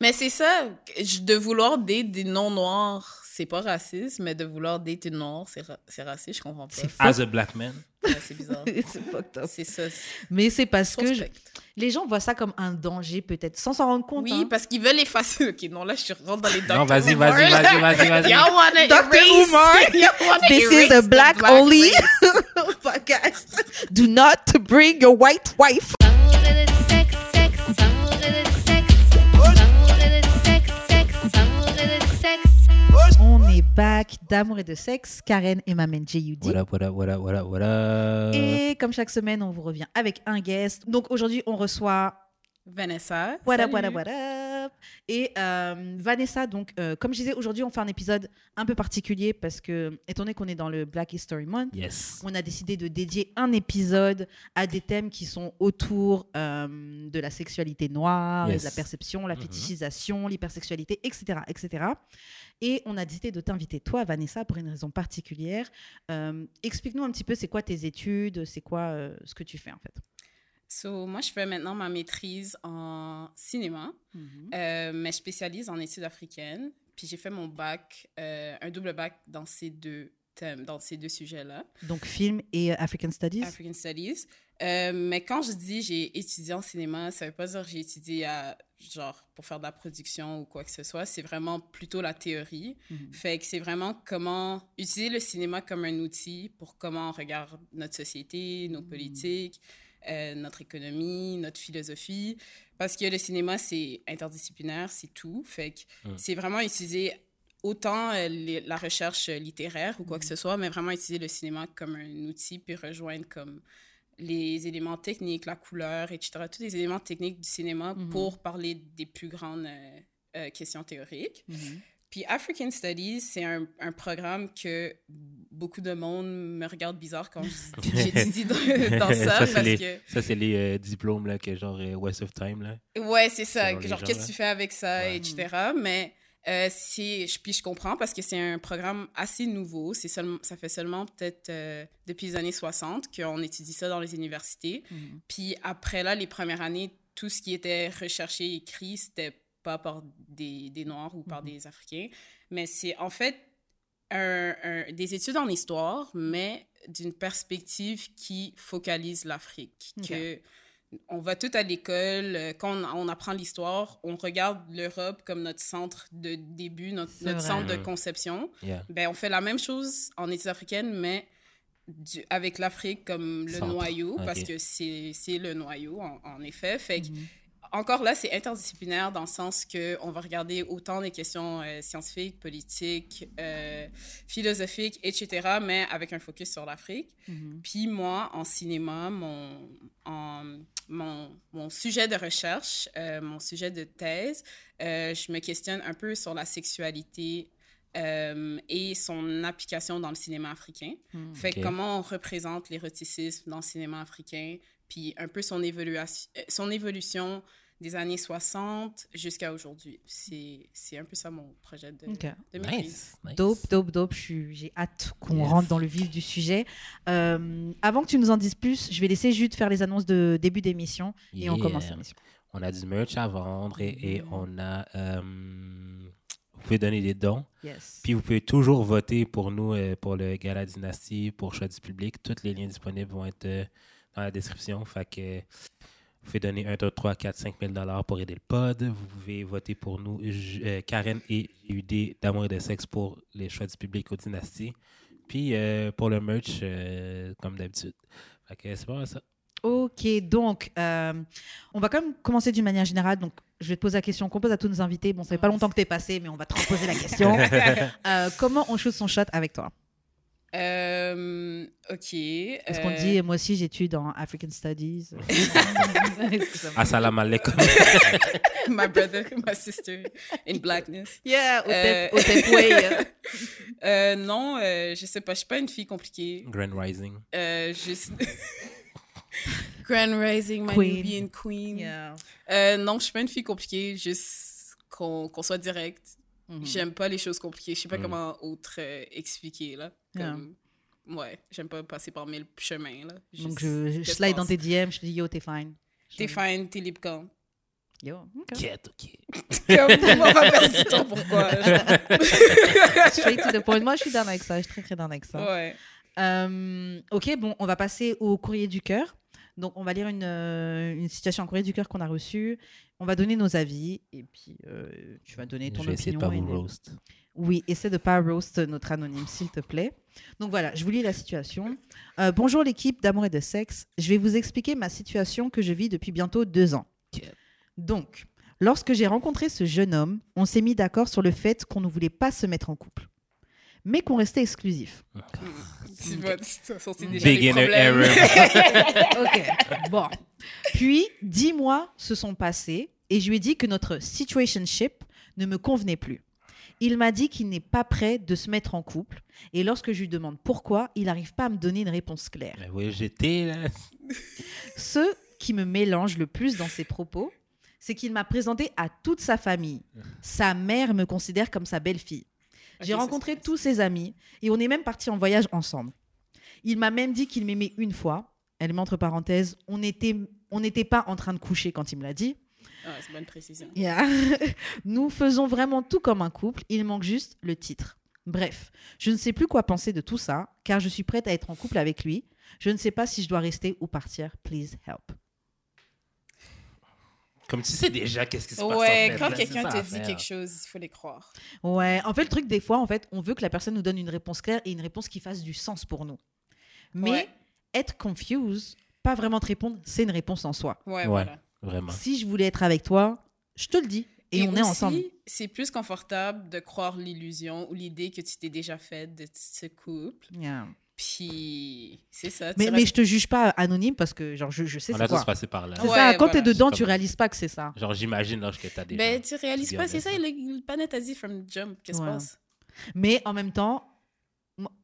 Mais c'est ça, de vouloir date des non-noirs, c'est pas raciste, mais de vouloir date une noire, c'est ra- c'est raciste, je comprends pas. C'est As a black man. Ouais, c'est bizarre. c'est fucked up. c'est ça. Mais c'est parce que je- les gens voient ça comme un danger, peut-être, sans s'en rendre compte. Oui, hein. parce qu'ils veulent effacer. Ok, non, là, je rentre dans les Dr. Non, vas-y, vas-y, vas-y, vas-y, vas-y. Y'all wanna Dr. erase- Umar, y'all wanna This is erase a the black only podcast. Do not bring your white wife. D'amour et de sexe. Karen et Mamen J.U.D. Up, what up, what up? Et comme chaque semaine, on vous revient avec un guest. Donc aujourd'hui, on reçoit Vanessa. What up, salut. what up, what up. Et euh, Vanessa, donc, euh, comme je disais, aujourd'hui, on fait un épisode un peu particulier parce que, étant donné qu'on est dans le Black History Month, Yes. on a décidé de dédier un épisode à des thèmes qui sont autour euh, de la sexualité noire, et de la perception, la Mhm. fétichisation, l'hypersexualité, etc., etc. Et on a décidé de t'inviter, toi, Vanessa, pour une raison particulière. Euh, Explique-nous un petit peu, c'est quoi tes études, c'est quoi euh, ce que tu fais, en fait? So, moi, je fais maintenant ma maîtrise en cinéma, euh, mais je spécialise en études africaines. Puis j'ai fait mon bac, un double bac dans ces deux thèmes, dans ces deux sujets-là, Donc, film et euh, African Studies? African Studies. Euh, mais quand je dis j'ai étudié en cinéma, ça veut pas dire que j'ai étudié à, genre pour faire de la production ou quoi que ce soit. C'est vraiment plutôt la théorie. Mhm. Fait que c'est vraiment comment utiliser le cinéma comme un outil pour comment on regarde notre société, nos politiques, euh, notre économie, notre philosophie. Parce que le cinéma, c'est interdisciplinaire, c'est tout. Fait que Mm. c'est vraiment utiliser autant euh, les- la recherche littéraire ou quoi que ce soit, mais vraiment utiliser le cinéma comme un outil, puis rejoindre comme les éléments techniques, la couleur, etc., tous les éléments techniques du cinéma Mhm. pour parler des plus grandes euh, euh, questions théoriques. Mhm. Puis African Studies, c'est un, un programme que beaucoup de monde me regarde bizarre quand j'étudie dans, dans ça, c'est parce les, que... ça, c'est les euh, diplômes, là, que genre West of Time, là. Ouais, c'est ça. Genre, qu'est-ce que tu fais avec ça, Ouais. etc. Mais euh, je- puis je comprends parce que c'est un programme assez nouveau. C'est ça fait seulement peut-être euh, depuis les années 60 qu'on étudie ça dans les universités. Mhm. Puis après là, les premières années, tout ce qui était recherché, écrit, c'était pas par des, des Noirs ou par Mhm. des Africains. Mais c'est en fait un- un- des études en histoire, mais d'une perspective qui focalise l'Afrique. Que on va tout à l'école, euh, quand on, on apprend l'histoire, on regarde l'Europe comme notre centre de début, notre, centre de Mhm. conception. Yeah. Ben, on fait la même chose en études africaines, mais du- avec l'Afrique comme le Centre. noyau, parce que c'est c'est le noyau, en, en effet. Fait que, Mhm. Encore là, c'est interdisciplinaire dans le sens qu'on va regarder autant des questions euh, scientifiques, politiques, euh, philosophiques, etc., mais avec un focus sur l'Afrique. Mhm. Puis moi, en cinéma, mon, en- mon, mon sujet de recherche, euh, mon sujet de thèse, euh, je me questionne un peu sur la sexualité euh, et son application dans le cinéma africain. Mhm. Fait que Ok. comment on représente l'éroticisme dans le cinéma africain, puis un peu son, euh, son évolution des années 60 jusqu'à aujourd'hui. C'est c'est un peu ça mon projet de, Ok. de maîtrise. Nice. nice. Dope, dope, dope. J'ai hâte qu'on Yes. rentre dans le vif du sujet. Euh, avant que tu nous en dises plus, je vais laisser Jude faire les annonces de début d'émission et on commence l'émission. On a du merch à vendre et, et Mhm. on a. euh, vous pouvez donner des dons. Yes. Puis vous pouvez toujours voter pour nous, euh, pour le Gala Dynastie, pour Choix du public. Tous les liens disponibles vont être euh, dans la description. Fait que vous pouvez donner 1, 2, 3, 4, 5 000 dollars pour aider le pod. Vous pouvez voter pour nous, J- euh, Karen et UD d'amour et de sexe pour les Choix du public aux Dynasties. Puis euh, pour le merch, euh, comme d'habitude. Fait que c'est pas mal ça. Ok, donc euh, on va quand même commencer d'une manière générale. Donc je vais te poser la question qu'on pose à tous nos invités. Bon, ça fait pas longtemps que tu es passé, mais on va te reposer la question. Euh, comment on shoot son shot avec toi? Euh, ok. Parce qu'on euh, dit, moi aussi j'étudie en African Studies. Assalamu alaikum. my brother, my sister in blackness. yeah, au Euh. Euh, non, euh, je sais pas, je suis pas une fille compliquée. Grand Rising. Euh, juste. Grand Rising, my Queen. Nubian Queen. Yeah. Euh, non, je suis pas une fille compliquée, juste qu'on soit direct. Mhm. J'aime pas les choses compliquées. Je sais pas Mm. comment autre euh, expliquer, là. Yeah. Comme, Ouais, j'aime pas passer par mille chemins, là. Donc je, slide dans tes DM, je te dis yo, t'es fine. T'es fine, t'es libre quand? Yo, ok. Quête, ok. Comme, on va perdre du temps, pourquoi? Straight to the point. Moi, je suis down avec ça. Je suis très, très down avec ça. ouais. Euh, ok, bon, on va passer au courrier du cœur. Donc, on va lire une, euh, une situation en courrier du cœur qu'on a reçue. On va donner nos avis et puis euh, tu vas donner ton Je vais essayer de opinion. pas vous roast. Oui, essaie de pas roast notre anonyme, s'il te plaît. Donc voilà, je vous lis la situation. Euh, bonjour l'équipe d'amour et de sexe. Je vais vous expliquer ma situation que je vis depuis bientôt deux ans. Donc, lorsque j'ai rencontré ce jeune homme, on s'est mis d'accord sur le fait qu'on ne voulait pas se mettre en couple, mais qu'on restait exclusif. Tu Beginner error. ok, bon. Puis, dix mois se sont passés et je lui ai dit que notre situationship ne me convenait plus. Il m'a dit qu'il n'est pas prêt de se mettre en couple et lorsque je lui demande pourquoi, il n'arrive pas à me donner une réponse claire. Mais oui, j'étais là. Ce qui me mélange le plus dans ses propos, c'est qu'il m'a présenté à toute sa famille. Sa mère me considère comme sa belle-fille. J'ai rencontré tous ses amis et on est même partis en voyage ensemble. Il m'a même dit qu'il m'aimait une fois. Elle met entre parenthèses, on n'était on pas en train de coucher quand il me l'a dit. Ah, c'est bonne précision. Yeah. Nous faisons vraiment tout comme un couple, il manque juste le titre. Bref, je ne sais plus quoi penser de tout ça, car je suis prête à être en couple avec lui. Je ne sais pas si je dois rester ou partir. Please help. Comme tu sais déjà qu'est-ce qui se passe. en Ouais, fait, quand quelqu'un te dit quelque chose, il faut les croire. Ouais, en fait, le truc, des fois, en fait, on veut que la personne nous donne une réponse claire et une réponse qui fasse du sens pour nous. Mais Ouais. être confused, pas vraiment te répondre, c'est une réponse en soi. Ouais, Ouais. voilà. Vraiment. Si je voulais être avec toi, je te le dis. Et, on est aussi, ensemble. C'est plus confortable de croire l'illusion ou l'idée que tu t'es déjà faite de ce couple. Yeah. Puis, c'est ça. Mais, mais je te juge pas anonyme parce que genre, je, je sais On c'est a tous quoi. passé par là. C'est Ouais, ça, quand voilà. t'es dedans, tu réalises pas que c'est ça. Genre, j'imagine là, que t'as déjà. Ben, tu réalises pas, c'est ça, le, le panel t'a dit from jump, qu'est-ce qui Ouais. se passe? Mais en même temps,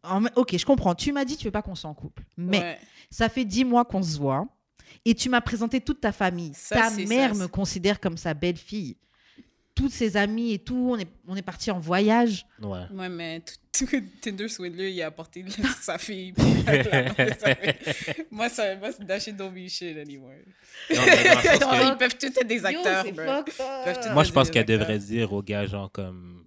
en ok, je comprends. Tu m'as dit tu veux pas qu'on soit en couple. Mais Ouais. ça fait dix mois qu'on se voit et tu m'as présenté toute ta famille. Ça, ta mère ça, me considère comme sa belle-fille. Toutes ses amies et tout, on est, on est parti en voyage. Ouais. Ouais, mais tout, tout- Tinder Swindler, il a apporté sa fille. moi, ça, moi, that shit don't be shit anymore. Non, mais Ils peuvent tous être des acteurs. Peuvent tous Moi, je pense qu'elle devrait dire aux gars, genre, comme.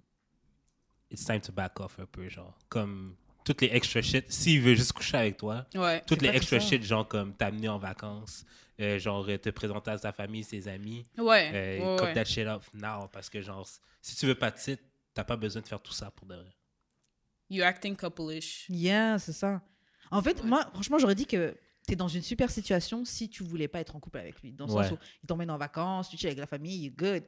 It's time to back off un peu, genre. Comme. Toutes les extra shit. S'il veut juste coucher avec toi, Ouais. toutes C'est les extra shit, genre, comme t'amener en vacances, euh, genre, euh, te présenter à sa famille, ses amis, Ouais. euh, ouais, cut ouais. that shit off now. Parce que, genre, si tu veux pas de titre, t'as pas besoin de faire tout ça pour de vrai. You acting couple-ish. Yeah, c'est ça. En fait, Ouais. moi, franchement, j'aurais dit que tu es dans une super situation si tu voulais pas être en couple avec lui. Dans le sens où il t'emmène en vacances, tu chill avec la famille, you're good.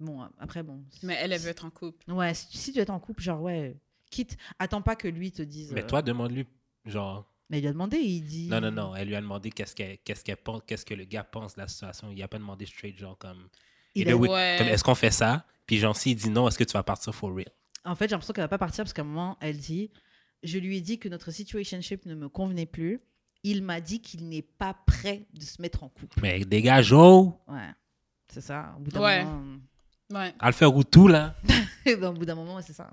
Bon, après, bon. Mais elle, elle veut être en couple. Ouais, si, si tu es en couple, genre, ouais, quitte, attends pas que lui te dise. Mais euh, toi, demande-lui, genre. Mais il lui a demandé, il dit. Non, non, non. Elle lui a demandé qu'est-ce qu'elle qu'est-ce qu'elle pense, qu'est-ce que le gars pense de la situation. Il a pas demandé straight, genre, comme. Il a- Ouais. comme, est-ce qu'on fait ça? Puis, genre, s'il dit non, est-ce que tu vas partir for real? En fait, j'ai l'impression qu'elle va pas partir parce qu'à un moment, elle dit Je lui ai dit que notre situationship ne me convenait plus. Il m'a dit qu'il n'est pas prêt de se mettre en couple. Mais dégage, oh! Ouais, c'est ça. Au bout d'un Ouais. moment. Ouais. À le faire où tout, là? au bout d'un moment, c'est ça.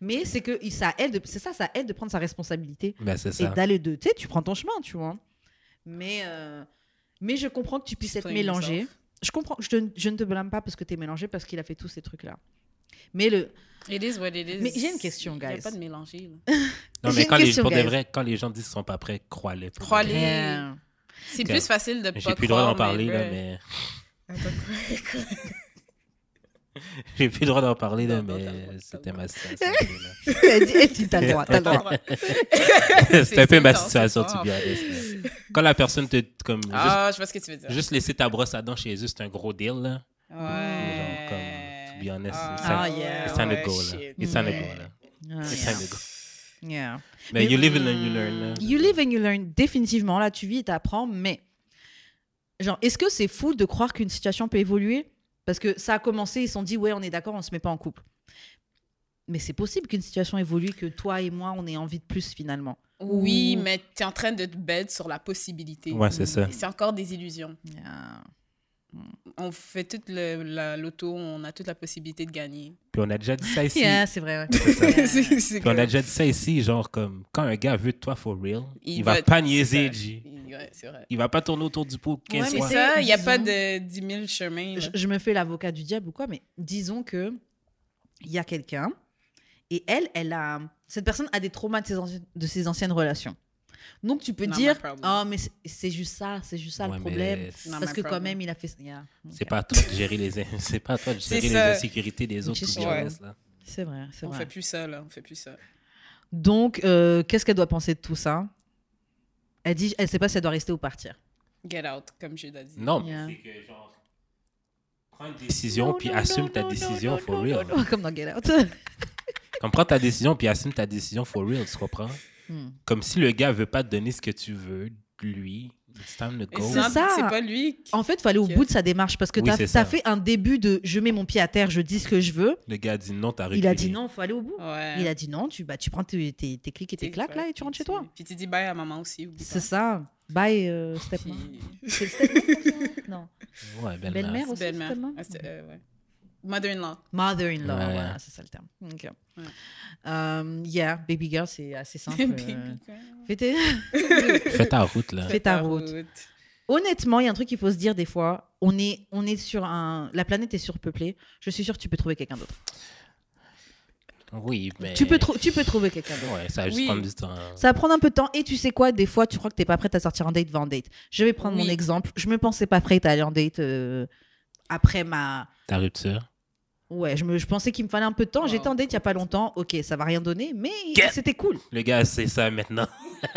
Mais c'est que ça aide, de- c'est ça, ça aide de prendre sa responsabilité Ben, c'est et d'aller de, tu sais, tu prends ton chemin, tu vois. Mais, euh, mais je comprends que tu puisses être mélangé. Je comprends, je, te- je ne te blâme pas parce que tu es mélangé parce qu'il a fait tous ces trucs-là. Mais le, It is what it is. Mais j'ai une question, Il n'y a guys. pas de mélanger. là. Non, J'ai mais une quand les, question, pour de guys. vrai, quand les gens disent qu'ils sont pas prêts, crois-les. pour Crois-les. C'est plus facile de pas J'ai plus le droit d'en parler, là, bruh. mais. J'ai plus le droit d'en parler, là, mais c'était ma situation. dit, t'as le droit, t'as le droit. C'était un peu ma situation, tu bien Quand la personne te. Comme, Ah, je vois ce que tu veux dire. juste, laisser ta brosse à dents chez eux, c'est un gros deal, là. Ouais. Genre, comme, to be honest, Ah, yeah, It's time to ouais, go, là. It's time to go, là. Yeah. It's time to go. Yeah. Mais Mais- you live and you learn, là. You live and you learn, définitivement. Là, tu vis et t'apprends, mais genre, est-ce que c'est fou de croire qu'une situation peut évoluer? Parce que ça a commencé, ils se sont dit, ouais, on est d'accord, on se met pas en couple. Mais c'est possible qu'une situation évolue, que toi et moi, on ait envie de plus finalement. Oui, Ou- mais tu es en train de te bête sur la possibilité. Ouais, c'est ça. Et C'est encore des illusions. Yeah. On fait toute le- la- l'auto, on a toute la possibilité de gagner. Puis on a déjà dit ça ici. Yeah, c'est vrai. ouais. C'est- c'est Puis on a déjà dit ça ici, genre, comme, quand un gars veut de toi for real, il, Il va, va- pas niaiser. G. Il ouais, c'est vrai. Il va pas tourner autour du pot 15 Ouais, mais ça, il n'y a pas de 10 000 chemins. je, je me fais l'avocat du diable ou quoi, mais disons que il y a quelqu'un et elle, elle a cette personne a des traumas de ses, anciennes- de ses anciennes relations. Donc tu peux Not dire oh mais c'est- juste ça, c'est juste ça Ouais, le problème parce que quand même il a fait yeah. C'est pas à toi de gérer les, c'est pas à toi de gérer les insécurités des autres. C'est vrai, c'est On vrai. fait plus ça, là. On fait plus ça. Donc euh, qu'est-ce qu'elle doit penser de tout ça? Elle dit elle sait pas si elle doit rester ou partir. Get out, comme a dit. Non, mais Yeah. c'est que genre prends une décision Non, puis non, assume non, ta non, décision non, for non, real. non, non, Comme dans Get Out. Comme prends ta décision puis assume ta décision for real, tu comprends? Hmm. Comme si le gars veut pas te donner ce que tu veux, lui, it's time to Et go. C'est ça. C'est pas lui. qui- En fait, il faut aller au bout de sa démarche parce que Oui, tu as, ça. fait un début de je mets mon pied à terre, je dis ce que je veux. Le gars a dit non, t'as Il a dit non, il faut aller au bout. Ouais. Il a dit non, tu, bah, tu prends tes, tes, tes clics et tes claques là et tu rentres chez toi. Puis tu dis bye à maman aussi. C'est ça. Bye, euh, stepmom. Puis- C'est stepmom Non. Ouais, belle-mère. Belle-mère aussi, Belle-mère. Ah, euh, ouais. Mother-in-law. Mother-in-law, Ouais. voilà, c'est ça le terme. Ok. Ouais. Euh, yeah, baby girl, c'est assez simple. Baby euh. girl. Fais tes- Fais ta route, là. Fais ta route. Honnêtement, il y a un truc qu'il faut se dire des fois. On est, on est sur un. La planète est surpeuplée. Je suis sûre que tu peux trouver quelqu'un d'autre. Oui, mais... Tu, peux trou- tu peux trouver quelqu'un d'autre. Ouais, ça va juste Oui. prendre du temps. Ça va prendre un peu de temps. Et tu sais quoi, des fois, tu crois que t'es pas prête à sortir en date, va en date. Je vais prendre mon exemple. Je me pensais pas prête à aller en date euh, après ma. Ta rupture. Ouais, je, me, je pensais qu'il me fallait un peu de temps. J'étais en date il y a pas longtemps. Ok, ça va rien donner, mais Get- c'était cool. Le gars, c'est ça maintenant.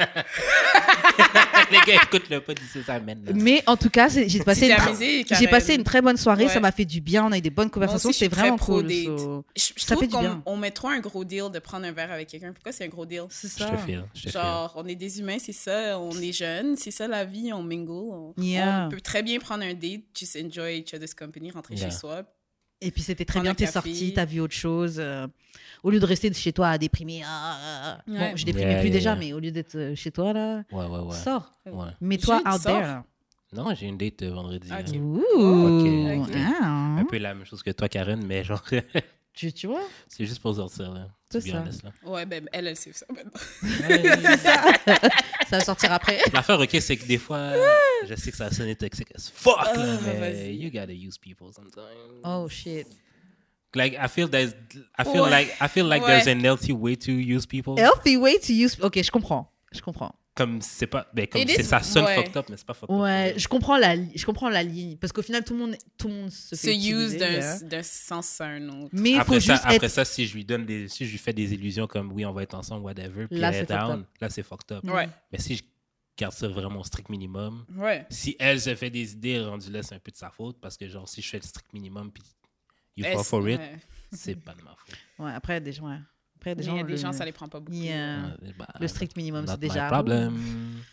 Les gars, écoute le pas, dit c'est ça maintenant. Mais en tout cas, c'est- j'ai passé, une j'ai passé une très bonne soirée. Ouais. Ça m'a fait du bien. On a eu des bonnes conversations. aussi, je très vraiment pro cool. date. so- Je, je Ça fait trouve du bien. qu'on on met trop un gros deal de prendre un verre avec quelqu'un. Pourquoi c'est un gros deal? C'est Je ça. te file, je te file. Genre, on est des humains, c'est ça. On est jeunes, c'est ça la vie, on mingle. On, Yeah. on peut très bien prendre un date, just enjoy each other's company, rentrer Yeah. chez soi. Et puis c'était très bien, t'es sorti, t'as vu autre chose. euh, au lieu de rester chez toi à déprimer. ah, ah, ah. Bon, Ouais. je déprimais Yeah, plus yeah, déjà, yeah. mais au lieu d'être euh, chez toi, là, Ouais, ouais, ouais. sors. ouais. Mets-toi out sors. there. Non, j'ai une date euh, vendredi. Ok. là. Ouh. Ok, ok. Ah. Un peu la même chose que toi, Karen, mais genre, Tu, tu vois? C'est juste pour sortir, là. C'est ça. honest, là. Ouais, ben, elle, elle sait ça maintenant. Ça va sortir après. L'affaire, ok, c'est que des fois, je sais que ça sonne toxique as fuck, là, Ah, mais you gotta use people sometimes. Oh shit. Like, I feel there's, I feel Ouais. like, I feel like Ouais. there's an healthy way to use people. Healthy way to use. Ok, je comprends. Je comprends. Comme c'est pas, ben, comme c'est ça sonne ouais. fucked up, mais c'est pas fucked up. Ouais, je comprends la, je comprends la ligne parce qu'au final tout le monde, tout le monde se Se fait use utiliser, d'un d'un sens à un autre. Mais il faut Après ça, juste après être. ça, si je lui donne des, si je lui fais des illusions comme oui, on va être ensemble, whatever, puis Là, c'est fucked down, up. là c'est fucked up. Ouais, Mais si je garde ça vraiment au strict minimum, ouais. si elle se fait des idées, rendu là, c'est un peu de sa faute parce que genre si je fais le strict minimum puis you fall Est-ce- for it, ouais. c'est pas de ma faute. Ouais, après des gens, ouais. Après des Mais gens, il y a des le- gens, ça les prend pas beaucoup. Yeah. Bah, le strict minimum not c'est déjà. problem.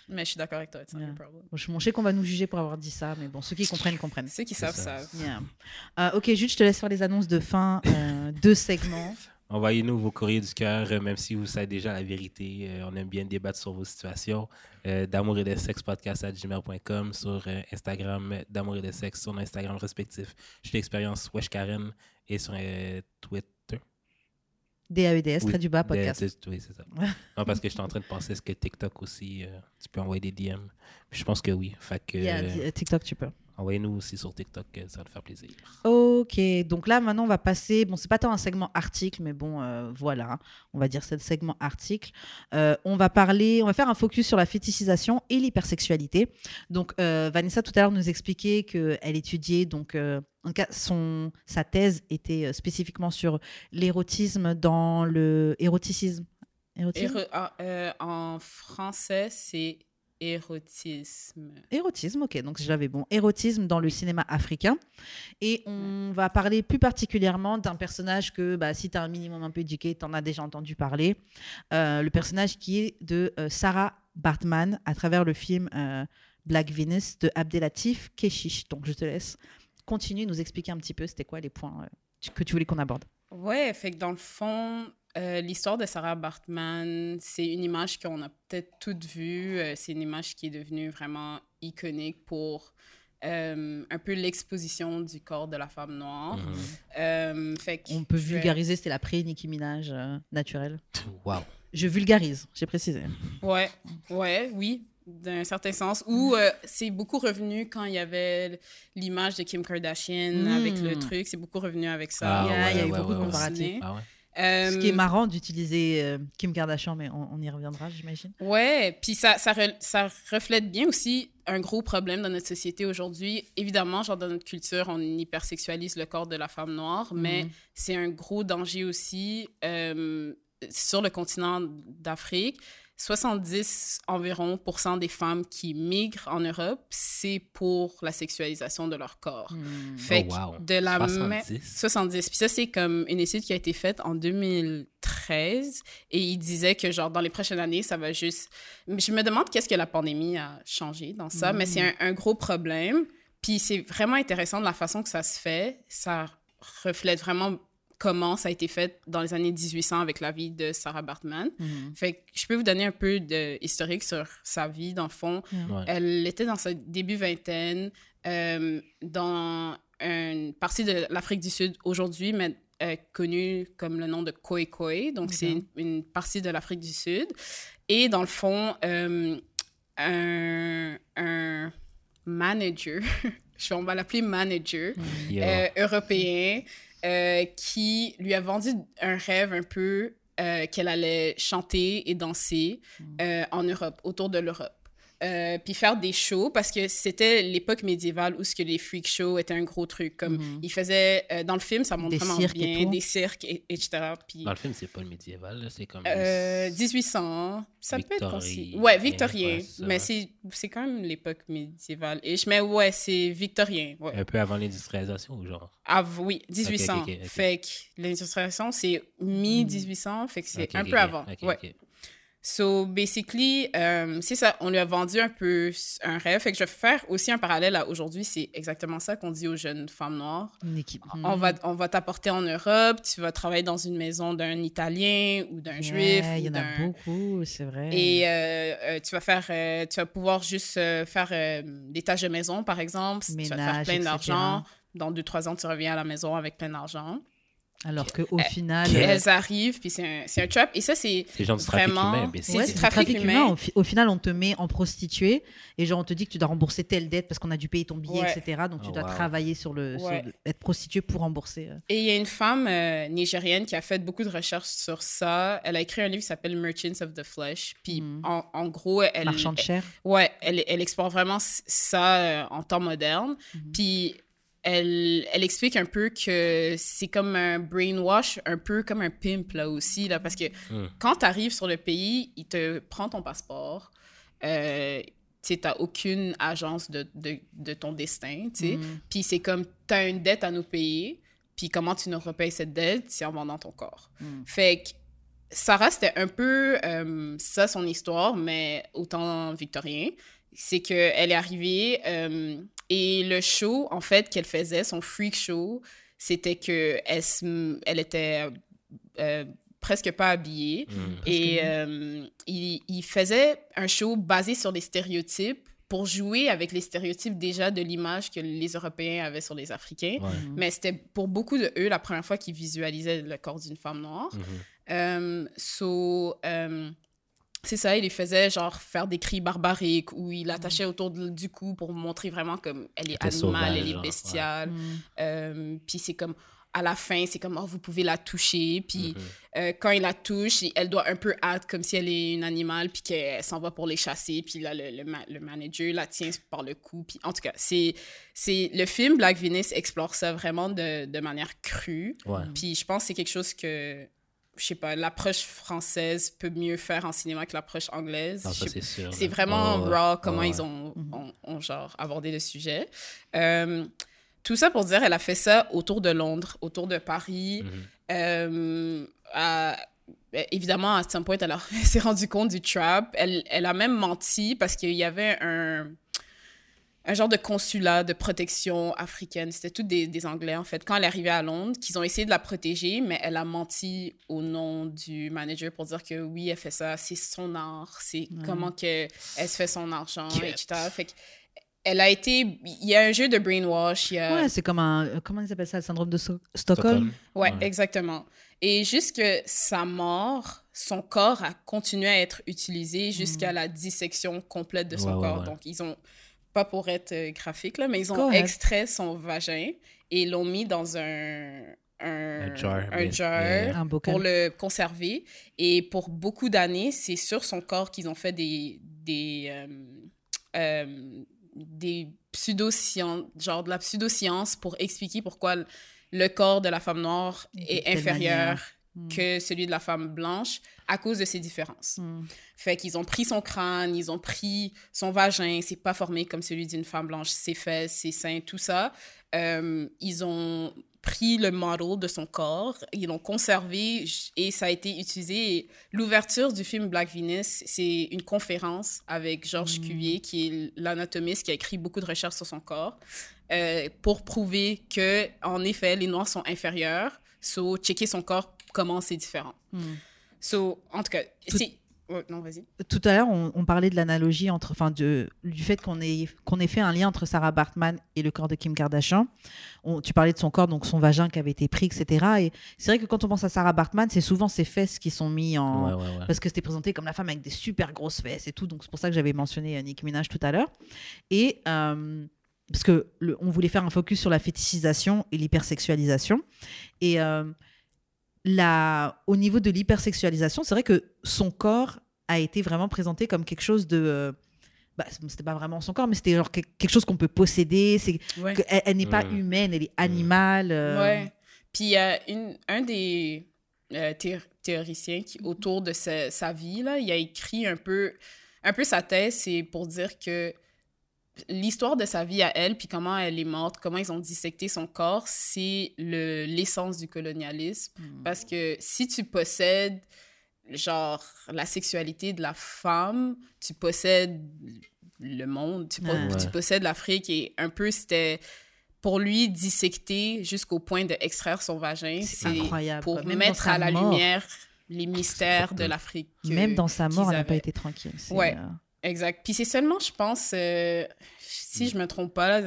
Mais je suis d'accord avec toi, c'est Yeah. un problème. Bon, je je sais qu'on va nous juger pour avoir dit ça, mais bon, ceux qui comprennent comprennent. Ceux qui savent, ça. savent. Yeah. Euh, ok, Jude, je te laisse faire les annonces de fin euh, de segments. Envoyez-nous vos courriers du cœur, euh, même si vous savez déjà la vérité. Euh, on aime bien débattre sur vos situations. Euh, d'amour et de sexe podcast à gmail.com sur euh, Instagram, d'amour et de sexe sur nos Instagram respectifs. Je suis l'expérience Wesh Karen et sur euh, Twitter. DAEDS, Oui, très du bas, de- podcast. oui, c'est ça. non, parce que j'étais en train de penser, est-ce que TikTok aussi, euh, tu peux envoyer des DM? Puis je pense que oui. Fait que, Yeah, euh, TikTok, tu peux. Envoyez-nous aussi sur TikTok, euh, ça va nous faire plaisir. Ok, donc là maintenant on va passer, bon c'est pas tant un segment article, mais bon euh, voilà, on va dire c'est le segment article. Euh, on va parler, on va faire un focus sur la fétichisation et l'hypersexualité. Donc euh, Vanessa tout à l'heure nous expliquait qu'elle étudiait, donc euh, en tout cas son, sa thèse était spécifiquement sur l'érotisme dans le éroticisme. Érotisme? Éro- ah, euh, en français, c'est érotisme. Érotisme, ok, donc j'avais bon. Érotisme dans le cinéma africain. Et on va parler plus particulièrement d'un personnage que, bah, si tu as un minimum un peu éduqué, tu en as déjà entendu parler. Euh, le personnage qui est de euh, Sarah Bartman à travers le film euh, Black Venus de Abdelatif Keshish. Donc je te laisse continuer, nous expliquer un petit peu c'était quoi les points que tu voulais qu'on aborde. Ouais, fait que dans le fond, euh, l'histoire de Sarah Bartman, c'est une image qu'on a peut-être toutes vue. Euh, c'est une image qui est devenue vraiment iconique pour euh, un peu l'exposition du corps de la femme noire. Mhm. Euh, fait On peut vulgariser, c'était la pré-Nicki Minaj euh, naturelle. Wow. Je vulgarise, j'ai précisé. Ouais, ouais, oui. d'un certain sens, où euh, c'est beaucoup revenu quand il y avait l'image de Kim Kardashian avec le truc, c'est beaucoup revenu avec ça. Ah Il y a- il y a eu ouais, beaucoup ouais, de ouais. comparatifs. Ah Ce qui est Euh, marrant d'utiliser euh, Kim Kardashian, mais on, on y reviendra, j'imagine. Ouais, puis ça, ça, re- ça reflète bien aussi un gros problème dans notre société aujourd'hui. Évidemment, genre dans notre culture, on hypersexualise le corps de la femme noire, mais Mhm. c'est un gros danger aussi euh, sur le continent d'Afrique. 70 environ des femmes qui migrent en Europe, c'est pour la sexualisation de leur corps. Mm. Fait Oh, wow. que de la même 70. 70. Puis ça, c'est comme une étude qui a été faite en 2013 et il disait que, genre, dans les prochaines années, ça va juste. Je me demande qu'est-ce que la pandémie a changé dans ça, mais c'est un, un gros problème. Puis c'est vraiment intéressant de la façon que ça se fait. Ça reflète vraiment comment ça a été fait dans les années 1800 avec la vie de Sarah Bartman. Mhm. Fait que je peux vous donner un peu de historique sur sa vie, dans le fond. Ouais. Elle était dans sa début vingtaine, euh, dans une partie de l'Afrique du Sud aujourd'hui, mais euh, connue comme le nom de Khoi Khoi. Donc, c'est une, une partie de l'Afrique du Sud. Et dans le fond, euh, un, un manager, je vais- on va l'appeler manager, euh, européen euh, qui lui a vendu un rêve un peu euh, qu'elle allait chanter et danser euh, en Europe, autour de l'Europe. Euh, puis faire des shows parce que c'était l'époque médiévale où ce que les freak shows étaient un gros truc comme Mhm. ils faisaient euh, dans le film ça montre Des vraiment et bien des cirques et- etc puis Dans le film, c'est pas le médiéval, là, c'est comme. euh, 1800, ça peut être considéré. Ouais, victorien. ouais, mais c'est, c'est quand même l'époque médiévale. Et je mets, ouais, c'est victorien. Ouais. Un peu avant l'industrialisation, ou genre? Ah, oui, 1800. ok, ok. Fait que l'industrialisation, c'est mi-1800, fait que c'est un peu avant. ouais. So, basically, euh, c'est ça, on lui a vendu un peu un rêve. Fait que je vais faire aussi un parallèle à aujourd'hui, c'est exactement ça qu'on dit aux jeunes femmes noires. Une équipe. On va, on va t'apporter en Europe, tu vas travailler dans une maison d'un Italien ou d'un Juif. Yeah, Il y en a beaucoup, c'est vrai. Et euh, euh, tu vas faire, euh, tu vas pouvoir juste faire des tâches de maison, par exemple. tu vas te faire Ménage, plein d'argent. Dans deux, trois ans, tu reviens à la maison avec plein d'argent. Alors qu'au Euh, final. Euh, elles arrivent, puis c'est un, c'est un trap. Et ça, c'est C'est genre du trafic vraiment... humain. C'est ouais, du trafic, humain. Au, fi- au final, on te met en prostituée et genre on te dit que tu dois rembourser telle dette parce qu'on a dû payer ton billet, Ouais. etc. Donc tu Oh, dois wow. travailler sur le, sur Ouais. le- être prostituée pour rembourser. euh. Et il y a une femme euh, nigérienne qui a fait beaucoup de recherches sur ça. Elle a écrit un livre qui s'appelle Merchants of the Flesh. Puis Mhm. en, en gros, elle... Marchand de chair. Ouais, elle, elle explore vraiment ça euh, en temps moderne. Mhm. Puis elle, elle explique un peu que c'est comme un brainwash, un peu comme un pimp là aussi, là, parce que Mm. quand tu arrives sur le pays, il te prend ton passeport. Euh, tu n'as aucune agence de, de, de ton destin. Mhm. Puis c'est comme, tu as une dette à nous payer, puis comment tu nous repayes cette dette? C'est en vendant ton corps. Mhm. Fait que Sarah, c'était un peu euh, ça son histoire, mais autant victorien. C'est qu'elle est arrivée euh, et le show, en fait, qu'elle faisait, son freak show, c'était qu'elle elle était euh, presque pas habillée. Mm. Et euh, il, il faisait un show basé sur des stéréotypes pour jouer avec les stéréotypes déjà de l'image que les Européens avaient sur les Africains. Ouais. Mhm. Mais c'était pour beaucoup de eux la première fois qu'ils visualisaient le corps d'une femme noire. Mhm. Euh, so, euh, c'est ça, il les faisait genre faire des cris barbariques ou il l'attachait autour de- du cou pour montrer vraiment comme elle est animale, sauvage, elle est bestiale. Mhm. Euh, puis c'est comme à la fin, c'est comme oh, vous pouvez la toucher. Puis euh, quand il la touche, elle doit un peu hâte comme si elle est une animale, puis qu'elle s'en va pour les chasser. Puis là, le, le, ma- le manager la tient par le cou. Puis en tout cas, c'est, c'est le film Black Venice explore ça vraiment de, de manière crue. Ouais. Puis je pense que c'est quelque chose que, je sais pas, l'approche française peut mieux faire en cinéma que l'approche anglaise. Sais- c'est vraiment ouais. raw comment Ouais, ils ouais. ont, Mhm. ont, ont, genre abordé le sujet. Euh, tout ça pour dire, elle a fait ça autour de Londres, autour de Paris. Euh, à- ben, évidemment, à some point, elle, elle s'est rendue compte du trap. Elle, elle a même menti parce qu'il y avait un, un genre de consulat de protection africaine. C'était tous des, des Anglais, en fait. Quand elle est arrivée à Londres, qu'ils ont essayé de la protéger, mais elle a menti au nom du manager pour dire que oui, elle fait ça, c'est son art, c'est comment que elle se fait son Get. etc. Fait que elle a été. Il y a un jeu de brainwash. Il y a... Ouais, c'est comme un. Comment ils appellent ça, le syndrome de So- Stockholm? Ouais, Ouais. exactement. Et jusque sa mort, son corps a continué à être utilisé jusqu'à la dissection complète de son Ouais, ouais, corps. ouais. Donc, ils ont, pas pour être euh, graphique, là, mais ils ont extrait son vagin et l'ont mis dans un, un, Un jar, un pour le conserver. Et pour beaucoup d'années, c'est sur son corps qu'ils ont fait des, des, euh, euh, des pseudosciences, genre de la pseudoscience pour expliquer pourquoi le- corps de la femme noire est inférieur manière. Mm. que celui de la femme blanche à cause de ces différences. Mm. Fait qu'ils ont pris son crâne, ils ont pris son vagin, c'est pas formé comme celui d'une femme blanche, ses fesses, ses seins, tout ça. Euh, ils ont pris le model de son corps, ils l'ont conservé et ça a été utilisé. L'ouverture du film Black Venus, c'est une conférence avec Georges Mm. Cuvier, qui est l'anatomiste qui a écrit beaucoup de recherches sur son corps, euh, pour prouver que, en effet, les Noirs sont inférieurs. So, checker son corps, comment c'est différent. Mm. So, en tout cas, Tout- c'est... Ouais, non, vas-y. Tout à l'heure, on, on parlait de l'analogie entre, enfin, du fait qu'on ait, qu'on ait fait un lien entre Sarah Bartman et le corps de Kim Kardashian. On- tu parlais de son corps, donc son vagin qui avait été pris, etc. Et c'est vrai que quand on pense à Sarah Bartman, c'est souvent ses fesses qui sont mis en, Ouais, ouais, ouais. parce que c'était présenté comme la femme avec des super grosses fesses et tout. Donc c'est pour ça que j'avais mentionné euh, Nicki Minaj tout à l'heure. Et euh, parce que le- on voulait faire un focus sur la fétichisation et l'hypersexualisation. Et euh, la, au niveau de l'hypersexualisation, c'est vrai que son corps a été vraiment présenté comme quelque chose de euh, bah, c'était pas vraiment son corps, mais c'était genre que- quelque chose qu'on peut posséder. C'est Ouais. elle, elle n'est pas humaine, elle est animale. euh, Ouais. Puis il y a une, un des euh, thé- théoriciens qui, autour de sa, sa vie, là, il a écrit un peu, un peu sa thèse, c'est pour dire que l'histoire de sa vie à elle, puis comment elle est morte, comment ils ont dissecté son corps, c'est le- l'essence du colonialisme. Mm. Parce que si tu possèdes, genre, la sexualité de la femme, tu possèdes le monde, tu, po- Ouais. tu Ouais. possèdes l'Afrique et un peu c'était pour lui dissecter jusqu'au point d'extraire son vagin. C'est pour. Même mettre à la mort. lumière les mystères fucked de up. l'Afrique. que- Même dans sa mort, elle n'a pas été tranquille. Ouais. euh, Exact. Puis c'est seulement, je pense, euh, si je me trompe pas,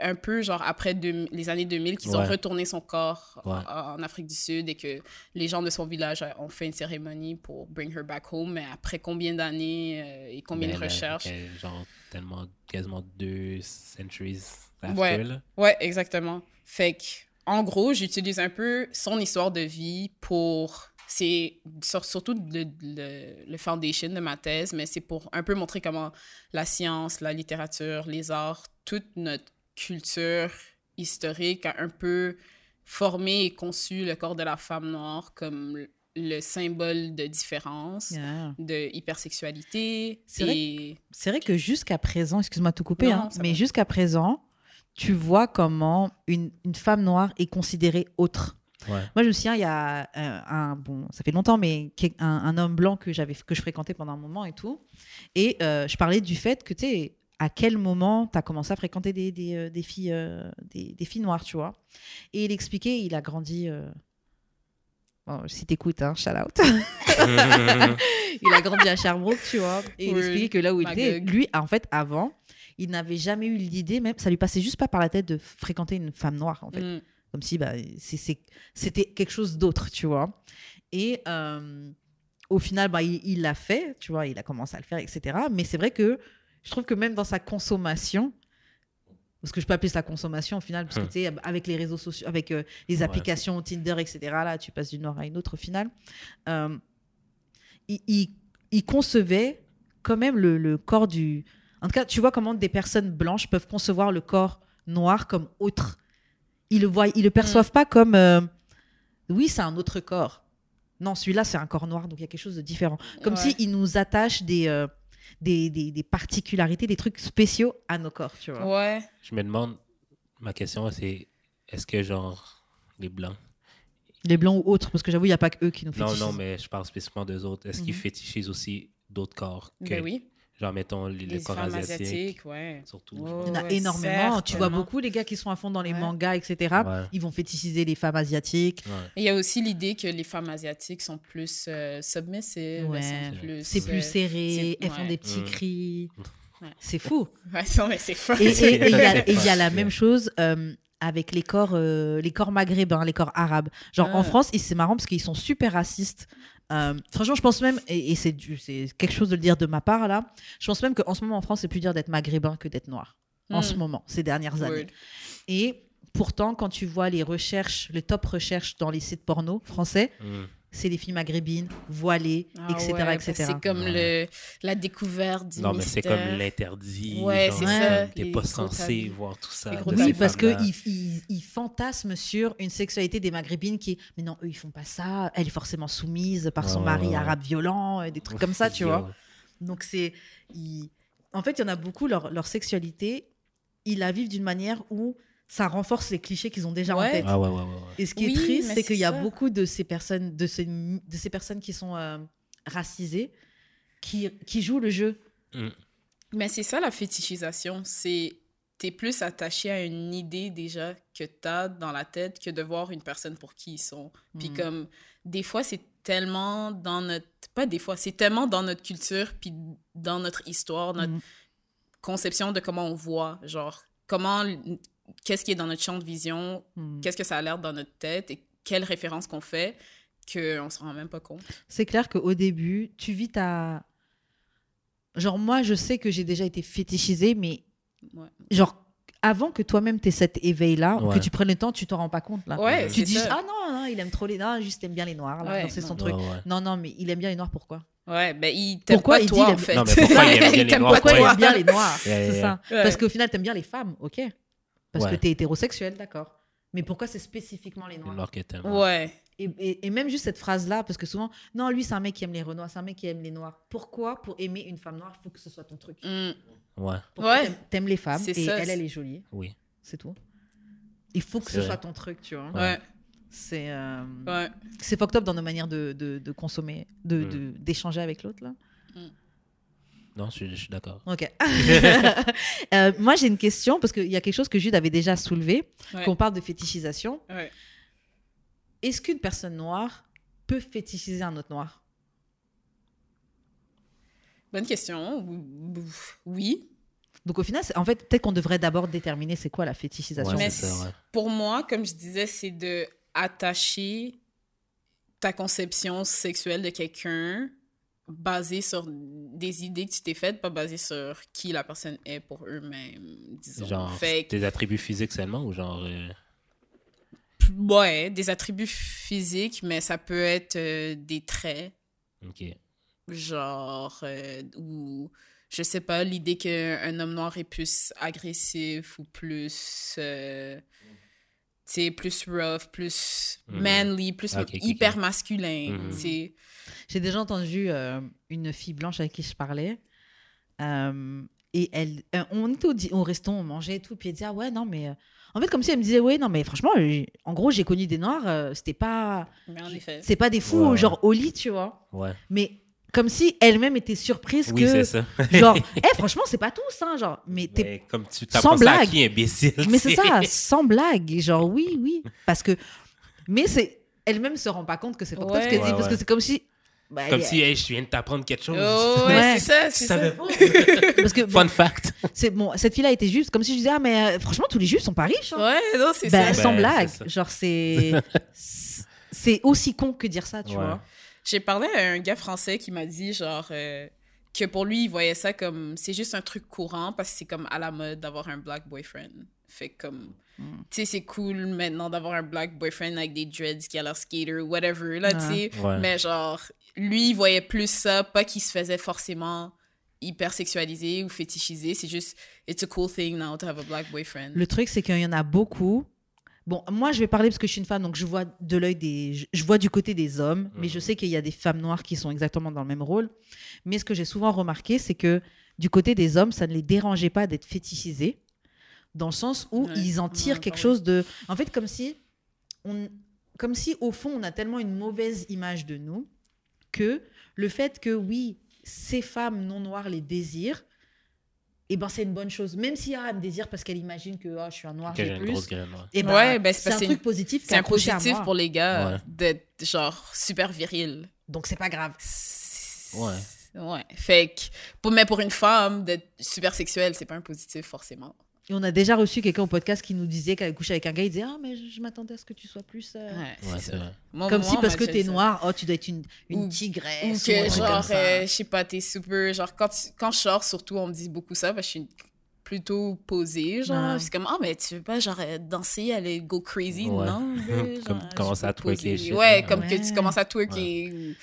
un peu genre après deux- les années 2000 qu'ils ont retourné son corps Ouais. en, en Afrique du Sud et que les gens de son village ont fait une cérémonie pour bring her back home. Mais après combien d'années euh, et combien Mais de là, recherches? euh, Genre, tellement, quasiment deux centuries after, Ouais. là. Ouais, exactement. Fait que, en gros, j'utilise un peu son histoire de vie pour. C'est sur- surtout le, le, le foundation de ma thèse, mais c'est pour un peu montrer comment la science, la littérature, les arts, toute notre culture historique a un peu formé et conçu le corps de la femme noire comme le symbole de différence, yeah. de hypersexualité. C'est vrai et... C'est vrai que jusqu'à présent, excuse-moi de te couper, Non, hein, mais jusqu'à présent, tu vois comment une, une femme noire est considérée autre. Ouais. Moi, je me souviens, il y a euh, un, bon, ça fait longtemps, mais un, un homme blanc que j'avais, que je fréquentais pendant un moment et tout. Et euh, je parlais du fait que, tu sais, à quel moment tu as commencé à fréquenter des, des, euh, des filles, euh, des, des filles noires, tu vois. Et il expliquait, il a grandi. Bon, si t'écoutes, hein, shout out. il a grandi à Sherbrooke, tu vois. Et il expliquait que là où il était, lui, en fait, avant, il n'avait jamais eu l'idée, même, ça lui passait juste pas par la tête de fréquenter une femme noire, en fait Mm. Comme si bah, c'était quelque chose d'autre, tu vois. Et euh, au final, bah, il l'a fait, tu vois, il a commencé à le faire, etc. Mais c'est vrai que je trouve que même dans sa consommation, parce que je peux appeler ça consommation au final, parce que Hmm. tu sais, avec les réseaux sociaux, avec euh, les Ouais. applications Tinder, etc., là, tu passes d'une nord à une autre au final, euh, il, il- il concevait quand même le, le corps du... En tout cas, tu vois comment des personnes blanches peuvent concevoir le corps noir comme autre. Ils le voient, ils le perçoivent pas comme... euh, oui, c'est un autre corps. Non, celui-là, c'est un corps noir, donc il y a quelque chose de différent. Comme Ouais. s'ils nous attachent des, euh, des, des, des particularités, des trucs spéciaux à nos corps, tu vois. Ouais. Je me demande, ma question, c'est est-ce que, genre, les Blancs. Les blancs ou autres, parce que j'avoue, il n'y a pas que eux qui nous Non, fétichisent. non, mais je parle spécifiquement d'eux autres. Est-ce qu'ils Mhm. fétichisent aussi d'autres corps que, Ben oui. Genre, mettons, les, Les le corps femmes asiatique, asiatiques, ouais. surtout. Genre. Il y en a Ouais, énormément. Tu vois beaucoup les gars qui sont à fond dans les Ouais. mangas, etc. Ouais. Ils vont fétichiser les femmes asiatiques. Ouais. Et Il y a aussi l'idée que les femmes asiatiques sont plus euh, submissives, plus, C'est plus euh, serré, elles font ouais. des petits cris. C'est fou. Ouais, non, mais c'est fun. Et il y, a- la Ouais. même chose euh, avec les corps, euh, les corps maghrébins, les corps arabes. Genre en Ah. France, c'est marrant parce qu'ils sont super racistes. Euh, franchement, je pense même, et, et c'est du- c'est quelque chose de le dire de ma part là, je pense même qu'en ce moment en France, c'est plus dur d'être maghrébin que d'être noir. En Mm. ce moment, ces dernières années. Word. Et pourtant, quand tu vois les recherches, les top recherches dans les sites porno français, Mm. C'est les filles maghrébines, voilées, Ah etc. ouais, etc. C'est comme le, la découverte du Non, mais c'est comme l'interdit. Ouais, c'est ça, T'es pas censé voir tout ça. Oui, parce qu'ils ils, ils fantasment sur une sexualité des maghrébines qui est Mais non, eux, ils font pas ça. Elle est forcément soumise par son mari arabe violent, et des trucs comme ça, tu vois. Donc, c'est. ils- En fait, il y en a beaucoup, leur, leur sexualité, ils la vivent d'une manière où ça renforce les clichés qu'ils ont déjà en tête. Ah ouais, ouais, ouais. ouais. Et ce qui Oui, est triste, c'est qu'il y a beaucoup de ces personnes, de ces, de ces personnes qui sont euh, racisées, qui, qui jouent le jeu. Mais c'est ça la fétichisation. C'est t'es plus attaché à une idée déjà que t'as dans la tête que de voir une personne pour qui ils sont. Puis Mm. comme des fois c'est tellement dans notre pas des fois c'est tellement dans notre culture puis dans notre histoire notre Mm. conception de comment on voit genre comment qu'est-ce qui est dans notre champ de vision Mm. qu'est-ce que ça a l'air dans notre tête et quelles références qu'on fait qu'on se rend même pas compte. C'est clair qu'au début, tu vis ta. Genre, moi, je sais que j'ai déjà été fétichisée, mais Ouais. genre, avant que toi-même t'aies cet éveil-là, Ouais. que tu prennes le temps, tu t'en rends pas compte là. Ouais, tu dis, ça. ah non, non, il aime trop les. Non, juste il aime bien les noirs, là. C'est son non. truc. Ouais, ouais. Non, non, mais il aime bien les noirs, pourquoi? Ouais, ben il t'aime Pourquoi pas il toi en aime- fait. Non, mais pourquoi il aime bien les noirs, Pourquoi il aime bien les noirs? C'est ça. Ouais. Parce qu'au final, t'aimes bien les femmes, ok. Parce que Ouais. t'es hétérosexuel, d'accord. Mais pourquoi c'est spécifiquement les Les noirs noirs que t'aimes. Ouais. Et, et- et même juste cette phrase-là, parce que souvent, non, lui, c'est un mec qui aime les Renois, c'est un mec qui aime les Noirs. Pourquoi, pour aimer une femme noire, il faut que ce soit ton truc? Mm. Ouais, Pourquoi Ouais. t'aimes- T'aimes les femmes C'est et ça, elle, elle est jolie, oui. c'est tout. Il faut que C'est ce vrai. soit ton truc, tu vois. Ouais. C'est euh, Ouais. c'est fucked up dans nos manières de, de, de consommer, de- Mm. de- d'échanger avec l'autre, là. Non, je, je suis d'accord. Ok. Euh, moi, j'ai une question, parce qu'il y a quelque chose que Jude avait déjà soulevé, Ouais. qu'on parle de fétichisation. Ouais. Est-ce qu'une personne noire peut fétichiser un autre noir? Bonne question. Oui. Donc au final, c'est- en fait, peut-être qu'on devrait d'abord déterminer c'est quoi la fétichisation. Ouais, Mais c'est ça, ouais. Pour moi, comme je disais, c'est de attacher ta conception sexuelle de quelqu'un basée sur des idées que tu t'es faites, pas basée sur qui la personne est pour eux-mêmes, disons. Genre, Fait que- tes attributs physiques seulement ou genre. euh, ouais, des attributs physiques, mais ça peut être euh, des traits, Ok. genre, euh, ou je sais pas, l'idée qu'un homme noir est plus agressif ou plus. tu sais, plus rough, plus Mhm. manly, plus ok. hyper masculin. Tu sais. J'ai déjà entendu euh, une fille blanche avec qui je parlais. euh, et elle, euh, on était au, di- au resto, on mangeait et tout. Puis elle disait, ah ouais, non, mais. euh, en fait, comme si elle me disait, ouais, non, mais franchement, en gros, j'ai connu des noirs, euh, c'était pas. Mais en effet. C'est pas des fous, Ouais, ouais. genre au lit, tu vois. Ouais. Mais comme si elle-même était surprise Oui, que. c'est ça. Genre, eh, franchement, c'est pas tout ça, genre. Mais t'es Mais comme tu t'as Sans à blague. qui, imbécile? Mais c'est ça, sans blague. Genre, oui, oui. Parce que. Mais c'est. Elle-même se rend pas compte que c'est pas toi ce Ouais. qu'elle dit. Ouais, Parce ouais. que c'est comme si. Bah, Comme si, hey, je viens de t'apprendre quelque chose. Oh, ouais, Ouais. c'est ça, c'est savais ça. pas? Parce que. bon, Fun fact. c'est bon, cette fille-là était juste comme si je disais, ah, mais euh, franchement, tous les juifs sont pas riches. hein. Ouais, non, c'est Ben, ça. sans Ben, blague. Genre, c'est. c'est aussi con que dire ça, tu Ouais. vois. J'ai parlé à un gars français qui m'a dit, genre, euh, que pour lui, il voyait ça comme. C'est juste un truc courant parce que c'est comme à la mode d'avoir un black boyfriend. Fait que comme. Mm. Tu sais, c'est cool maintenant d'avoir un black boyfriend avec des dreads qui a l'air skater, whatever, là, tu sais. Ouais. Mais genre, lui, il voyait plus ça, pas qu'il se faisait forcément hyper sexualisé ou fétichisé. C'est juste, it's a cool thing now to have a black boyfriend. Le truc, c'est qu'il y en a beaucoup. Bon, moi, je vais parler parce que je suis une femme, donc je vois de l'œil des. je- Je vois du côté des hommes, mais je Mhm. sais qu'il y a des femmes noires qui sont exactement dans le même rôle. Mais ce que j'ai souvent remarqué, c'est que du côté des hommes, ça ne les dérangeait pas d'être fétichisés, dans le sens où Ouais, ils en tirent quelque chose de. En fait, comme si. On... Comme si, au fond, on a tellement une mauvaise image de nous que le fait que, oui, ces femmes non noires les désirent, eh ben, c'est une bonne chose. Même si ah, elle me désire parce qu'elle imagine que ah, je suis un noir, Que j'ai plus. graine, ouais. Eh ben, Ouais, ben, c'est un truc positif. C'est est un positif pour les gars Ouais. d'être genre super viril. Donc c'est pas grave. Ouais. Ouais. Fait que, pour, mais pour une femme, d'être super sexuelle, c'est pas un positif forcément. Et on a déjà reçu quelqu'un au podcast qui nous disait qu'elle couchait avec un gars, il disait Ah, mais je, je m'attendais à ce que tu sois plus. euh, Ouais, Ouais, c'est vrai. Moi, Comme moi, si parce que t'es noire, oh, tu dois être une, une Ou- tigresse. Ou ou que comme genre, ça. euh, je sais pas, t'es super. Genre, quand, tu- quand je sors, surtout, on me dit beaucoup ça, parce que je suis plutôt posée, genre. Ouais. C'est comme, ah, mais tu veux pas, genre, euh, danser, aller go crazy? Ouais. Non, Comme je suis à twerker Ouais, comme que tu commences à twerker.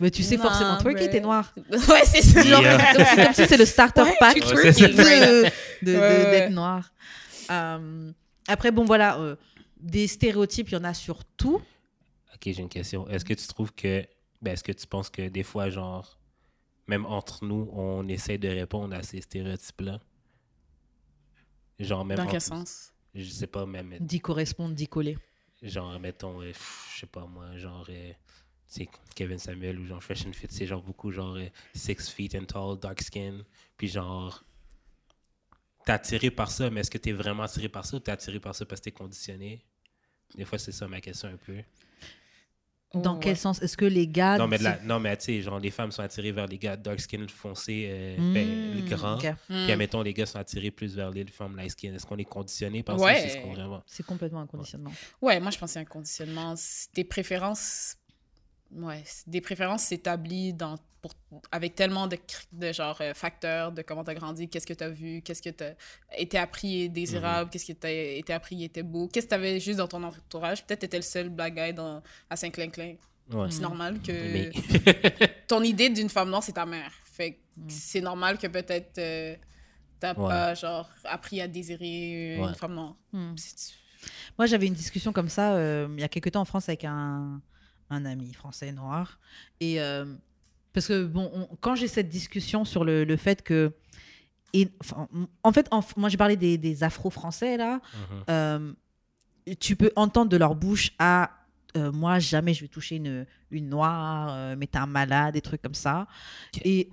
Mais tu sais Non, forcément twerker, t'es bro. noir. Ouais, c'est ça. Genre, genre. comme, si, comme si c'est le starter Ouais, pack de, de- de- Ouais, ouais. d'être noir. Euh, après, bon, voilà, euh, des stéréotypes, il y en a sur tout. Ok, j'ai une question. Est-ce que tu trouves que. Ben, est-ce que tu penses que des fois, genre, même entre nous, on essaie de répondre à ces stéréotypes-là? Genre, même. Dans quel sens? Je sais pas, même. D'y correspondre, d'y coller. Genre, mettons, euh, je sais pas moi, genre. Euh, sais, Kevin Samuel ou genre Fresh and Fit, c'est genre beaucoup genre euh, six feet and tall, dark skin. Puis genre. T'es attiré par ça, mais est-ce que t'es vraiment attiré par ça ou t'es attiré par ça parce que t'es conditionné? Des fois, c'est ça ma question un peu. Dans Ouais. quel sens? Est-ce que les gars. Non, mais, de la- non, mais tu sais, genre, les femmes sont attirées vers les gars dark skin foncés, euh, ben, les Hmm, grands. ok. Puis, Hmm. admettons, les gars sont attirés plus vers les femmes light skin. Est-ce qu'on est conditionné par ça? Ouais. ou c'est ce qu'on vraiment. C'est complètement un conditionnement. Ouais, moi, je pense que c'est un conditionnement. C'est- Tes préférences, ouais, des préférences s'établissent dans, pour, avec tellement de, de genre euh, facteurs de comment tu as grandi, qu'est-ce que tu as vu, qu'est-ce que tu as été appris et désirable, qu'est-ce que tu as été appris et était beau, qu'est-ce que tu avais juste dans ton entourage? Peut-être tu étais le seul black guy dans, à Saint-Clinclin. Ouais. C'est normal que Mais- ton idée d'une femme noire, c'est ta mère. Fait que Mm. c'est normal que peut-être euh, t'as Ouais. pas genre appris à désirer Ouais. une femme noire. C'est- Moi, j'avais une discussion comme ça euh, il y a quelques temps en France avec un, un ami français noir. Et euh, parce que, bon, on- quand j'ai cette discussion sur le, le fait que. et- en fait, en- moi, j'ai parlé des, des afro-français, là. Mhm. Euh, tu peux entendre de leur bouche à. euh, moi, jamais je vais toucher une, une noire, mais t'es un malade, des trucs comme ça. Et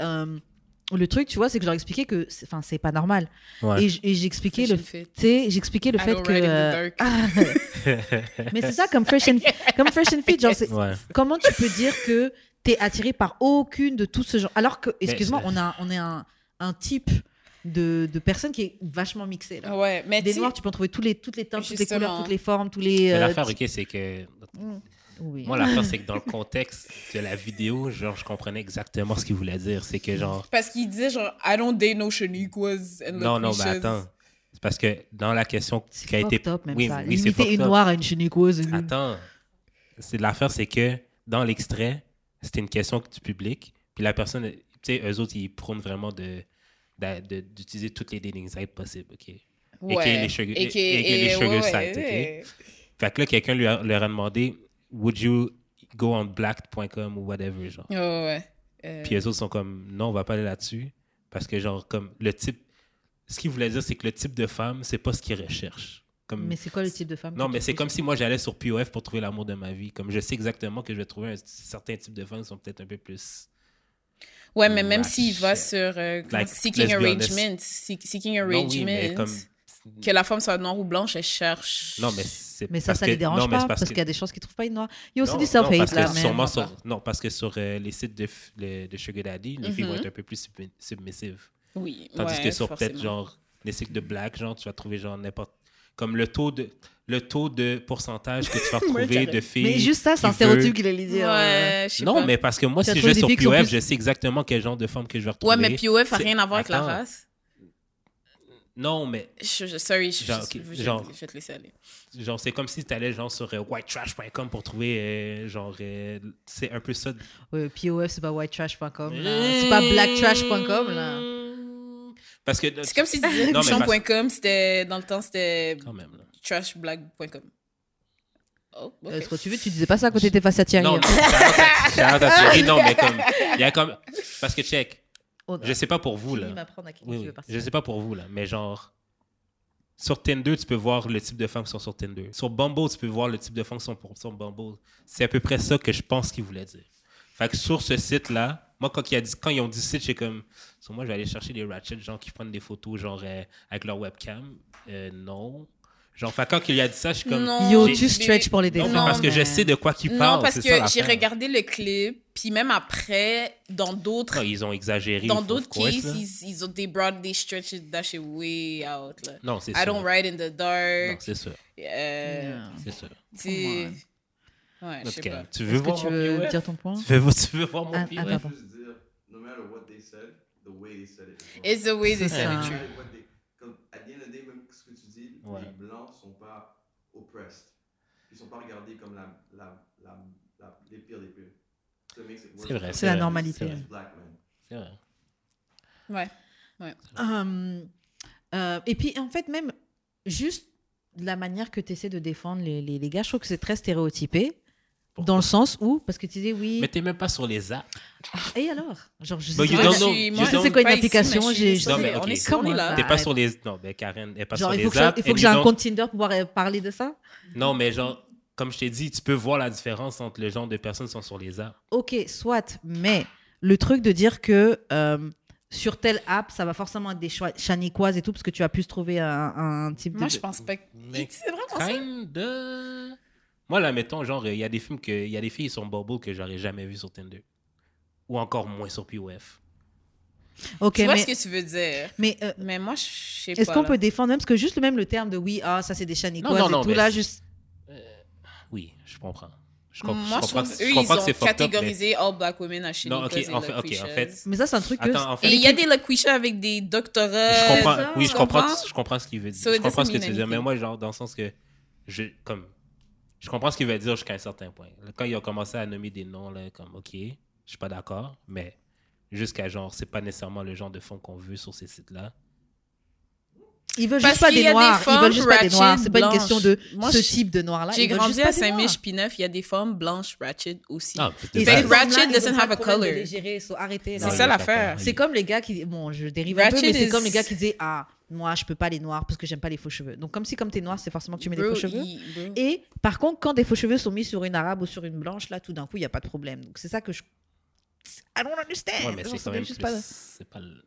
le truc, tu vois, c'est que je leur expliquais que c'est- enfin, c'est pas normal. Ouais. Et j'expliquais le, sais, j'expliquais le I fait que. euh, ah, mais c'est ça, comme Fresh and, comme fresh and Fit. Genre, Ouais. comment tu peux dire que t'es attiré par aucune de tout ce genre Alors que, excuse-moi, on, a, on est un, un type de, de personne qui est vachement mixé. là. Ouais, mais Des noirs, tu peux en trouver tous les, toutes les teintes, toutes les couleurs, toutes les formes, tous les. Euh, l'affaire, tu- ok, c'est que. Oui. Moi, l'affaire, c'est que dans le contexte de la vidéo, genre, je comprenais exactement ce qu'il voulait dire. C'est que, genre. Parce qu'il disait genre, I don't date no Shaniquas and Non, non, mais attends. C'est parce que dans la question qui a été. up, même oui, ça. oui, c'est une noire à une cheniquoise. une- Attends. C'est l'affaire, c'est que dans l'extrait, c'était une question du public. Puis la personne, tu sais, eux autres, ils prônent vraiment de d'utiliser toutes les dating sites possibles, OK? Ouais. les sugar- Et que- et que les et- sugar ouais, sites, ouais. Fait que là, quelqu'un leur a demandé « Would you go on black.com ou whatever, genre? Ouais, ouais. Euh, Puis les autres sont comme non, on va pas aller là-dessus parce que genre comme le type ce qu'il voulait dire c'est que le type de femme, c'est pas ce qu'il recherche. Comme Mais c'est quoi le type de femme Non, mais c'est comme si moi j'allais sur POF pour trouver l'amour de ma vie. Comme je sais exactement que je vais trouver un certain type de femmes qui sont peut-être un peu plus Ouais, mais même s'il va sur euh, Like, Seeking. Arrangement, seek- Seeking Non, oui, Arrangement, mais comme que la femme soit noire ou blanche, elle cherche. non, mais c'est Mais ça, ça que- les dérange pas parce, parce qu'il y a des choses qu'ils trouvent pas une noire. Il y a aussi du non, self-hate parce que là, non, parce que sur euh, les sites de, f- le- de Sugar Daddy, les filles Mhm. vont être un peu plus sub- submissives. Oui. Tandis ouais, que sur peut-être genre les cycles de black, genre tu vas trouver genre n'importe comme le taux de le taux de pourcentage que tu vas retrouver de filles. Mais juste ça, c'est un stéréotype qu'il allait dire. Ouais, Non, pas. mais parce que moi, si je vais sur POF, plus- je sais exactement quel genre de femme que je vais retrouver. Ouais, mais POF a C'est- rien à voir avec la race. Non, mais Je, je- sorry, je, Genre, je- ok, je- genre- je vais te laisser aller. genre c'est comme si tu allais genre sur euh, whitetrash.com pour trouver euh, genre euh, c'est un peu ça. Ouais, POF, c'est pas whitetrash.com. là. C'est pas blacktrash.com. là. Parce que C'est comme si tu disais bouchon.com, c'était dans le temps, c'était quand même. là. trashblack.com. Oh, ok. Euh, ce que tu veux, tu disais pas ça quand t'étais face à Thierry. Non, hein. non, à- Thierry, non, mais comme il y a comme parce que check, Oh, je sais pas pour vous là. Oui, oui. Je sais pas pour vous, là, mais genre, sur Tinder, tu peux voir le type de femmes qui sont sur Tinder. Sur Bumble, tu peux voir le type de femmes qui sont pour- sur Bumble. C'est à peu près ça que je pense qu'il voulait dire. Fait que sur ce site-là, moi, quand, il a dit, quand ils ont dit site, j'ai comme, sur moi, je vais aller chercher des ratchets, gens qui prennent des photos, genre, euh, avec leur webcam. Euh, non. Genre, fait, quand il a dit ça, je suis comme. Non, Yo, tu stretch pour les Non, mais défendre. parce que je sais de quoi qu'il parle. Non, parce que j'ai regardé le clip, puis même après, dans d'autres Non, ils ont exagéré. dans d'autres cases, ils, ils ont they brought they stretch that shit way out. Là. Non, c'est I sûr. don't ride in the Non, dark. c'est sûr. Euh, Non. C'est sûr. c'est- Ouais, En je tout sais cas, pas. tu veux voir que tu mon veux dire ton point? Tu veux, tu veux voir mon Ah. Juste dire, no matter what they said, the way they said it. It's the way they C'est said ça. it true. matter what they- comme, at the end of the day, même ce que tu dis, Ouais. les blancs sont pas oppressed. Ils sont pas regardés comme la, la, la, la- les pires des pires. C'est vrai, C'est la normalité. c'est vrai. Vrai. Ouais. Hum, euh, et puis, en fait, même juste la manière que tu essaies de défendre les, les, les gars, je trouve que c'est très stéréotypé. Pourquoi? Dans le sens où, parce que tu disais oui. Mais t'es même pas sur les apps. Et alors? Genre, je sais you pas. don't je moi, c'est quoi une ici, application mais je Non, mais les- On est sur, on est là. T'es Ah, pas sur les. Non, mais Karen, elle est pas Genre, sur il les faut que, je- apps. il faut que you j'ai un compte Tinder pour pouvoir euh, parler de ça? Non, mais genre, comme je t'ai dit, tu peux voir la différence entre le genre de personnes qui sont sur les apps. Ok, soit, mais le truc de dire que euh, sur telle app, ça va forcément être des chaniquoises et tout, parce que tu as pu se trouver un, un type Moi, de. je pense pas que. Mais C'est vraiment ça. Kinda. Moi, là, mettons, genre, il y a des films que. Il y a des filles sur Bubble que j'aurais jamais vu sur Tinder. Ou encore moins sur POF. Ok, Je vois mais, ce que tu veux dire. mais euh, Mais moi, je sais pas. est-ce qu'on peut défendre même Parce que juste le même le terme de oui, ah, ça c'est des non, et non, tout, là, juste. Oui, je comprends. Je, comp- Moi, je comprends trouve que- eux, je ils comprends que ont up, mais- catégorisé all black women à chez Non, ok, en fait- ok, en fait, Mais ça, c'est un truc que. Attends, en fait- Et il y a des Laquisha avec des doctorats. Je comprends, ça, oui, je comprends, comprends? je comprends ce qu'il veut dire. So je comprends ce que tu veux dire, mais moi, genre, dans le sens que je, comme, je comprends ce qu'il veut dire jusqu'à un certain point. Quand ils ont commencé à nommer des noms, là, comme, ok, je suis pas d'accord, mais jusqu'à genre, c'est pas nécessairement le genre de fond qu'on veut sur ces sites-là. Ils veulent Parce juste pas qu'il y des a des noirs. Ils veulent juste pas des ratchet noirs. C'est pas une question de Moi, ce type de noir-là. J'ai grandi à Saint-Mich noirs. puis neuf, il y a des femmes blanches ratchet aussi. Ah, Fait ratchet doesn't have a color. gérer, so arrêtez. C'est il ça a l'affaire. C'est comme les gars qui. Bon, je dérive un peu, Ratchet mais c'est is- comme les gars qui disaient Ah, moi, je peux pas les noirs parce que j'aime pas les faux cheveux. Donc, comme si, comme t'es noir, c'est forcément que tu mets des faux cheveux. bro. Et par contre, quand des faux cheveux sont mis sur une arabe ou sur une blanche, là, tout d'un coup, il n'y a pas de problème. Donc, c'est ça que je. I don't understand. Ouais, mais c'est ça quand veut même juste plus. pas- C'est pas. le-.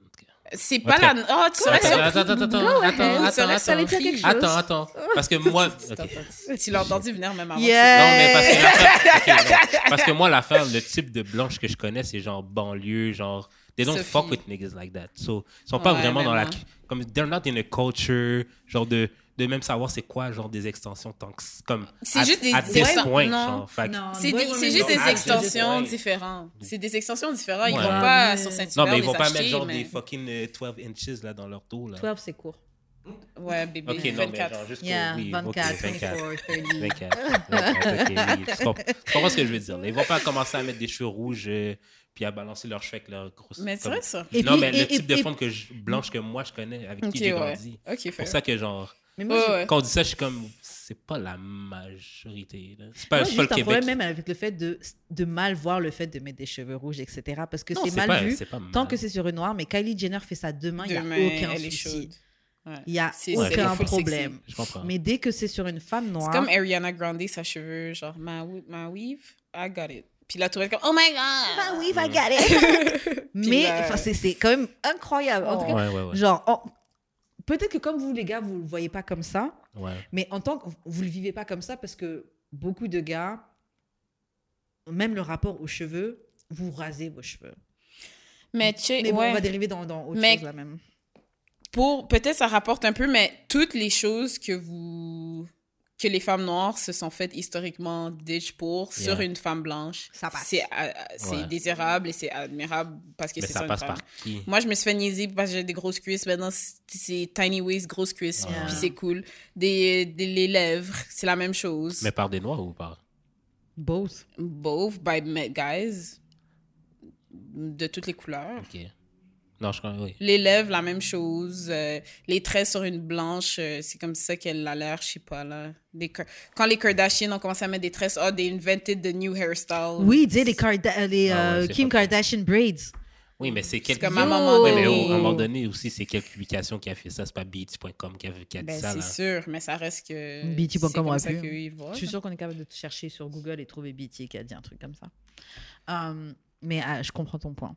C'est pas la. Oh, tu serais Attends, attends, attends, attends, attends, attends. Attends, attends. Parce que moi. Tu l'as entendu venir même avant. Yeah. Non, mais parce que, l'affaire- ok, non. parce que moi, l'affaire, le type de blanche que je connais, c'est genre banlieue, genre. They don't Sophie. fuck with niggas like that. So, ils sont pas Ouais, vraiment dans la. Comme, they're not in a culture, genre de, de même savoir c'est quoi, genre des extensions, tant que. Comme. C'est at- juste des- non. genre. Non, C'est juste non, des extensions différentes. C'est des extensions différentes. Ils vont pas sur Saint-Hubert Non, mais ils vont pas mettre genre des fucking euh, 12 inches là dans leur dos, là. 12, c'est court. Ouais, bébé. Ok, non, mais 24. genre jusqu'au. Yeah, oui, 24, ok, 24. 24, 30. 24. 24, ok, oui. Tu comprends, ce que je veux dire. Ils vont pas commencer à mettre des cheveux rouges euh, puis à balancer leurs cheveux avec leurs grosses. Mais c'est vrai ça. Et non, puis- mais et- le type et- de fond que je- blanche que moi je connais, avec Ok, qui j'ai ouais. grandi. Ok, C'est pour ça que, genre, Mais moi, ouais. quand on dit ça, je suis comme, c'est pas la majorité. C'est pas, Moi, c'est pas le Québec. problème même avec le fait de, de mal voir le fait de mettre des cheveux rouges, etc. Parce que c'est mal pas- vu c'est tant que c'est sur une noire. Mais Kylie Jenner fait ça demain, il n'y a aucun elle est souci. chaude. Ouais. Il n'y a C'est- c'est aucun problème. sexy. Je comprends. Mais dès que c'est sur une femme C'est noire, comme Ariana Grande, sa cheveux, genre, ma weave, I got it. Puis la tourette comme, oh my god! Ah oui, va garer. Mais là- enfin, c'est c'est quand même incroyable. En tout cas, Ouais, ouais, ouais. genre, en- peut-être que comme vous, les gars, vous le voyez pas comme ça, ouais. mais en tant que vous le vivez pas comme ça parce que beaucoup de gars, même le rapport aux cheveux, vous rasez vos cheveux. Mais tu sais, Mais bon, ouais. on va dériver dans, dans autre Mais- chose là même. pour peut-être ça rapporte un peu, mais toutes les choses que vous que les femmes noires se sont faites historiquement ditch pour sur une femme blanche, Ça passe. c'est euh, c'est Ouais. désirable et c'est admirable parce que Mais c'est ça ça, une passe femme. par qui? Moi, je me suis fait niaiser parce que j'ai des grosses cuisses. Maintenant, c'est- c'est tiny waist, grosses cuisses, Yeah. puis c'est cool. Des, des les lèvres, c'est la même chose. Mais par des noirs ou par? Both. Both by guys de toutes les couleurs. Ok. Non, je crois, oui. Les lèvres, la même chose. Euh, les traits sur une blanche, euh, c'est comme ça qu'elle a l'air, je sais pas, là. Des Quand les Kardashians ont commencé à mettre des tresses, oh, they invented the new hairstyle. Oui, sais, les, Karda- les Ah ouais, euh, c'est Kim Kardashian braids. Oui, mais c'est quelques. comme à un moment Oui, mais donné. à un moment donné aussi, c'est quelques publications qui a fait ça? C'est pas beats.com qui a, qui a dit Ben, ça. c'est sûr, mais ça reste que. Aurait ça pu. Je suis sûre qu'on est capable de chercher sur Google et trouver BT qui a dit un truc comme ça. Mais je comprends ton point.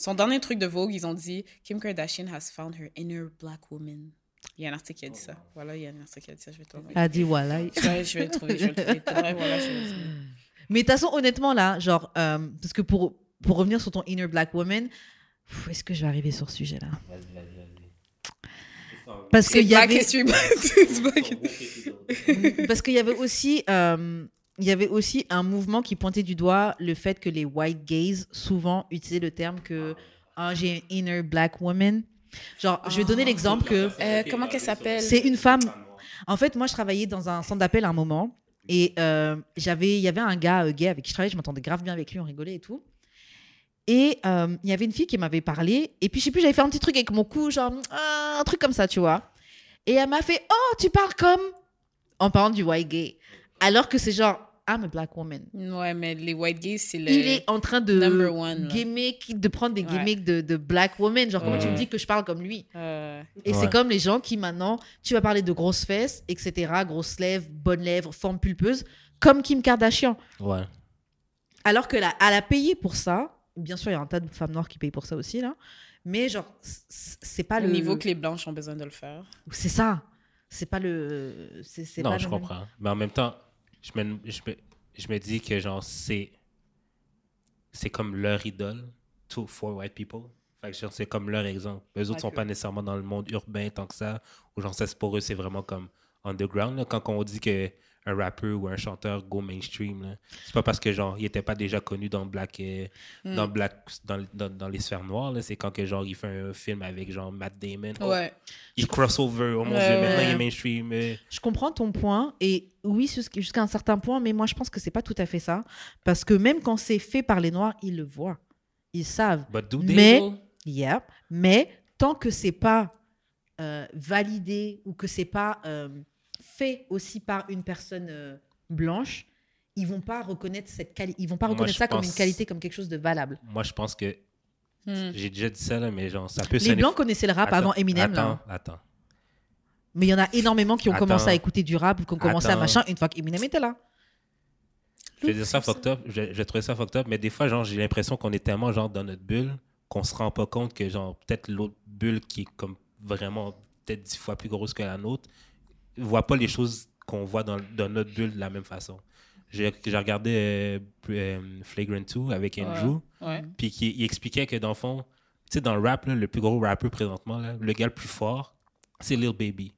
Son dernier truc de Vogue, ils ont dit Kim Kardashian has found her inner black woman. Il y a un article qui a dit ça. Voilà, il y a un article qui a dit ça. Je vais te l'envoyer. A dit voilà. Je vais, je vais le trouver. Je vais le trouver. Pour vrai, voilà, je vais le trouver. Mais de toute façon, honnêtement, là, genre, euh, parce que pour, pour revenir sur ton inner black woman, est-ce que je vais arriver sur ce sujet-là? Vas-y, vas-y, vas-y. Parce C'est qu'il y avait, Black- parce qu'il y avait aussi, euh, il y avait aussi un mouvement qui pointait du doigt le fait que les white gays souvent utilisaient le terme que Ah, j'ai une inner black woman. Genre, je vais donner l'exemple que Euh, comment qu'elle s'appelle? C'est une femme. En fait, moi, je travaillais dans un centre d'appel à un moment et euh, j'avais, il y avait un gars euh, gay avec qui je travaillais, je m'entendais grave bien avec lui, on rigolait et tout. Et il y avait une fille qui m'avait parlé et puis je sais plus, j'avais fait un petit truc avec mon cou, genre ah, un truc comme ça, tu vois. Et elle m'a fait oh tu parles comme en parlant du white gay, alors que c'est genre I'm a black woman. Ouais, mais les white gays, c'est le. Il est en train de number one, gimmick, de prendre des Ouais. gimmicks de, de black woman. Genre comment tu me dis que je parle comme lui? Euh, et Ouais. c'est comme les gens qui maintenant, tu vas parler de grosses fesses, etc., grosses lèvres, bonnes lèvres, forme pulpeuse, comme Kim Kardashian. Ouais. Alors que là, elle a payé pour ça. Bien sûr, il y a un tas de femmes noires qui payent pour ça aussi, là. Mais genre, c'est pas au le. niveau que les blanches ont besoin de le faire. C'est ça. C'est pas le. C'est Non, pas je le même. comprends. Mais en même temps, je me, je me, je me dis que genre c'est c'est comme leur idole, to for white people. Fait que genre, c'est comme leur exemple. Eux autres sont Ok. pas nécessairement dans le monde urbain tant que ça. Ou genre ça pour eux c'est vraiment comme underground. là. Quand on dit que un rappeur ou un chanteur go mainstream, là, c'est pas parce que genre il était pas déjà connu dans Black euh, Mm. dans Black dans, dans, dans les sphères noires. là. C'est quand que genre il fait un film avec genre Matt Damon. Oh, Ouais. il crossover. Oh mon Ouais, dieu, maintenant il est mainstream. euh. Je comprends ton point et oui jusqu'- jusqu'à un certain point, mais moi je pense que c'est pas tout à fait ça parce que même quand c'est fait par les noirs, ils le voient, ils savent. But do they Mais-? Yep. Mais tant que c'est pas euh, validé ou que c'est pas euh, fait aussi par une personne euh, blanche, ils vont pas reconnaître cette quali- ils vont pas reconnaître ça comme une qualité, comme quelque chose de valable. Moi, je pense que Hmm. j'ai déjà dit ça, là, mais genre, ça peut Les sonner- blancs connaissaient le rap Attends, avant Eminem, Attends, là. attends. mais il y en a énormément qui ont Attends. commencé à écouter du rap, qui ont commencé à machin une fois qu'Eminem était là. Je vais dire ça fucked up. Je, trouver ça fucked up, mais des fois, genre, j'ai l'impression qu'on est tellement genre dans notre bulle qu'on se rend pas compte que genre peut-être l'autre bulle qui est comme vraiment peut-être dix fois plus grosse que la nôtre voit pas les choses qu'on voit dans, dans notre bulle de la même façon. J'ai regardé euh, euh, Flagrant 2 avec Andrew, puis qui il expliquait que dans le fond, tu sais, dans le rap, là, le plus gros rappeur présentement, là, le gars le plus fort, c'est Lil Baby.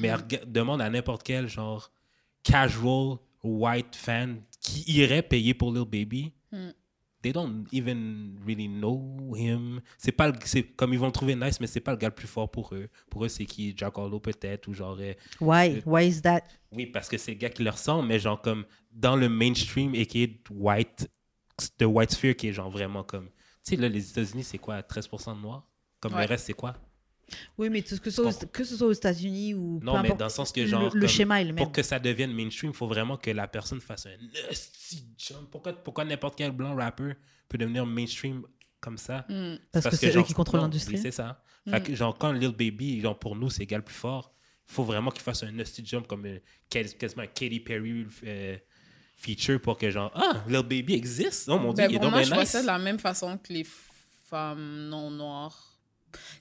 Mais rega- demande à n'importe quel genre casual white fan qui irait payer pour Lil Baby. Hmm. They don't even really know him. C'est pas le- c'est comme ils vont le trouver nice, mais c'est pas le gars le plus fort pour eux. Pour eux, c'est qui? Jack Harlow peut-être ou genre euh, Why? Why is that? oui, parce que c'est le gars qui leur ressemble, mais genre comme dans le mainstream et qui est white, de white sphere qui est genre vraiment comme. Tu sais, là, les États-Unis, c'est quoi 13% de noirs Comme Ouais. le reste, c'est quoi? Oui, mais que ce soit, aux- que ce soit aux États-Unis ou peu Non, mais dans le sens que le- genre. le, comme- schéma est le même. Pour que ça devienne mainstream, il faut vraiment que la personne fasse un jump. Pourquoi, pourquoi n'importe quel blanc rappeur peut devenir mainstream comme ça? Hmm. Parce que c'est eux qui contrôlent l'industrie. C'est ça. Fait que, genre, quand Lil Baby, genre, pour nous, c'est égal plus fort, il faut vraiment qu'il fasse un esti jump comme euh, quas- quasiment un Katy Perry euh, feature pour que, genre, ah, Lil Baby existe. Oh mon dieu, Ben, il est moi, je vois nice. ça de la même façon que les femmes non noires.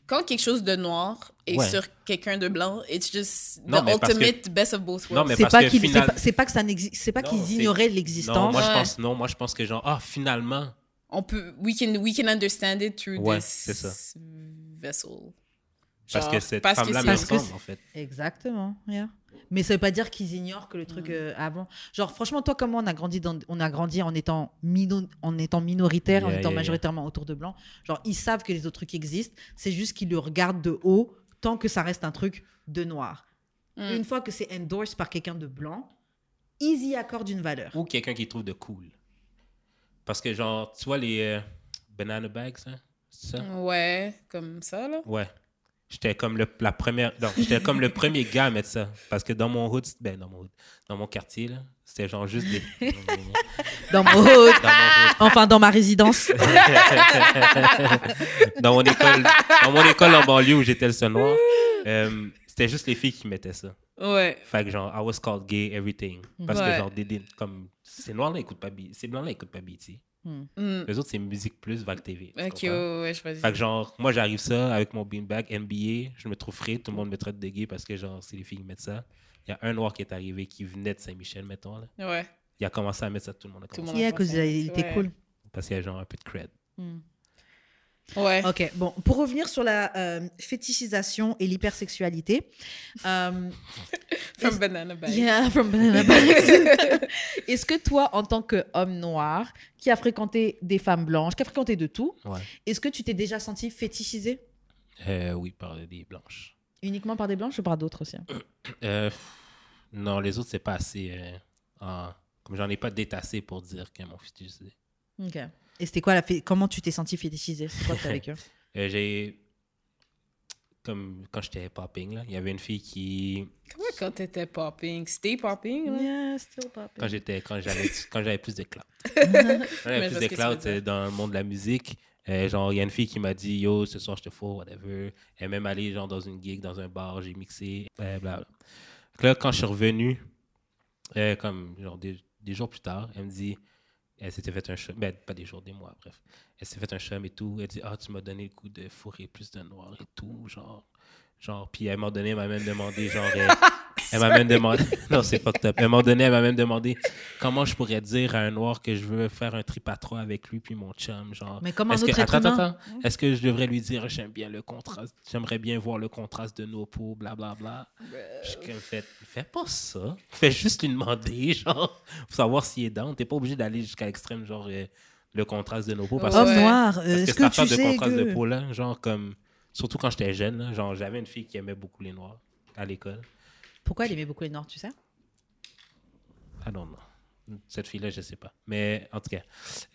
Quand quelque chose de noir est Ouais. sur quelqu'un de blanc, it's just Non, the parce que- ultimate best of both Non, worlds. mais C'est pas que qu'ils final- c'est pas, pas que ça n'existe, c'est pas Non, qu'ils ignoraient Non, l'existence. moi, je Ouais. pense, non, moi, je pense que, genre, ah, finalement, On peut, we can, we can understand it through Ouais, this ça. vessel. parce Genre, que cette parce que femme-là ressemble, c'est- en fait. Exactement. yeah. Mais ça veut pas dire qu'ils ignorent que le truc euh, avant. Genre franchement, toi comme moi, on a grandi dans, on a grandi en étant mino- en étant minoritaire, en étant yeah, yeah. majoritairement autour de blancs. Genre ils savent que les autres trucs existent. C'est juste qu'ils le regardent de haut tant que ça reste un truc de noir. Mm. Une fois que c'est endorsed par quelqu'un de blanc, ils y accordent une valeur. Ou quelqu'un qui trouve de cool. Parce que, genre, tu vois les euh, banana bags, hein? C'est ça? Ouais, comme ça, là. Ouais. J'étais comme le, la première. Non, j'étais comme le premier gars à mettre ça. Parce que dans mon hood, ben dans mon dans mon quartier, là, c'était genre juste des. Dans mon hood, dans mon hood. enfin dans ma résidence. dans mon école, dans mon école en banlieue où j'étais le seul noir, euh, c'était juste les filles qui mettaient ça. Ouais. Fait que genre, I was called gay everything. Parce Ouais. que genre, they didn't- comme, ces noirs-là écoutent pas. Ces blancs-là écoutent pas BET. Hmm. Mm. Les autres, c'est Musique Plus, Vague TV. Ok, ouais, ouais, je vois. Fait que genre, moi j'arrive ça avec mon beanbag NBA, je me trouve frais, tout le monde me traite de gay parce que genre, c'est les filles qui mettent ça. Il y a un noir qui est arrivé qui venait de Saint-Michel, mettons. Là. Ouais. Il a commencé à mettre ça, tout le monde a Tout le commencé. monde. Yeah, a cause il était Ouais. cool. Parce qu'il y a genre un peu de cred. Hmm. Ouais. Ok, bon, pour revenir sur la euh, fétichisation et l'hypersexualité, euh, From Banana. Yeah, from Banana Bags. Est-ce que toi, en tant qu'homme noir, qui a fréquenté des femmes blanches, qui a fréquenté de tout, Ouais. est-ce que tu t'es déjà senti fétichisé Euh, oui, par des blanches. uniquement par des blanches ou par d'autres aussi hein? Euh, non, les autres, c'est pas assez. euh, en- Comme j'en ai pas détassé pour dire qu'elles m'ont fétichisé. Ok. Et c'était quoi la fé- Comment tu t'es senti fétichisé C'est quoi que vécu? Euh, j'ai. Comme quand j'étais popping, là, il y avait une fille qui. Comment quand t'étais popping? Stay popping? là? Yeah, still popping. Quand j'étais quand j'avais quand j'avais plus de clout. Quand j'avais plus de clout euh, dans le monde de la musique. euh, genre, il y a une fille qui m'a dit Yo, ce soir je te fous, whatever. Elle est même allée genre, dans une gig, dans un bar, j'ai mixé, euh, bla. Donc là, quand je suis revenu, euh, comme genre des, des jours plus tard, elle me dit Elle s'était fait un chum, ben pas des jours, des mois, bref. Elle s'est fait un chum et tout. Elle dit Ah, tu m'as donné le coup de fourrer plus de noir et tout, genre. Genre, puis elle m'a donné, m'a même demandé, genre, euh, elle m'a même demandé, non, c'est fucked up. Elle m'a donné, elle m'a même demandé comment je pourrais dire à un noir que je veux faire un trip à trois avec lui puis mon chum, genre. Mais comme un Est-ce que, attends, humain. attends, est-ce que je devrais lui dire j'aime bien le contraste, j'aimerais bien voir le contraste de nos peaux, blablabla. Je suis comme fait, fais pas ça. Fais juste lui demander, genre, pour savoir s'il est down. T'es pas obligé d'aller jusqu'à l'extrême, genre, euh, le contraste de nos peaux. Parce, Ouais. que- Homme noir, parce euh, que est-ce que affaire tu de sais contraste de que... peau là, genre comme surtout quand j'étais jeune, là, genre j'avais une fille qui aimait beaucoup les noirs à l'école. Pourquoi elle aimait beaucoup les noirs, tu sais Ah non non. Cette fille-là, je sais pas. Mais en tout cas,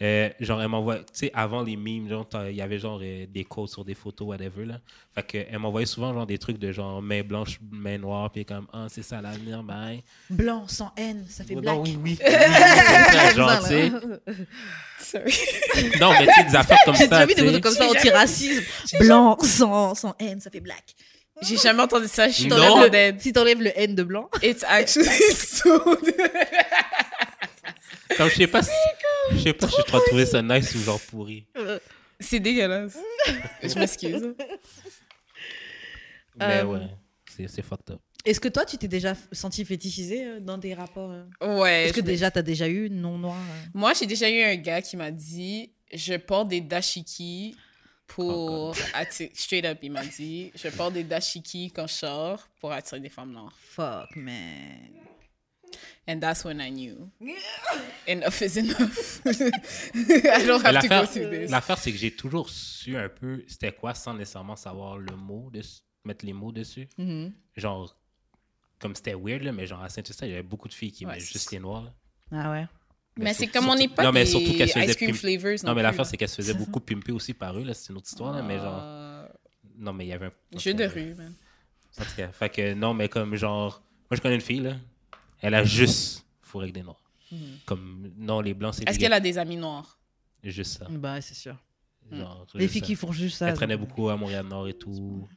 euh, genre, elle m'envoie, tu sais, avant les memes, genre, il y avait genre euh, des quotes sur des photos, whatever, là. Fait que, elle m'envoyait souvent, genre, des trucs de genre main blanche, main noire, puis comme, ah, c'est ça l'avenir, bye. Blanc, sans haine, ça fait Non, black. oui, oui. oui, c'est ça, genre, tu sais. Sorry. Non, mais tu sais, des affaires comme J'ai ça. déjà vu tu des sais. photos comme ça anti-racisme. Blanc, sans, sans haine, ça fait black. J'ai jamais entendu ça. Je suis Non. le, dead. si t'enlèves le haine de blanc. It's actually so. Comme, je sais pas si, je sais pas si je dois trouver ça nice ou genre pourri. C'est dégueulasse. Je m'excuse. Mais Euh, ouais, c'est c'est fucked up. Est-ce que toi, tu t'es déjà senti fétichisé euh, dans des rapports euh? Ouais. Est-ce que déjà, t'as déjà eu non noir euh? Moi, j'ai déjà eu un gars qui m'a dit je porte des dashiki pour attirer. Straight up, il m'a dit je porte des dashiki quand je sors pour attirer des femmes noires. Fuck, man. And that's when I knew. Enough is enough. I don't have to go through this. l'affaire, c'est que j'ai toujours su un peu c'était quoi sans nécessairement savoir le mot, dessus, mettre les mots dessus. Mhm. Genre, comme c'était weird, là, mais genre à Saint-Eustache, il y avait beaucoup de filles qui Ouais, aimaient juste les noirs. là. Ah ouais? Mais c'est comme on n'est pas non, mais des surtout qu'elle se faisait ice cream pimp- flavors. Non, mais l'affaire, c'est qu'elle se faisait beaucoup pimper aussi par eux, là, c'est une autre histoire, là, mais genre. Euh, Non, mais il y avait un. Jeu de rue, man. En tout cas, fait que non, mais comme genre. Moi, je connais une fille, là. Elle a juste fourré avec des noirs. Comme, non, les blancs, c'est Est-ce qu'elle a des amis noirs? Juste ça. Bah, c'est sûr. Genre, Les juste filles ça. qui font juste ça. Elle traînait donc- beaucoup à Montréal-Nord et tout.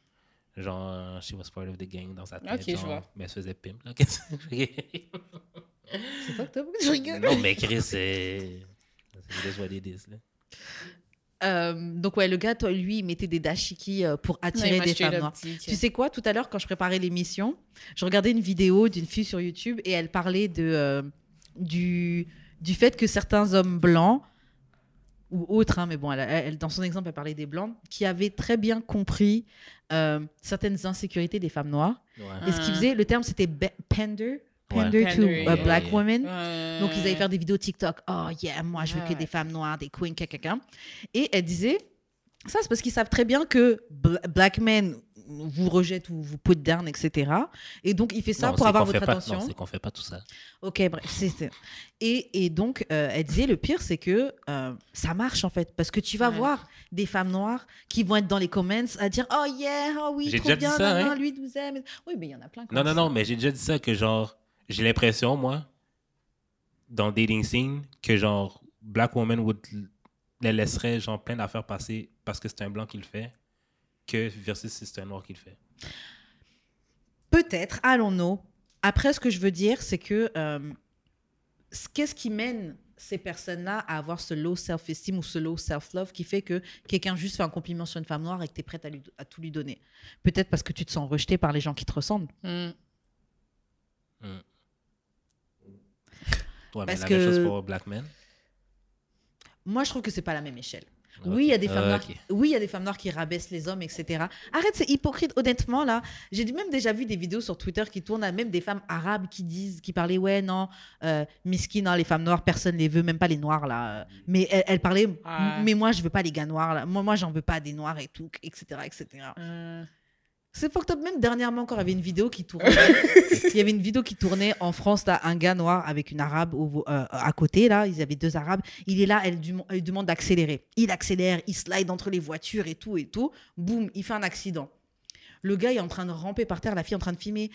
Genre, she was part of the gang dans sa tête. Ok, je vois. Mais elle se faisait pimp, là. Que- C'est fucked up, je rigole. non, mais Chris, c'est. C'est just what it is, là. Euh, donc ouais, le gars, toi, lui, il mettait des dashiki euh, pour attirer des femmes noires. que- Tu sais quoi, tout à l'heure, quand je préparais l'émission, je regardais une vidéo d'une fille sur YouTube et elle parlait de, euh, du, du fait que certains hommes blancs, ou autres, hein, mais bon, elle, elle- dans son exemple, elle parlait des blancs, qui avaient très bien compris euh, certaines insécurités des femmes noires. Ouais. Et ce qu'ils Ah. faisaient, le terme, c'était be- pander, Ouais. to black. Ouais. Donc, ils allaient faire des vidéos TikTok. Oh, yeah, moi, je veux que des femmes noires, des queens, caca. Et elle disait, ça, c'est parce qu'ils savent très bien que bl- black men vous rejettent ou vous put down, etc. Et donc, il fait ça Non, pour avoir votre pas- attention. Non, c'est qu'on fait pas tout ça. Ok, bref. c'est- c'est- Et, et donc, euh, elle disait, le pire, c'est que euh, ça marche, en fait. Parce que tu vas Ouais. voir des femmes noires qui vont être dans les comments à dire, oh yeah, oh oui, J'ai trop déjà dit bien, ça, nan, hein. lui nous aime. Oui, mais il y en a plein. qui Non, non, non, mais j'ai déjà dit ça que genre, j'ai l'impression, moi, dans dating scene, que genre, Black Woman would, les laisserait genre plein d'affaires passer parce que c'est un blanc qui le fait, que versus si c'est un noir qui le fait. Peut-être, allons-nous. Après, ce que je veux dire, c'est que euh, qu'est-ce qui mène ces personnes-là à avoir ce low self-esteem ou ce low self-love qui fait que quelqu'un juste fait un compliment sur une femme noire et que tu es prête à, lui, à tout lui donner? Peut-être parce que tu te sens rejeté par les gens qui te ressemblent. Mm. Ouais, mais Parce la que- même chose pour Black Men? Moi, je trouve que c'est pas la même échelle. Ok. Oui, il y a des femmes Ah, noires. Oui, il y a des femmes noires qui rabaissent les hommes, etc. Arrête, c'est hypocrite. Honnêtement, là, j'ai même déjà vu des vidéos sur Twitter qui tournent à même des femmes arabes qui disent, qui parlaient, ouais, non, euh, miskin, non, les femmes noires, personne les veut, même pas les noirs là. Mais elles, elles parlaient, Ouais. mais moi, je veux pas les gars noirs là. Moi, moi, j'en veux pas des noirs et tout, etc., etc. Euh, C'est fucked up. Même dernièrement, encore, il y avait une vidéo qui tournait. il y avait une vidéo qui tournait en France, là, un gars noir avec une arabe au- euh, à côté, là. Ils avaient deux arabes. Il est là, elle lui demande d'accélérer. Il accélère, il slide entre les voitures et tout et tout. Boum, il fait un accident. Le gars est en train de ramper par terre, la fille est en train de filmer.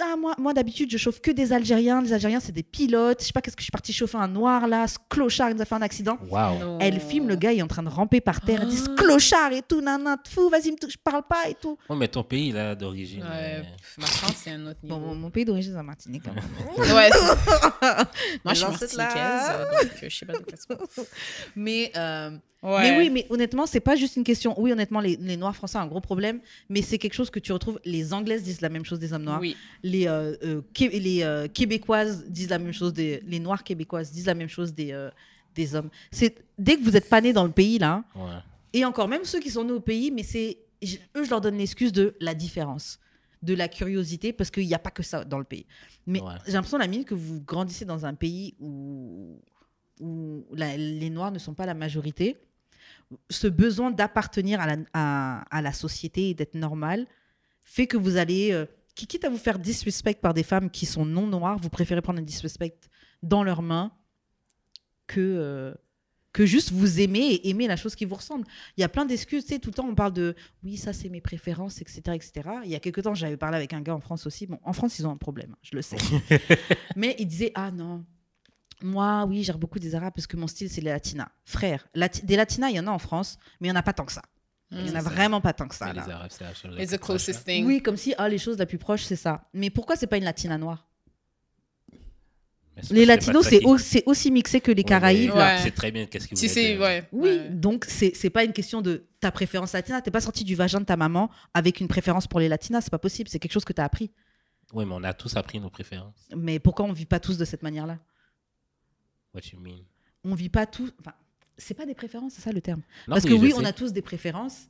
Ah, moi, moi d'habitude, je chauffe que des Algériens. Les Algériens, c'est des pilotes. Je sais pas qu'est-ce que je suis partie chauffer un noir, là. Ce clochard, il nous a fait un accident. Wow. Elle filme le gars, est en train de ramper par terre. Elle dit, ce Ah. clochard et tout, nanan, te fous, vas-y, je parle pas et tout. Ouais, mais ton pays, là, d'origine. Ouais, euh, ma France, c'est un autre niveau. Bon, mon, pays d'origine, c'est la Martinique. quand même. Ouais, c'est- Moi, je suis martiniquaise, donc euh, je sais pas de quoi mais, euh, Ouais. mais oui, mais honnêtement, c'est pas juste une question. Oui, honnêtement, les, les Noirs français ont un gros problème, mais c'est quelque chose que tu retrouves. Les Anglaises disent la même chose des hommes noirs. Oui. Les, euh, euh, les euh, Québécoises disent la même chose. Des, les Noirs québécoises disent la même chose des, des hommes. C'est dès que vous êtes pas né dans le pays là, ouais. et encore même ceux qui sont nés au pays, mais c'est eux, je leur donne l'excuse de la différence, de la curiosité, parce qu'il n'y a pas que ça dans le pays. Mais Ouais. j'ai l'impression, la minute que vous grandissez dans un pays où, où la- les Noirs ne sont pas la majorité, ce besoin d'appartenir à la, à, à la société et d'être normal fait que vous allez, euh, qui- quitte à vous faire disrespect par des femmes qui sont non noires, vous préférez prendre un disrespect dans leurs mains que, euh, que juste vous aimer et aimer la chose qui vous ressemble. Il y a plein d'excuses, tu sais, tout le temps on parle de oui, ça c'est mes préférences, etc., etc. Il y a quelques temps, j'avais parlé avec un gars en France aussi. Bon, en France, ils ont un problème, je le sais. Mais il disait ah non, moi oui, j'ai beaucoup des Arabes parce que mon style c'est les Latinas. Frère, lati- des Latinas, il y en a en France, mais il y en a pas tant que ça. Il y en a ça. vraiment pas tant que ça. Mais là. les Arabes, c'est la chose la It's plus the proche, closest là. thing. Oui, comme si ah, les choses la plus proche, c'est ça. Mais pourquoi c'est pas une Latina noire? Les Latinos, c'est aussi mixé que les Ouais, Caraïbes. Ouais. C'est très bien qu'est-ce dire? ouais. Oui, ouais. donc c'est c'est pas une question de ta préférence latina. T'es pas sorti du vagin de ta maman avec une préférence pour les latinas. C'est pas possible. C'est quelque chose que tu as appris. Oui, mais on a tous appris nos préférences. Mais pourquoi on vit pas tous de cette manière-là? What you mean? On vit pas tous. Enfin, c'est pas des préférences, c'est ça le terme. Non, Parce que oui, on sais. a tous des préférences.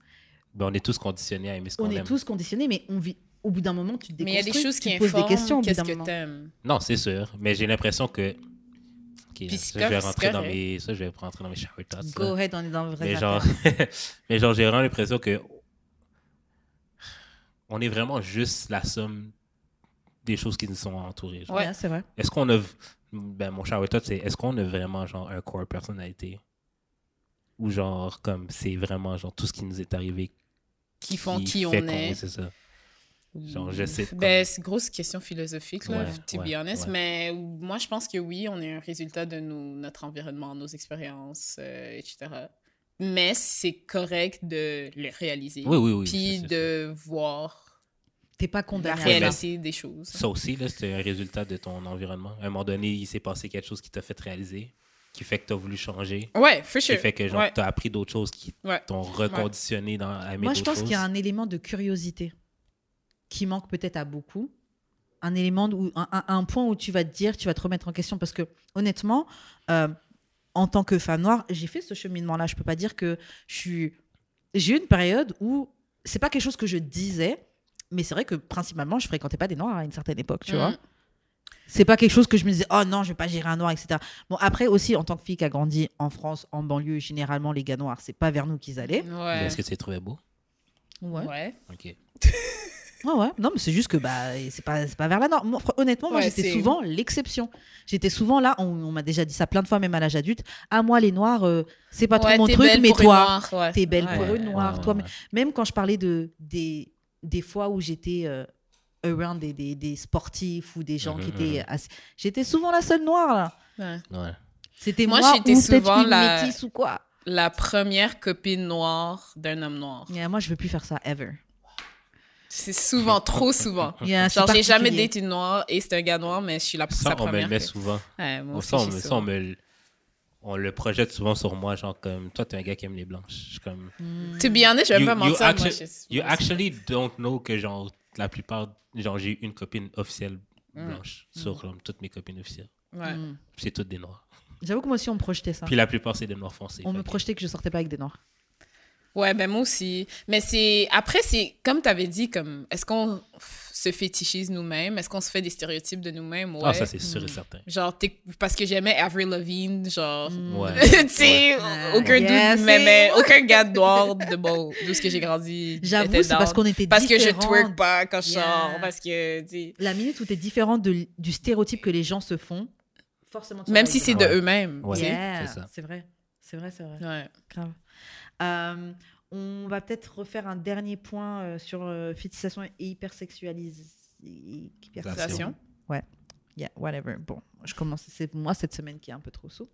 Ben, on est tous conditionnés à aimer ce qu'on On aime. est tous conditionnés, mais on vit. Au bout d'un moment, tu te Mais il y a des choses qui poses des questions au informent bout qu'est-ce d'un que moment. t'aimes. Non, c'est sûr. Mais j'ai l'impression que. Ok, Puis ça, je vais rentrer dans mes. Ça, je vais rentrer dans mes shower thoughts. là. Go ahead, on est dans le vrai Mais genre, mais genre, j'ai vraiment l'impression que on est vraiment juste la somme des choses qui nous sont entourées. genre. Ouais, c'est vrai. Est-ce qu'on a, ben mon shower thought, c'est est-ce qu'on a vraiment genre un core personnalité? Ou genre comme c'est vraiment genre tout ce qui nous est arrivé Qui font qui, on est? c'est ça. Genre, je sais Ben, c'est une grosse question philosophique, là, Ouais, to ouais, be honest. ouais. Mais moi, je pense que oui, on est un résultat de nos- notre environnement, nos expériences, euh, etc. Mais c'est correct de le réaliser. Oui, oui, oui. Puis de voir T'es pas la condamné. à réalité des choses. Ça aussi, là, c'est un résultat de ton environnement. À un moment donné, il s'est passé quelque chose qui t'a fait réaliser, qui fait que tu as voulu changer, Ouais, for sure. qui fait que genre, Ouais. tu as appris d'autres choses qui Ouais. t'ont reconditionné dans, à aimer Moi, je pense qu'il y a un élément de curiosité qui manque peut-être à beaucoup. Un élément où, un point où tu vas te dire, tu vas te remettre en question. Parce que, honnêtement, euh, en tant que femme noire, j'ai fait ce cheminement-là. Je peux pas dire que je suis. J'ai eu une période où c'est pas quelque chose que je disais, mais c'est vrai que principalement, je fréquentais pas des noirs à une certaine époque, tu Mm. vois. C'est pas quelque chose que je me disais, oh non, je vais pas gérer un noir, etc. Bon, après aussi, en tant que fille qui a grandi en France, en banlieue, généralement, les gars noirs, c'est pas vers nous qu'ils allaient. Ouais. Est-ce que tu les trouvais beau? Ouais. Ouais. Ok. Ouais, ouais. Non, mais c'est juste que bah, c'est pas, c'est pas vers la norme. Moi, honnêtement, moi, Ouais, j'étais souvent l'exception. J'étais souvent là, on, on m'a déjà dit ça plein de fois, même à l'âge adulte. Ah, moi, les noirs, euh, c'est pas Ouais, trop mon truc, mais toi, t'es belle pour une noire. Ouais, toi, Même quand je parlais de, des, des fois où j'étais euh, around des, des, des sportifs ou des gens qui Mhm, étaient. mhm. assez- J'étais souvent la seule noire, là. Ouais. ouais. C'était Moi, moi, j'étais souvent la- métisse ou quoi. La première copine noire d'un homme noir. Yeah, moi, je veux plus faire ça, ever. C'est souvent, trop souvent. Yeah, Genre, j'ai jamais date une noire et c'est un gars noir, mais je suis la, Ça, sa on me première. le met que- souvent. Ouais, moi aussi, ça, on, me- ça. ça, on me le- on le projette souvent sur moi, genre comme toi, t'es un gars qui aime les blanches. Je suis comme. To be honest, je vais You- pas you mentir. moi, je- You actually don't know que genre la plupart, genre j'ai une copine officielle Mm. blanche sur comme, toutes mes copines officielles. Ouais. Mm. C'est toutes des noirs. J'avoue que moi aussi, on me projetait ça. Puis la plupart c'est des noirs foncés. On me projetait que je sortais pas avec des noirs. Ouais, ben moi aussi. Mais c'est. Après, c'est. Comme tu avais dit, comme. Est-ce qu'on se fétichise nous-mêmes? Est-ce qu'on se fait des stéréotypes de nous-mêmes? Ouais. Ah, ça c'est sûr et certain. Genre, t'es- parce que j'aimais Avril Lavigne, genre. Mm. Ouais. tu sais, Ouais. aucun Yes, doute, mais, mais aucun gars noir de bon, d'où ce que j'ai grandi. J'avoue, c'est parce qu'on était Parce que je twerk pas quand je Yeah. sors, parce que, La minute où tu es différent de, du stéréotype que les gens se font, forcément. même si c'est de Ouais. eux-mêmes. Ouais. Yeah, c'est vrai. C'est vrai, c'est vrai. Ouais. Grave. Euh, on va peut-être refaire un dernier point euh, sur euh, fétichisation et hypersexualisation. Ouais. Yeah, whatever. Bon, je commence. C'est moi cette semaine qui est un peu trop sous.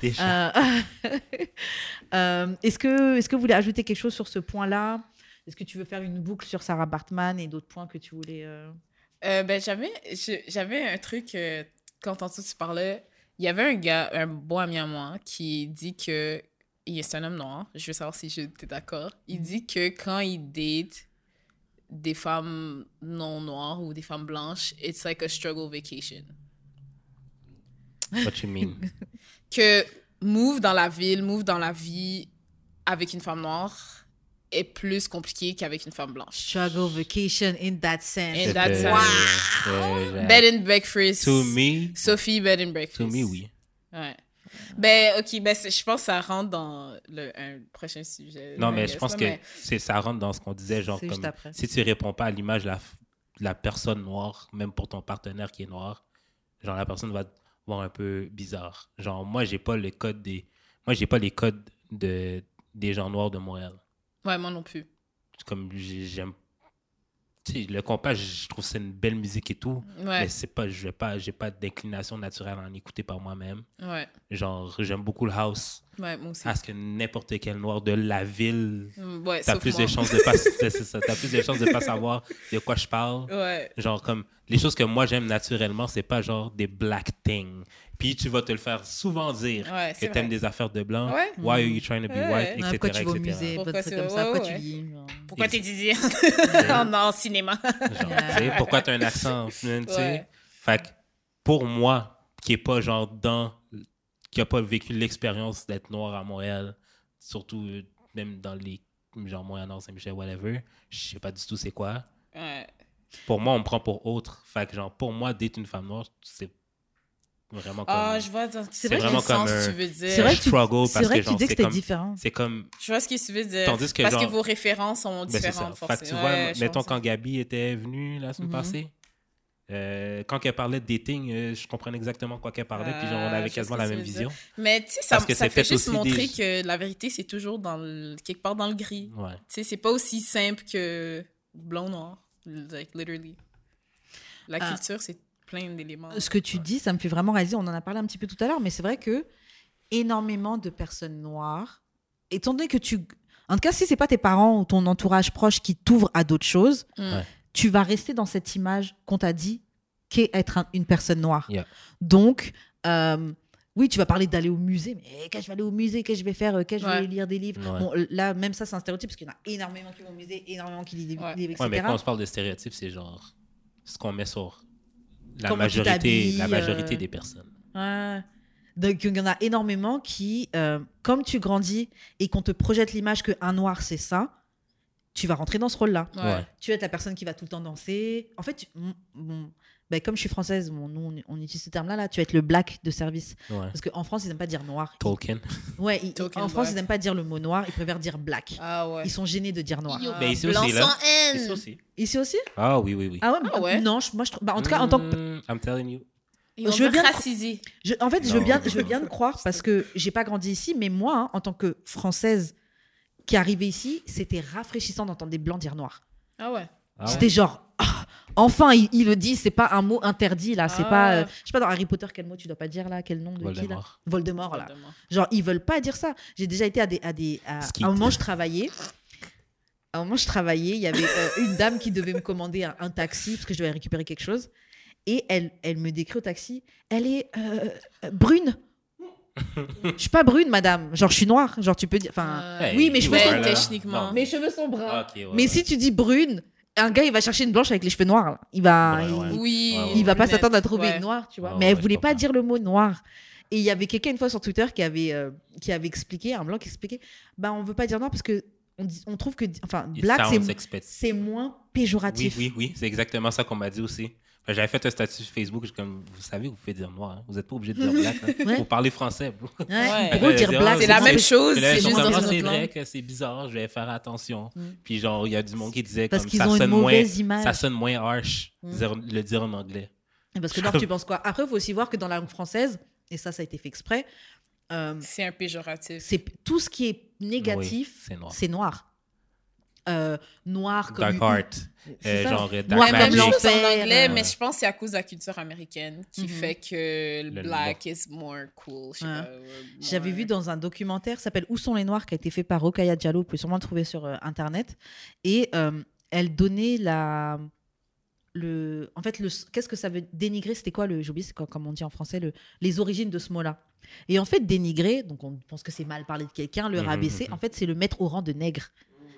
Déjà. Euh, euh, est-ce que, est-ce que vous voulez ajouter quelque chose sur ce point-là? Est-ce que tu veux faire une boucle sur Sarah Bartman et d'autres points que tu voulais euh, Euh, ben, j'avais, je- j'avais un truc, euh, quand tantôt tu parlais, il y avait un gars, un bon ami à moi, qui dit que, c'est un homme noir, je veux savoir si je t'es d'accord, il Mhm. dit que quand il date des femmes non noires ou des femmes blanches, it's like a struggle vacation. What you mean? Que move dans la ville, move dans la vie avec une femme noire est plus compliqué qu'avec une femme blanche. Struggle vacation in that sense. In that sense. euh, Bed and breakfast. To me, Sophie Bed and breakfast. to me, oui. Ouais. Ben, ok, ben, je pense que ça rentre dans le un prochain sujet. Non, I mais je guess, pense là, que mais- c'est, ça rentre dans ce qu'on disait, genre comme si tu réponds pas à l'image de la, de la personne noire, même pour ton partenaire qui est noir, genre la personne va te voir un peu bizarre. Genre moi j'ai pas le code des, moi j'ai pas les codes de des gens noirs de Montréal. Ouais, moi non plus. Comme j'ai- j'aime, le compas, je trouve que c'est une belle musique et tout, Ouais, mais c'est pas, je vais pas, j'ai pas d'inclination naturelle à en écouter par moi-même. ouais, Genre j'aime beaucoup le house, ouais, moi aussi. à ce que n'importe quel noir de la ville Mm, Ouais, T'as plus moi. de chances de pas, t'as plus de chances de pas savoir de quoi je parle. Ouais, Genre comme les choses que moi j'aime naturellement, c'est pas genre des black things. Puis tu vas te le faire souvent dire ouais, que t'aimes des affaires de blanc. Ouais. Why are you trying to be Ouais. white, etc. pourquoi tu vas au musée? Pourquoi c'est- comme ça? Pourquoi ouais. tu vis genre? Pourquoi t'es Didier en en cinéma? Genre, tu pourquoi t'as un accent tu sais? Fait que pour moi, qui est pas genre dans, qui a pas vécu l'expérience d'être noir à Montréal, surtout euh, même dans les genre Montréal-Nord, Saint-Michel, whatever, je sais pas du tout c'est quoi. Ouais. pour moi, on me prend pour autre. Fait que, genre, pour moi, d'être une femme noire, c'est vraiment comme. Ah, je vois C'est vrai vraiment sens comme un- tu veux dire. C'est vrai que tu, parce vrai que, que tu genre, dis que comme- différent. C'est comme. Je vois ce que tu veux dire. Tandis que, Parce que genre- vos références sont Ben, c'est ça. différentes, Fait que tu forcément. vois, mettons, quand Gabi était venue la semaine Mhm. passée, euh, quand elle parlait de dating, euh, je comprenais exactement quoi qu'elle parlait, puis genre, on Ah, avait quasiment la même vision. Mais tu sais, ça, Parce que ça fait fait juste montrer des- que la vérité, c'est toujours dans le- quelque part dans le gris. Ouais. Tu sais, c'est pas aussi simple que blanc-noir. Like, literally. La Ah. culture, c'est plein d'éléments. Ce que tu Ouais. dis, ça me fait vraiment réaliser, on en a parlé un petit peu tout à l'heure, mais c'est vrai que énormément de personnes noires, étant donné que tu... En tout cas, si c'est pas tes parents ou ton entourage proche qui t'ouvre à d'autres choses, Mm. Ouais. Tu vas rester dans cette image qu'on t'a dit qu'est être un- une personne noire. Yeah. Donc, euh, oui, tu vas parler d'aller au musée, mais eh, quand je vais aller au musée, que je vais faire, que je vais lire des livres? Ouais. Bon, là, même ça, c'est un stéréotype parce qu'il y en a énormément qui vont au musée, énormément qui lisent des Ouais. livres, Ouais, mais etc. quand on se parle de stéréotypes, c'est genre ce qu'on met sur la Comment majorité, la majorité euh, des personnes. Ouais. Donc, il y en a énormément qui, euh, comme tu grandis et qu'on te projette l'image qu'un noir, c'est ça, tu vas rentrer dans ce rôle-là. Ouais. Tu vas être la personne qui va tout le temps danser. En fait, tu- m- bon, ben, comme je suis française, bon, nous, on, on utilise ce terme-là, là, tu vas être le black de service. Ouais. Parce qu'en France, ils n'aiment pas dire noir. Tolkien. Ouais, ils- en France, black. ils n'aiment pas dire le mot noir, ils préfèrent dire black. Ah ouais. Ils sont gênés de dire noir. Ah, Ben, ici blanc aussi, là. ça aussi. Ici aussi? Ah oui, oui, oui. Ah ouais, Ah ouais. Non, je- moi, je, trouve- bah, en tout cas, en tant que Mm, I'm telling you. Je veux bien-. Je- en fait, je veux, bien, je veux bien le croire parce que j'ai pas grandi ici, mais moi, hein, en tant que Française qui arrivait ici, c'était rafraîchissant d'entendre des blancs dire noir. Ah ouais. Ah ouais? C'était genre, ah, enfin, il, il le dit, c'est pas un mot interdit là, c'est Ah. pas, euh, je sais pas dans Harry Potter quel mot tu dois pas dire là, quel nom de qui là Voldemort. Voldemort là. Voldemort. Genre ils veulent pas dire ça. J'ai déjà été à des, à des, à, un moment je travaillais À un moment, je travaillais, il y avait euh, une dame qui devait me commander un, un taxi parce que je devais récupérer quelque chose. Et elle, elle me décrit au taxi, elle est euh, euh, brune. Je suis pas brune, madame. Genre, je suis noire. Genre, tu peux dire. Enfin, Euh, oui, mes cheveux sont- techniquement. Non. mes cheveux sont bruns. Ouais, mais ouais. si tu dis brune, un gars, il va chercher une blanche avec les cheveux noirs. là. Il va, Ouais, il- ouais. Oui. Il va pas s'attendre à trouver ouais. une noire, tu vois. Ouais, mais ouais, elle voulait pas dire le mot noir. Et il y avait quelqu'un une fois sur Twitter qui avait, euh, qui avait expliqué, un blanc qui expliquait, bah on veut pas dire noir parce que on, dit- on trouve que, enfin, black c'est moins Oui, péjoratif. oui, oui, c'est exactement ça qu'on m'a dit aussi. Enfin, J'avais fait un statut sur Facebook, je comme, vous savez, vous pouvez dire noir, hein. vous n'êtes pas obligé de dire black. hein. Ouais. Vous parlez français. bro. Ouais. Dire black, C'est la moins- même chose, c'est juste dans une c'est vrai que c'est bizarre, je vais faire attention. Mm. Puis genre, il y a du monde qui disait Parce comme qu'ils ça ont une sonne moins, mauvaise image. ça sonne moins harsh, Mm. dire- le dire en anglais. Parce que noir, tu penses quoi? Après, il faut aussi voir que dans la langue française, et ça, ça a été fait exprès, euh, C'est un péjoratif. c'est tout ce qui est négatif, Oui, c'est noir. Euh, noir comme Dark art, euh, genre euh, Moi, dark La même chose en anglais, mais je pense que c'est à cause de la culture américaine qui Mhm. fait que le Le black is more cool. Ouais. J'avais more- vu dans un documentaire qui s'appelle Où sont les Noirs qui a été fait par Rokaya Diallo, vous pouvez sûrement le trouver sur euh, internet. Et euh, elle donnait la. Le, en fait, le, qu'est-ce que ça veut dénigrer? C'était quoi le. J'ai oublié, c'est quoi, comme on dit en français, le, les origines de ce mot-là. Et en fait, dénigrer, donc on pense que c'est mal parler de quelqu'un, le Mhm, rabaisser, mhm. en fait, c'est le mettre au rang de nègre.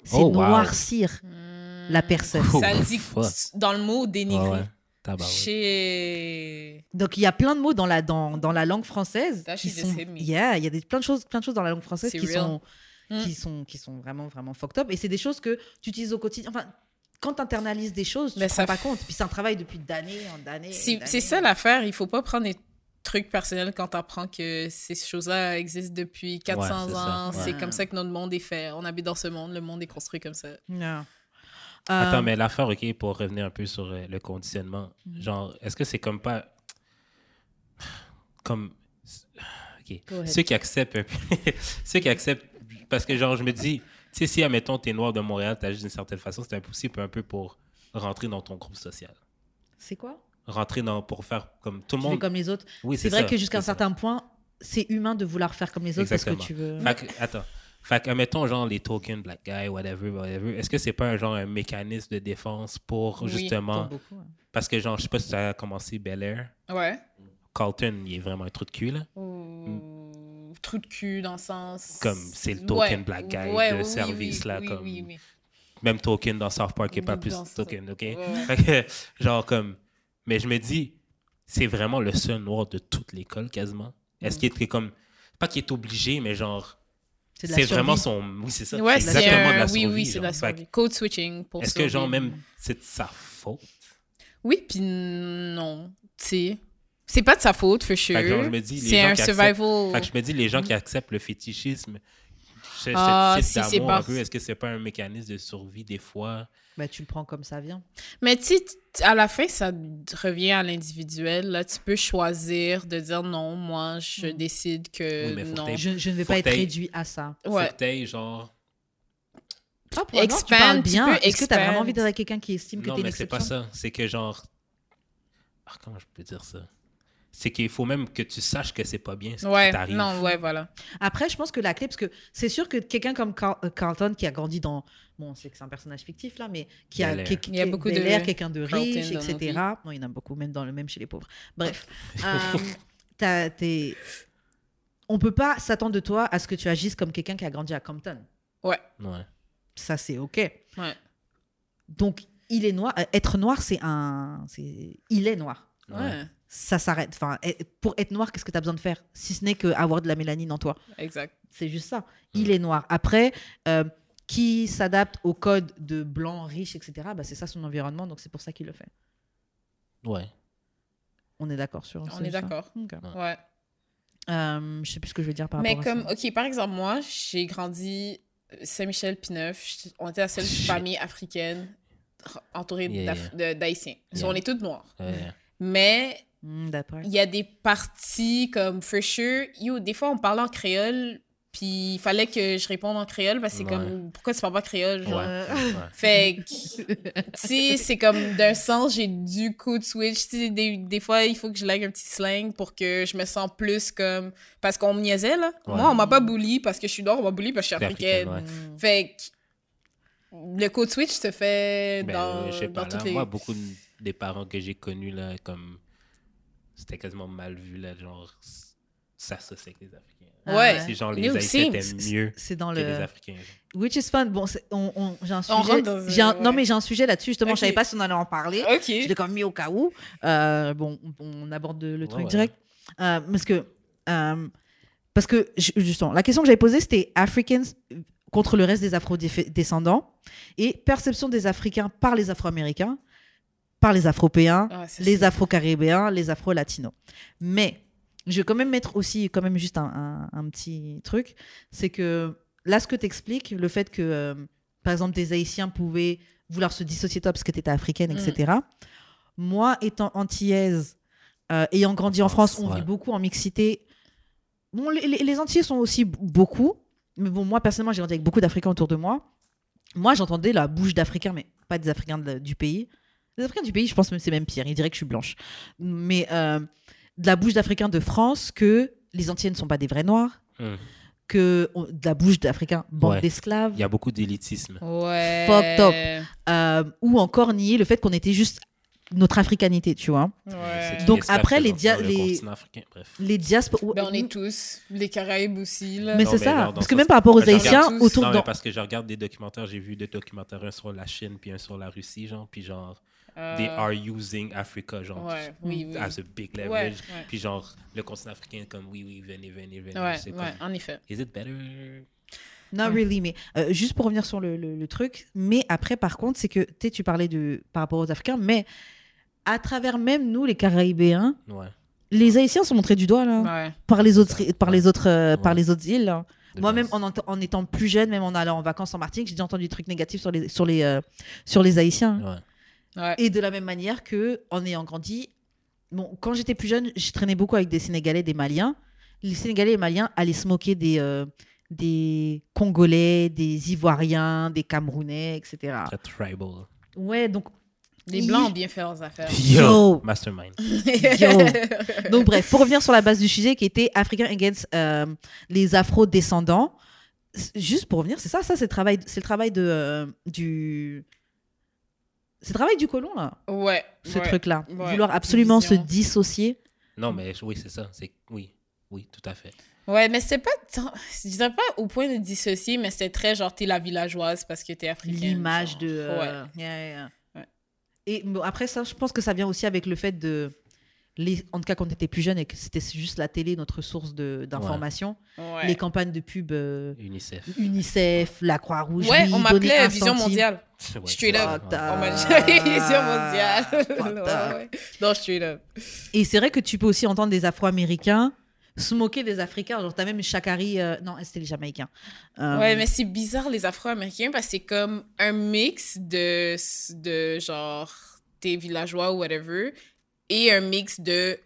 C'est Oh, wow. noircir Hmm. la personne. Oh, Ça le dit fuck. dans le mot dénigrer. Ouais, ouais. Chez... Donc il y a plein de mots dans la, dans, dans la langue française That qui sont yeah, il y a des, plein de choses plein de choses dans la langue française qui real. sont, Mm. qui sont qui sont vraiment vraiment fucked up et c'est des choses que tu utilises au quotidien. Enfin quand tu internalises des choses, tu ne te ça rends pas compte. Puis c'est un travail depuis d'années en années. C'est ça l'affaire. Il faut pas prendre des trucs personnels quand tu apprends que ces choses-là existent depuis 400 c'est ça, ans. ouais. C'est comme ça que notre monde est fait. On habite dans ce monde. Le monde est construit comme ça. Yeah. Attends, Euh, mais l'affaire, OK, pour revenir un peu sur euh, le conditionnement, Mhm. genre, est-ce que c'est comme pas. Comme. OK. Ceux qui acceptent un peu. Ceux qui acceptent. Parce que, genre, je me dis, tu sais, si, admettons, t'es noir de Montréal, t'agis d'une certaine façon, c'est impossible un peu pour rentrer dans ton groupe social. c'est quoi? Rentrer dans. pour faire comme tout le Tu fais monde. comme les autres. Oui, c'est vrai ça, que jusqu'à un certain point, c'est humain de vouloir faire comme les autres parce Exactement. que tu veux. Fait que, attends. Fait que, admettons, genre, les tokens black guy, whatever, whatever, est-ce que c'est pas un genre un mécanisme de défense pour Oui, justement. Pour beaucoup, ouais. Parce que, genre, je sais pas si ça a commencé Bel Air. Ouais. Carlton, il est vraiment un trou de cul, là. Ou trou de cul dans le sens. Comme c'est le token black guy de service, là, oui, comme- Oui, oui. Même token dans South Park, qui n'est pas plus token, OK? Ouais, ouais. Fait que, genre, comme. Mais je me dis, c'est vraiment le seul noir de toute l'école, quasiment. Est-ce Mm. qu'il est comme. Pas qu'il est obligé, mais genre. C'est C'est vraiment son. Oui, c'est ça. Ouais, c'est c'est exactement de un- la Oui, survie. oui, c'est de la survie. Code switching pour Est-ce que, genre, même, c'est de sa faute? Oui, puis non. Tu sais. C'est pas de sa faute, for sure. C'est un acceptent- survival. Fait que je me dis, les gens qui acceptent le fétichisme, ce, ce Ah, type si d'amour, par- un peu, est-ce que c'est pas un mécanisme de survie des fois? Bah, tu le prends comme ça vient. Mais tu à la fin, ça revient à l'individuel. Là, tu peux choisir de dire non, moi, je Mm. décide que Oui, non. Je, je ne vais pas être réduit à ça. Ouais. Faut que genre. Ah, pour tu Expand, parles tu bien. Est-ce que tu as vraiment envie d'être avec quelqu'un qui estime que Non, tu es une mais c'est pas ça. C'est que, genre. Ah, comment je peux dire ça? C'est qu'il faut même que tu saches que c'est pas bien ce qui Ouais, t'arrive. non, ouais, voilà. Après, je pense que la clé, parce que c'est sûr que quelqu'un comme euh, Carlton qui a grandi dans. Bon, c'est que c'est un personnage fictif là, mais qui a. Qui- qui- Il y a beaucoup de quelqu'un de Carlton riche, etc. Non, il y en a beaucoup, même, dans le, même chez les pauvres. Bref. euh, t'as- t'es- On peut pas s'attendre de toi à ce que tu agisses comme quelqu'un qui a grandi à Compton. Ouais, Ouais. Ça, c'est OK. ouais. Donc, il est noir. euh, Être noir, c'est un. c'est- Il est noir. Ouais, Ça s'arrête. Enfin, pour être noir, qu'est-ce que tu as besoin de faire Si ce n'est qu'avoir de la mélanine en toi? exact. C'est juste ça. Il est noir. Après, euh, qui s'adapte au code de blanc, riche, etc., bah, c'est ça son environnement, donc c'est pour ça qu'il le fait. Ouais. On est d'accord sur On est d'accord. Ok. Ouais. Euh, je sais plus ce que je veux dire par Mais rapport à comme, ça. OK, par exemple, moi, j'ai grandi euh, Saint-Michel-Pineuf. On était la seule famille africaine entourée Yeah, de- d'Haïtiens. Yeah. On est toutes noires. Mais Hmm, D'accord. il y a des parties comme for sure. Yo, des fois, on parlait en créole, puis il fallait que je réponde en créole parce que c'est Ouais. comme pourquoi tu parles pas créole? Genre? Ouais. Ouais. Fait que, tu sais, c'est comme d'un sens, j'ai du code switch. Tu sais, des, des fois, il faut que je lag un petit slang pour que je me sens plus comme. Parce qu'on me niaisait, là. Ouais. Moi, on m'a pas bully parce que je suis noire, on m'a bully parce que je suis africaine, africaine. ouais. hmm. Fait que, le code switch se fait Ben, dans, je sais dans pas, là, toutes les... moi, beaucoup de- des parents que j'ai connus, là, comme, c'était quasiment mal vu, là, genre, s'associer avec les Africains. Ah Ouais. C'est genre, les Haïtiens étaient mieux C'est dans que les le. Africains. genre. Which is fun. Bon, c'est- on, on- j'ai un On sujet. rentre dans j'ai un- un- Non, mais j'ai un sujet là-dessus. Justement, Ok. je savais pas si on allait en parler. Ok. Je l'ai quand même mis au cas où. Euh, bon, on, aborde le truc ouais. direct. Euh, parce que, euh, parce que ju- justement, la question que j'avais posée, c'était Africans contre le reste des afro-descendants et perception des Africains par les Afro-Américains, par les Afropéens, Ah, les. Afro-Caribéens, les Afro-Latinos. Mais je vais quand même mettre aussi quand même juste un, un- un petit truc, c'est que là, ce que tu expliques, le fait que, euh, par exemple, des Haïtiens pouvaient vouloir se dissocier de toi parce que tu étais africaine, Mm. etc. Moi, étant antillaise, euh, ayant grandi en France, on Ouais. vit beaucoup en mixité. Bon, les, les- Antillais sont aussi beaucoup, mais bon, moi, personnellement, j'ai grandi avec beaucoup d'Africains autour de moi. Moi, j'entendais la bouche d'Africains, mais pas des Africains de- du pays. Les Africains du pays, je pense que c'est même pire. Ils diraient que je suis blanche. Mais euh, de la bouche d'Africains de France que les Antillais ne sont pas des vrais Noirs, Hum. que on- de la bouche d'Africains, bande Ouais. d'esclaves, Il y a beaucoup d'élitisme. Ouais. Fucked up. euh, ou encore nier le fait qu'on était juste notre africanité, tu vois. Ouais. C'est Donc, après, les dia- le les- diasporas. Ben, on est tous. Les Caraïbes aussi, là. Mais Non, c'est ça. Parce ce que même par rapport aux Haïtiens, autour Non, de. mais parce que je regarde des documentaires, j'ai vu des documentaires, un sur la Chine puis un sur la Russie, genre, puis genre, Euh, they are using Africa, genre, Ouais, oui, oui. as a big leverage. Ouais, ouais. Puis genre, le continent africain est comme, oui, oui, venez, venez, venez. Ouais, c'est ouais, comme, en effet. is it better? Not really, mais euh, juste pour revenir sur le, le- le truc. Mais après, par contre, c'est que tu parlais de par rapport aux Africains, mais à travers même nous, les Caraïbéens, Ouais. les Haïtiens sont montrés du doigt là, Ouais. par les autres, par les autres, euh, par les autres îles. là. Moi-même, en, en étant plus jeune, même en allant en vacances en Martinique, j'ai déjà entendu des trucs négatifs sur les, sur les, euh, sur les Haïtiens. Ouais. Ouais. Et de la même manière que, en ayant grandi, bon, quand j'étais plus jeune, je traînais beaucoup avec des Sénégalais, des Maliens. Les Sénégalais et Maliens allaient se moquer des, euh, des Congolais, des Ivoiriens, des Camerounais, etc. Très tribal. Ouais, donc, Les Blancs ont bien fait leurs affaires. Yo. Mastermind. Yo. donc bref, pour revenir sur la base du sujet qui était African Against euh, les Afro-descendants, juste pour revenir, c'est ça, ça c'est le travail, c'est le travail de, euh, du... C'est le travail du colon, là, Ouais. ce ouais. truc-là. Ouais, Vouloir absolument se dissocier. Non, mais oui, c'est ça. C'est, oui, oui, tout à fait. Ouais, mais c'est pas. Je dirais pas au point de dissocier, mais c'est très genre, t'es la villageoise parce que t'es africaine. l'image de. euh, Ouais. yeah, yeah. Ouais. Et bon, après ça, je pense que ça vient aussi avec le fait de. Les, en tout cas, quand on était plus jeune et que c'était juste la télé, notre source de- d'information, Ouais. les campaignes de pub euh, UNICEF. UNICEF, la Croix-Rouge, Ouais, on m'appelait Vision mondiale. Ouais, Fucked ouais. On m'a dit. Vision mondiale. Non, straight up. Et c'est vrai que tu peux aussi entendre des Afro-Américains se moquer des Africains. Genre, t'as même Chakari. euh, non, c'était les Jamaïcains. Euh, Ouais, mais c'est bizarre, les Afro-Américains, parce que c'est comme un mix de, de genre, t'es villageois ou whatever, et un mix de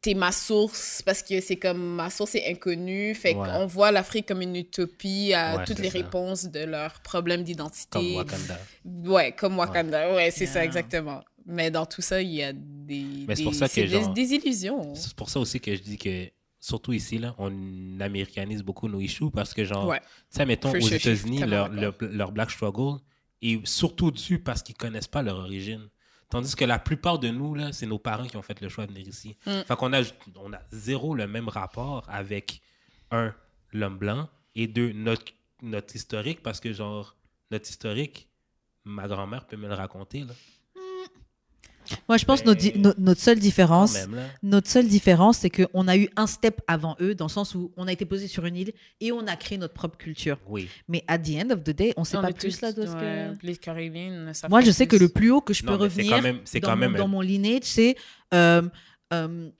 t'es ma source, parce que c'est comme ma source est inconnue. Fait Ouais. qu'on voit l'Afrique comme une utopie à Ouais, toutes les ça. réponses de leurs problèmes d'identité. Comme Wakanda. Ouais, comme Wakanda. Ouais, c'est ça, exactement. Mais dans tout ça, il y a des. Mais c'est des- pour ça que, des, genre- des illusions. C'est pour ça aussi que je dis que, surtout ici, là, on américanise beaucoup nos issues parce que, genre, sais, mettons, For aux sure, États-Unis, leur, leur, leur Black Struggle est surtout dû parce qu'ils connaissent pas leur origine. Tandis que la plupart de nous, là, c'est nos parents qui ont fait le choix de venir ici. Mm. Fait qu'on a, on a zéro le même rapport avec, un, l'homme blanc, et deux, notre, notre historique, parce que, genre, notre historique, ma grand-mère peut me le raconter, là. Moi, je pense que Mais- notre, seule différence. même. Notre seule différence, c'est qu'on a eu un step avant eux, dans le sens où on a été posé sur une île et on a créé notre propre culture. Oui. Mais at the end of the day, on sait On pas plus là de ce ouais, que. Les Caribéens ne savent Moi, je sais que le plus haut que je peux Non, c'est revenir quand même, c'est dans, quand mon, même dans un- mon lineage, c'est euh, euh,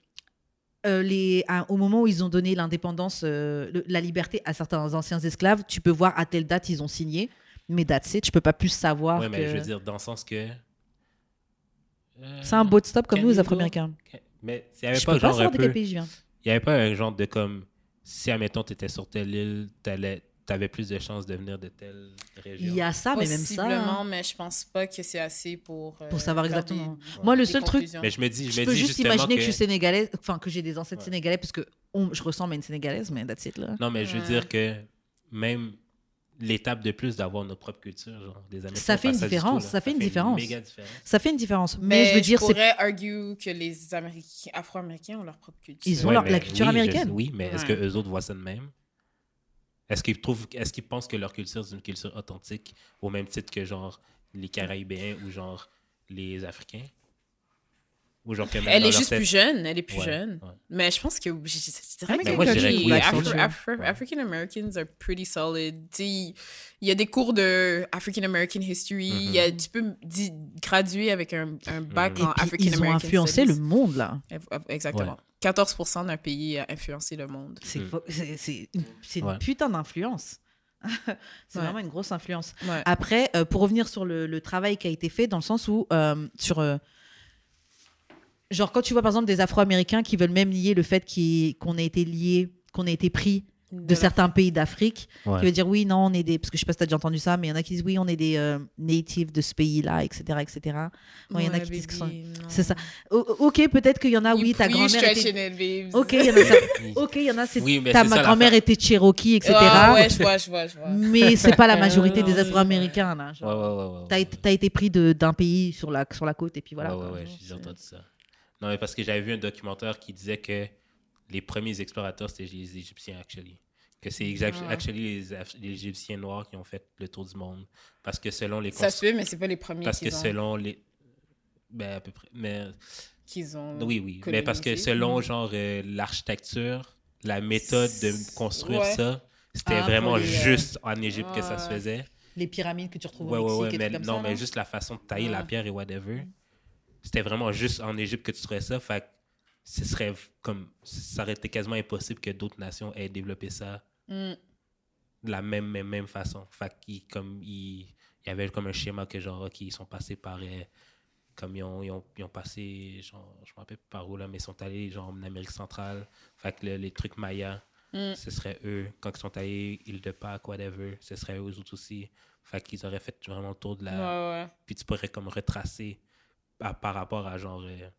euh, les, à- au moment où ils ont donné l'indépendance, euh, le- la liberté à certains anciens esclaves, tu peux voir à telle date ils ont signé. Mais that's it, je peux pas plus savoir. Ouais, mais que- je veux dire, dans le sens que. Euh, C'est un boat stop comme nous, les Afro-Américains. Mais s'il n'y avait Je pas peux pas genre un de peu. Il n'y avait pas un genre de comme. Si, admettons, tu étais sur telle île, tu avais plus de chances de venir de telle région. Il y a ça, mais même ça. hein. Possiblement, mais je pense pas que c'est assez pour. euh, Pour savoir exactement. des- Moi, le seul truc-. Mais je me dis, je Je me peux dis juste imaginer que... que je suis sénégalaise, enfin que j'ai des ancêtres Ouais. sénégalais, parce que on- je ressemble à une sénégalaise, mais that's it là. Non, mais je veux dire que même l'étape de plus d'avoir notre propre culture, genre des Américains. Ça fait une tout, différence, ça fait une différence. méga différence. Ça fait une différence. Mais, Mais, je veux dire, c'est pourrais argue que les Américains, Afro-Américains ont leur propre culture. Ils ont leur- la culture oui, je- américaine. oui, mais est-ce que eux autres voient ça de même? Est-ce qu'ils trouvent, est-ce qu'ils pensent que leur culture c'est une culture authentique au même titre que genre les Caraïbéens ou genre les Africains? Ou genre Elle est juste tête- plus jeune, elle est plus Ouais, jeune. ouais. Mais je pense que je, je- je dirais Mais que moi, je dirais que les oui, Afro- actually. Afro- Ouais. African Americans are pretty solid. Tu sais, Il y a des cours de African American History. il y a- tu peux di- graduer avec un, un bac Mhm. en African ils ont American influencé Studies. le monde, là. Exactement. Ouais. 14% d'un pays a influencé le monde. C'est Mm. c'est- c'est une, c'est une Ouais. putain d'influence. c'est Ouais. vraiment une grosse influence. Ouais. Après, euh, pour revenir sur le, le travail qui a été fait, dans le sens où, euh, sur. euh, genre, quand tu vois par exemple des Afro-Américains qui veulent même lier le fait qu'on ait été liés, qu'on ait été pris de certains pays d'Afrique, Ouais. qui veut dire oui, non, on est des. Parce que je sais pas si t'as déjà entendu ça, mais il y en a qui disent oui, on est des euh, natives de ce pays-là, etc. etc. Bon, il y en a qui disent que c'est ça. O- ok, peut-être qu'il y en a, oui, You- ta grand-mère. Était... Ok, il y en a ça. Ok, il y en a, c'est. Oui, mais ta grand-mère était Cherokee, etc. Ah ouais, je vois, je vois, je vois. Mais c'est pas la majorité des. Afro-Américains, là. Ouais, genre. ouais, ouais, ouais, T'as ouais. été, pris de- d'un pays sur la, sur la côte et puis voilà. ouais, ouais, quoi. ouais, Genre, j'ai entendu ça. Non, mais parce que j'avais vu un documentaire qui disait que les premiers explorateurs, c'était les Égyptiens, actually. Que c'est Ah. actually les, Égyptiens noirs qui ont fait le tour du monde. Parce que selon les Ça se fait, mais c'est pas les premiers Parce que ont, selon les. Ben, à peu près. Mais qu'ils ont oui, oui. Mais parce que selon, genre, euh, l'architecture, la méthode de construire Ouais. ça, c'était Ah, vraiment les, euh, juste en Égypte que ça se faisait. Les pyramides que tu retrouves Ouais, au Mexique ouais. et Mais, tout comme non, ça. mais juste la façon de tailler la Ouais. pierre et whatever. C'était vraiment juste en Égypte que tu trouvais ça. Fait que ce serait comme. Ça aurait été quasiment impossible que d'autres nations aient développé ça Mm. de la même, même, même façon. Fait qu'il comme, il, il y avait comme un schéma que genre, OK, ils sont passés par. euh, comme ils ont, ils, ont, ils ont passé, genre, je me rappelle par où là, mais ils sont allés genre en Amérique centrale. Fait que le- les trucs mayas, Mm. ce serait eux. Quand ils sont allés île de Pâques, whatever, ce serait eux autres aussi. Fait qu'ils auraient fait vraiment le tour de la. Ouais, ouais. Puis tu pourrais comme retracer à- par rapport à genre euh,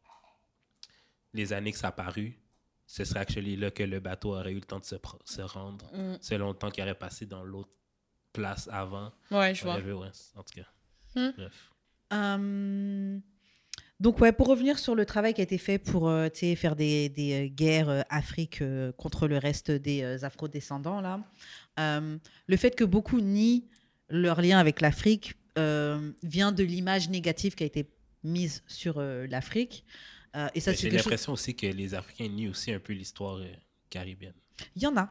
les années que ça a paru. Ce serait actually là que le bateau aurait eu le temps de se, se rendre Mm. selon le temps qu'il aurait passé dans l'autre place avant. Ouais, je vois. Ouais, en tout cas. Hmm. Bref. Euh, donc ouais, pour revenir sur le travail qui a été fait pour euh, faire des, des, euh, guerres euh, Afrique euh, contre le reste des afrodescendants là, euh, le fait que beaucoup nient leur lien avec l'Afrique vient de l'image négative qui a été mise sur euh, l'Afrique. Euh, et ça, J'ai chose. l'impression aussi que les Africains nient aussi un peu l'histoire euh, caribéenne. Il y en a.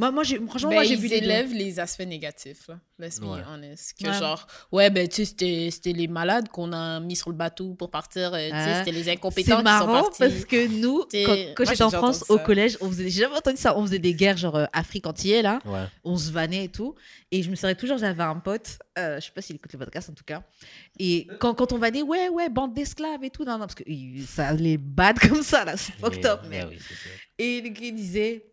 Moi, moi j'ai, franchement, Ben, moi, j'ai ils vu les deux. élèvent les aspects négatifs, là. Let's be Ouais. honest. Que Ouais. genre, ouais, ben, tu sais, c'était- c'était les malades qu'on a mis sur le bateau pour partir. euh, tu sais, Ah. c'était les C'est incompétents qui sont marrant partis. parce que nous, C'est- quand, j'ai j'étais en France au collège, on faisait, j'ai jamais entendu ça, on faisait des guerres genre euh, Afrique entière là. Ouais. on se vannait et tout. Et je me souviens toujours, j'avais un pote, euh, je sais pas s'il écoute le podcast en tout cas. Et quand, quand on va dire, ouais, ouais, bande d'esclaves et tout, non, non, parce que ça les bad comme ça, là, c'est fucked up, mais oui, c'est. Et le gars il disait,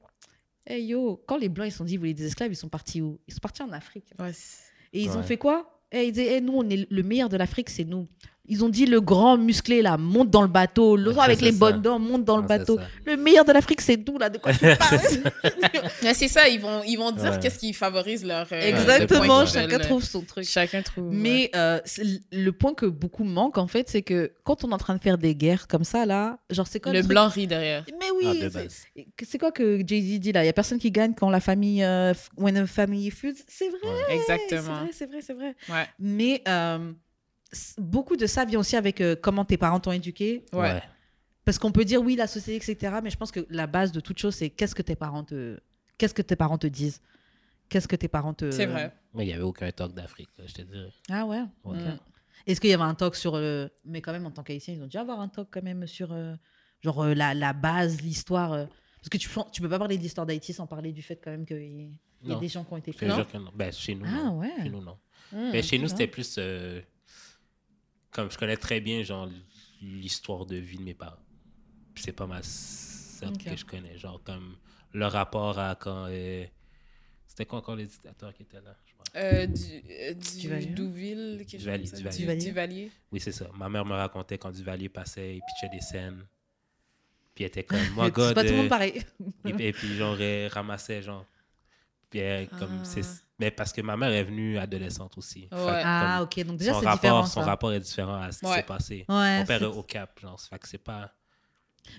hey yo, quand les blancs ils se sont dit, vous voulez des esclaves, ils sont partis où? Ils sont partis en Afrique. Ouais, Et ils ont fait quoi? Eh, Ils disaient, Eh, nous, on est le meilleur de l'Afrique, c'est nous. Ils ont dit, le grand musclé là, monte dans le bateau. L'autre avec les ça. bonnes dents, monte dans le Ah, bateau. Le meilleur de l'Afrique, c'est nous là. De quoi tu parles? C'est ça, ils vont, ils vont dire Ouais. qu'est-ce qui favorise leur. euh, Exactement, le chacun veulent. trouve son truc. Chacun trouve. ouais. Mais euh, le point que beaucoup manquent, en fait, c'est que quand on est en train de faire des guerres comme ça, là, genre, c'est quoi le truc blanc rit derrière. Mais Ah, oui, de c'est- quoi que Jay-Z dit là? Il y a personne qui gagne quand la famille. euh, when a family feuds. C'est vrai, Ouais. c'est Exactement. vrai, c'est vrai, c'est vrai. Ouais. Mais euh, beaucoup de ça vient aussi avec euh, comment tes parents t'ont éduqué. Ouais. Parce qu'on peut dire oui, la société, etc. Mais je pense que la base de toute chose, c'est qu'est-ce que tes parents te, qu'est-ce que tes parents te disent? Qu'est-ce que tes parents te. C'est vrai. Mais il n'y avait aucun talk d'Afrique, je te dirais. Ah ouais? Mm. Est-ce qu'il y avait un talk sur le. Mais quand même, en tant qu'haïtien, ils ont dû avoir un talk quand même sur euh, genre euh, la, la base, l'histoire. euh, Parce que tu, tu peux pas parler de l'histoire d'Haïti sans parler du fait quand même qu'il y, il y a des gens qui ont été Je te pris. jure que non. Ben, chez nous, Ah non. ouais. Chez nous, non. Mm. Mais chez nous, c'était plus. euh, comme je connais très bien, genre, l'histoire de vie de mes parents. C'est pas mal ça Ok. que je connais. Genre, comme le rapport à quand. euh, c'était quoi encore les dictateurs qui étaient là. Euh, du, euh, du Duvalier. Douville, quelque chose Duvalier. Oui, c'est ça. Ma mère me racontait quand Duvalier passait, il pitchait des scènes. Puis elle était comme, moi, C'est God. pas tout le euh, monde pareil. et, et puis, genre, ramassait, genre. Puis elle, comme, Ah. c'est- Mais parce que ma mère est venue adolescente aussi. Fait Ouais. Ah, comme ok. Donc déjà, son, c'est rapport, différent. son ça. rapport est différent à ce qui Ouais. s'est passé. Ouais, Mon père c'est- est au Cap, genre. Fait que c'est pas...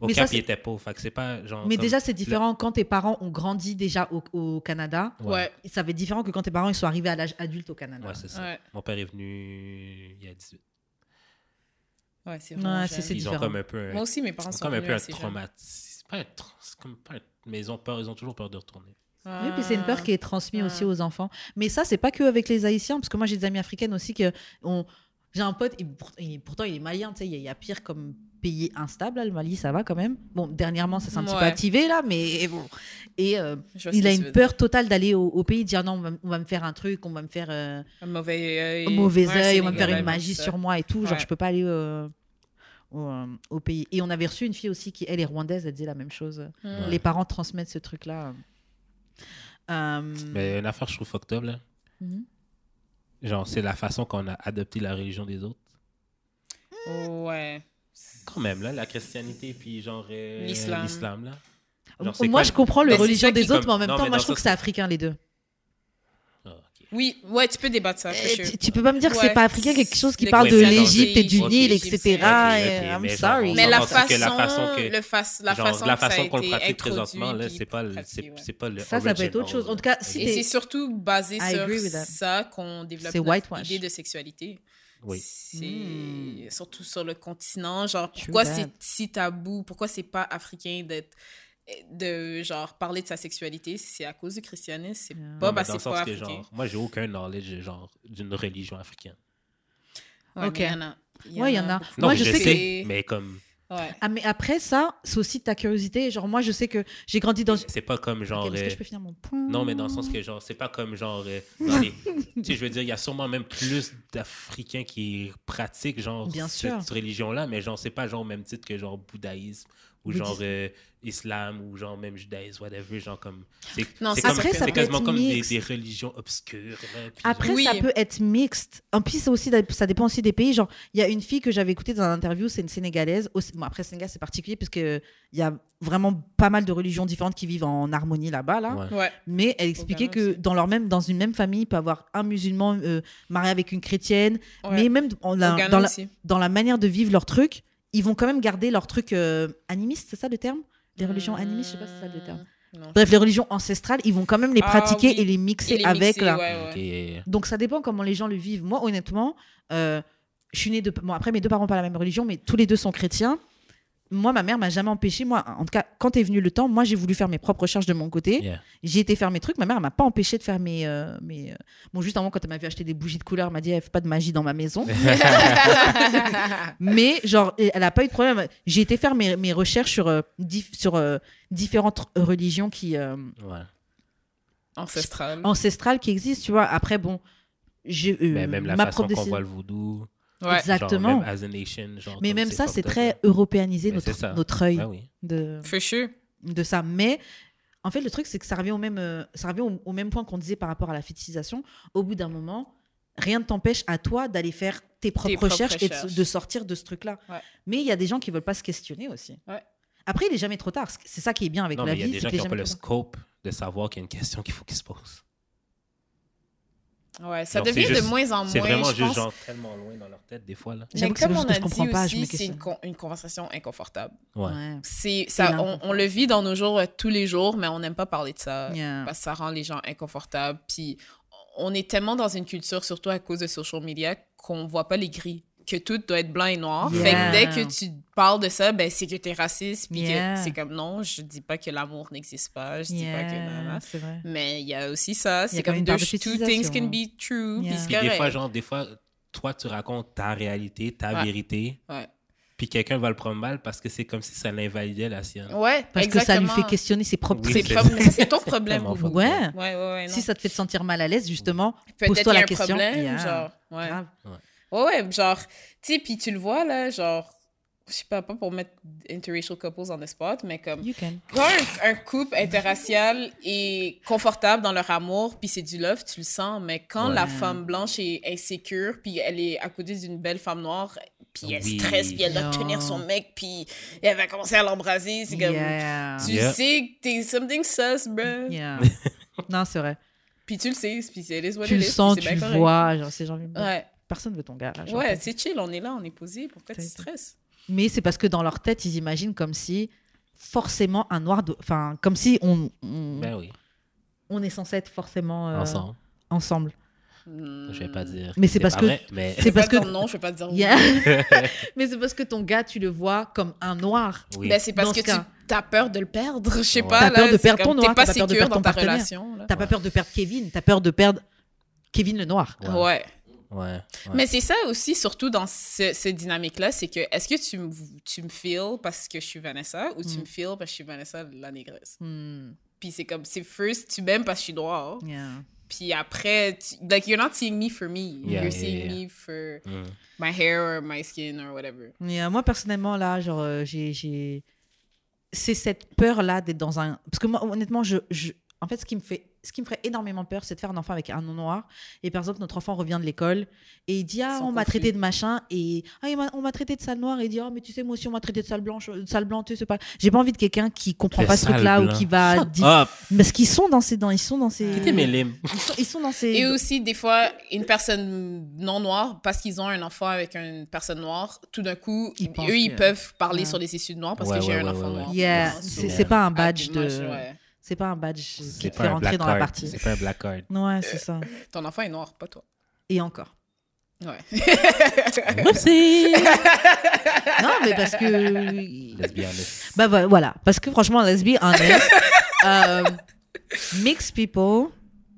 Au Mais ça, Cap, c'est- il était pauvre. Fait que c'est pas genre... Mais comme- déjà, c'est différent quand tes parents ont grandi déjà au, au Canada. Ouais. Ça va être différent que quand tes parents ils sont arrivés à l'âge adulte au Canada. Ouais, c'est ça. Ouais. Mon père est venu il y a 18. Ouais, c'est Ouais, vraiment c'est- jeune. c'est Ils ont comme un peu... un- Moi aussi, mes parents ils ont sont comme un peu un traumatisme. C'est pas un tra- c'est comme pas un- Mais ils ont peur, ils ont toujours peur de retourner. Oui, puis c'est une peur qui est transmise aussi aux enfants. Mais ça, c'est pas que avec les Haïtiens, parce que moi j'ai des amies africaines aussi que on... j'ai un pote, et pourtant il est malien, tu sais, il y, a- il y a pire comme pays instable, là, le Mali, ça va quand même. Bon, dernièrement, ça s'est un petit peu activé là, mais bon. Et euh, il a une peur totale d'aller au, au pays, dire non, on va, on va me faire un truc, on va me faire euh. Un mauvais œil. un mauvais Ouais, œil, on va me faire une magie sur moi et tout. Genre, Ouais. je peux pas aller euh, au, euh, au pays. Et on avait reçu une fille aussi qui, elle est rwandaise, elle disait la même chose. Hmm. Les parents transmettent ce truc-là. Euh, Mais une affaire, je trouve fucked up, là. mhm. Genre, c'est la façon qu'on a adopté la religion des autres. Ouais. Quand même, là, la christianité, puis genre... euh, L'islam. Là. Genre, Moi, quoi- je comprends le Ben, religion des autres, comme- mais en même Non, temps, moi, je trouve ça, que c'est africain, les deux. Oui, ouais, tu peux débattre ça. Eh, tu, tu peux pas me dire que Ouais. c'est pas africain, quelque chose qui parle de l'Égypte et du Nil, etc. Et I'm mais sorry. on Mais la façon, que la façon que- le la Genre, façon, la façon qu'on le pratique présentement, là, c'est pas, c'est, pas le Ça, ça peut être autre chose. En tout cas, si Et c'est surtout basé sur ça qu'on développe C'est notre whitewash. idée de sexualité. Oui. C'est Hmm. surtout sur le continent. Genre, pourquoi c'est si tabou? Pourquoi c'est pas africain d'être de genre parler de sa sexualité c'est à cause du christianisme c'est Yeah. pas parce dans que genre, moi, j'ai aucun knowledge genre, d'une religion africaine. Ouais, Ok. il y en a Ouais, il y en a. Non, Moi, mais je je sais sais, que- mais comme... ouais Ah, mais après ça, c'est aussi ta curiosité. Genre, moi, je sais que j'ai grandi dans. C'est pas comme genre... Est-ce que euh, je peux finir mon point? Non, mais dans le sens que, genre, c'est pas comme, genre, euh, dans les- tu sais, je veux dire, il y a sûrement même plus d'Africains qui pratiquent, genre, Bien cette sûr. religion-là, mais, genre, c'est pas, genre, au même titre que, genre, bouddhaïsme ou, genre, euh, islam ou, genre, même judaïsme, whatever, genre, comme... C'est c'est c'est quasiment être comme des, mixte. des religions obscures, là, Après, genre- Oui. ça peut être mixte. En plus, ça, aussi, ça dépend aussi des pays. Genre, il y a une fille que j'avais écoutée dans un interview, c'est une Sénégalaise. Aussi- Bon, après, Sénégal, c'est particulier parce qu'il y a vraiment pas mal de religions différentes qui vivent en harmonie là-bas. Là. Ouais. ouais Mais elle expliquait que dans, leur même, dans une même famille, il peut y avoir un musulman euh, marié avec une chrétienne. Ouais. Mais même en- Au la- Ghana dans, la, aussi. dans la manière de vivre leur truc, ils vont quand même garder leur truc euh, animiste, c'est ça le terme? Les religions animistes, je sais pas si c'est ça le terme. Hmm, non. Bref, les religions ancestrales, ils vont quand même les Ah, pratiquer oui. et les mixer Et les avec mixer, la, ouais, ouais. Ok. donc ça dépend comment les gens le vivent. Moi, honnêtement, euh, je suis née de. Bon, après, mes deux parents n'ont pas la même religion, mais tous les deux sont chrétiens. Moi, ma mère m'a jamais empêché. Moi, en tout cas, quand est venu le temps, moi, j'ai voulu faire mes propres recherches de mon côté. Yeah. J'ai été faire mes trucs. Ma mère elle m'a pas empêché de faire mes. euh, mes euh, Bon, juste avant, quand elle m'a vu acheter des bougies de couleur, elle m'a dit elle fait pas de magie dans ma maison. mais, genre, elle a pas eu de problème. J'ai été faire mes, mes recherches sur, euh, dif- sur euh, différentes religions qui. euh, Ouais. Ancestrales qui existent, tu vois. Après, bon. j'ai euh, Mais même la ma façon propre qu'on décision. voit le voodoo, Ouais. Exactement. genre, même as a nation, genre, Mais même ça, c'est très européanisé, Mais notre, ça. notre œil Ben oui. de, For sure. de ça. Mais en fait, le truc, c'est que ça revient au même, euh, ça revient au, au même point qu'on disait par rapport à la fétichisation. Au bout d'un moment, rien ne t'empêche à toi d'aller faire tes propres, propres recherches, et de, sortir de ce truc-là. Ouais. Mais il y a des gens qui veulent pas se questionner aussi. Ouais. Après, il est jamais trop tard. C'est ça qui est bien avec Non, la mais il y a vie. des gens qui n'ont pas jamais le scope de savoir qu'il y a une question qu'il faut qu'ils se posent. Ouais, ça Genre, devient de juste- moins en moins. C'est vraiment je juste pense. genre tellement loin dans leur tête des fois. Là. Mais comme on a je dit pas, aussi, c'est une, con- une conversation inconfortable. Ouais. C'est ça, on, le vit dans nos jours euh, tous les jours, mais on n'aime pas parler de ça Yeah. parce que ça rend les gens inconfortables. Puis on est tellement dans une culture, surtout à cause de social media, qu'on voit pas les gris, que tout doit être blanc et noir. Fait Yeah. que dès que tu parles de ça, ben c'est que t'es raciste. Puis Yeah. c'est comme non, je dis pas que l'amour n'existe pas, je dis pas que vrai. Mais il y a aussi ça, Il y a c'est comme deux, two things can be true. Yeah. Puis des fois, genre, des fois, toi, tu racontes ta réalité, ta Ouais. vérité, Ouais. puis quelqu'un va le prendre mal parce que c'est comme si ça l'invalidait la sienne. Ouais, Parce que ça lui fait questionner ses propres Oui, C'est ton problème. Ouais. Ouais, ouais, ouais. non. Si ça te fait te sentir mal à l'aise, justement, Peut-être pose-toi qu'il y la a un question. problème, Yeah. genre. Ouais. grave. Ouais, ouais, genre, tu sais, puis tu le vois, là, genre, je sais pas, pas pour mettre interracial couples on the spot, mais comme, You can. quand un, un couple interracial est confortable dans leur amour, puis c'est du love, tu le sens, mais quand Ouais. la femme blanche est insécure, puis elle est à côté d'une belle femme noire, puis elle Oui. stresse, puis elle doit tenir son mec, puis elle va commencer à l'embrasser, c'est comme, Yeah. tu Yeah. sais que t'es something sus, bro. Yeah. Non, c'est vrai. Puis tu le sais, puis c'est les Tu le sens, tu le vois. Genre, c'est genre, Ouais, personne veut ton genre, ouais t'as- c'est chill, on est là, on est posé. Pourquoi tu T'as- stresses? Mais c'est parce que dans leur tête, ils imaginent comme si forcément un noir. de- Enfin, comme si on, on, Ben oui, on est censé être forcément euh, ensemble. ensemble. Je vais pas dire. Mais c'est parce pas que- vrai, mais C'est parce que. non, je vais pas te dire oui. Yeah. Mais c'est parce que ton gars, tu le vois comme un noir. oui. Ben, c'est parce Dans que ce tu as peur de le perdre. Je sais Ouais. pas. T'as peur de perdre ton noir, T'es pas t'as peur de sécure perdre dans ton ta partenaire. T'as pas peur de perdre Kevin, t'as peur de perdre Kevin le noir. Ouais. Ouais. Ouais, ouais. Mais c'est ça aussi, surtout dans ce, cette dynamique-là, c'est que est-ce que tu, me- tu me feels parce que je suis Vanessa ou tu Mm. me feels parce que je suis Vanessa la négresse? Hmm, Puis c'est comme, c'est first, tu m'aimes parce que je suis noire. yeah. Puis après, tu, like, you're not seeing me for me. Yeah, you're yeah, seeing yeah. me for Mm. my hair or my skin or whatever. Moi, personnellement, là, genre, euh, j'ai. j'ai- C'est cette peur-là d'être dans un. Parce que moi, honnêtement, je. je- En fait, ce qui me fait. Ce qui me ferait énormément peur, c'est de faire un enfant avec un nom noir. Et par exemple, notre enfant revient de l'école et il dit Ah, Sans on m'a traité de machin. Et ah, on m'a traité de sale noire. Et il dit Ah, mais tu sais, moi aussi, on m'a traité de sale blanche, de sale blanc. Tu sais, pas. J'ai pas envie de quelqu'un qui comprend pas ce truc-là ou qui va. Dire-! Parce qu'ils sont dans ces. Dans, ils sont dans ces. Ils sont, ils sont dans ces. Et aussi, des fois, une personne non noire, parce qu'ils ont un enfant avec une personne noire, tout d'un coup, Ils eux, ils que- peuvent parler Ouais. sur les issues noirs parce Ouais, que j'ai ouais, un enfant ouais, noir. Yeah, c'est pas un Ah, badge de. C'est pas un badge qui C'est te fait rentrer dans la partie. C'est pas un black card. Ouais, c'est ça. Ton enfant est noir, pas toi. Et encore. Ouais. Oupsie! Non, mais parce que. Let's be honest. Bah vo- voilà, parce que franchement, let's be honest, euh, mixed people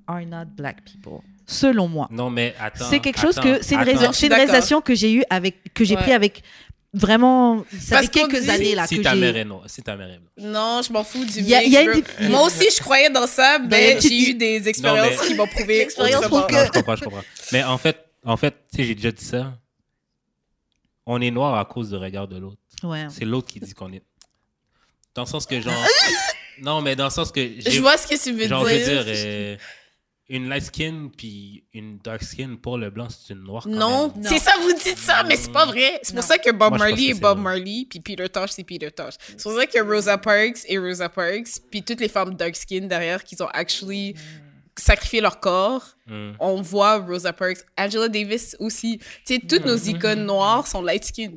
are not black people, selon moi. Non, mais attends. C'est quelque chose attends, que c'est une, attends. réalisation que j'ai eu avec que j'ai Ouais. pris avec vraiment ça Parce fait qu'on quelques dit- années là Si que ta mère j'ai est noire. Si ta mère est blanche. Non, je m'en fous du y a- y a une Moi aussi, je croyais dans ça, Ben, mais j'ai eu des expériences mais- qui m'ont prouvé L'expérience autrement. prouve Non, je comprends, je comprends. Mais en fait, en fait, tu sais, j'ai déjà dit ça. On est noir à cause du regard de l'autre. ouais. C'est l'autre qui dit qu'on est. Dans le sens que genre. non, mais dans le sens que. Je vois ce que tu veux Genre, je veux dire. dire, euh, une light skin puis une dark skin pour le blanc, c'est une noire. quand Non, même. c'est ça, vous dites ça, mais c'est pas vrai. C'est pour Non. ça que Bob Moi, Marley que est Bob vrai. Marley, puis Peter Tosh, c'est Peter Tosh. C'est pour ça que Rosa Parks est Rosa Parks, puis toutes les femmes dark skin derrière qui ont actually sacrifié leur corps. Mm. On voit Rosa Parks, Angela Davis aussi. Tu sais, toutes nos icônes noires sont light skin.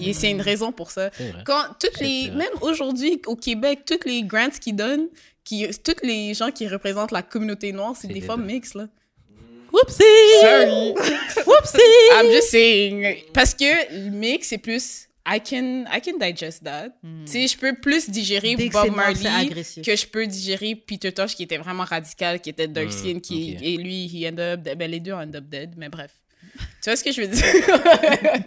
Et c'est une raison pour ça. Quand toutes les, vrai. même aujourd'hui au Québec, toutes les grants qu'ils donnent, qui, toutes les gens qui représentent la communauté noire, c'est des femmes mixtes là. Whoopsie! Sorry. Whoopsie! I'm just saying. Parce que le mix, c'est plus. I can, I can digest that. Tu sais, je peux plus digérer Hmm. Dès Bob Marley que je peux digérer Peter Tosh qui était vraiment radical, qui était dark Mm, skin, qui, et lui, he end up. Ben, les deux end up dead, mais bref. Tu vois ce que je veux dire?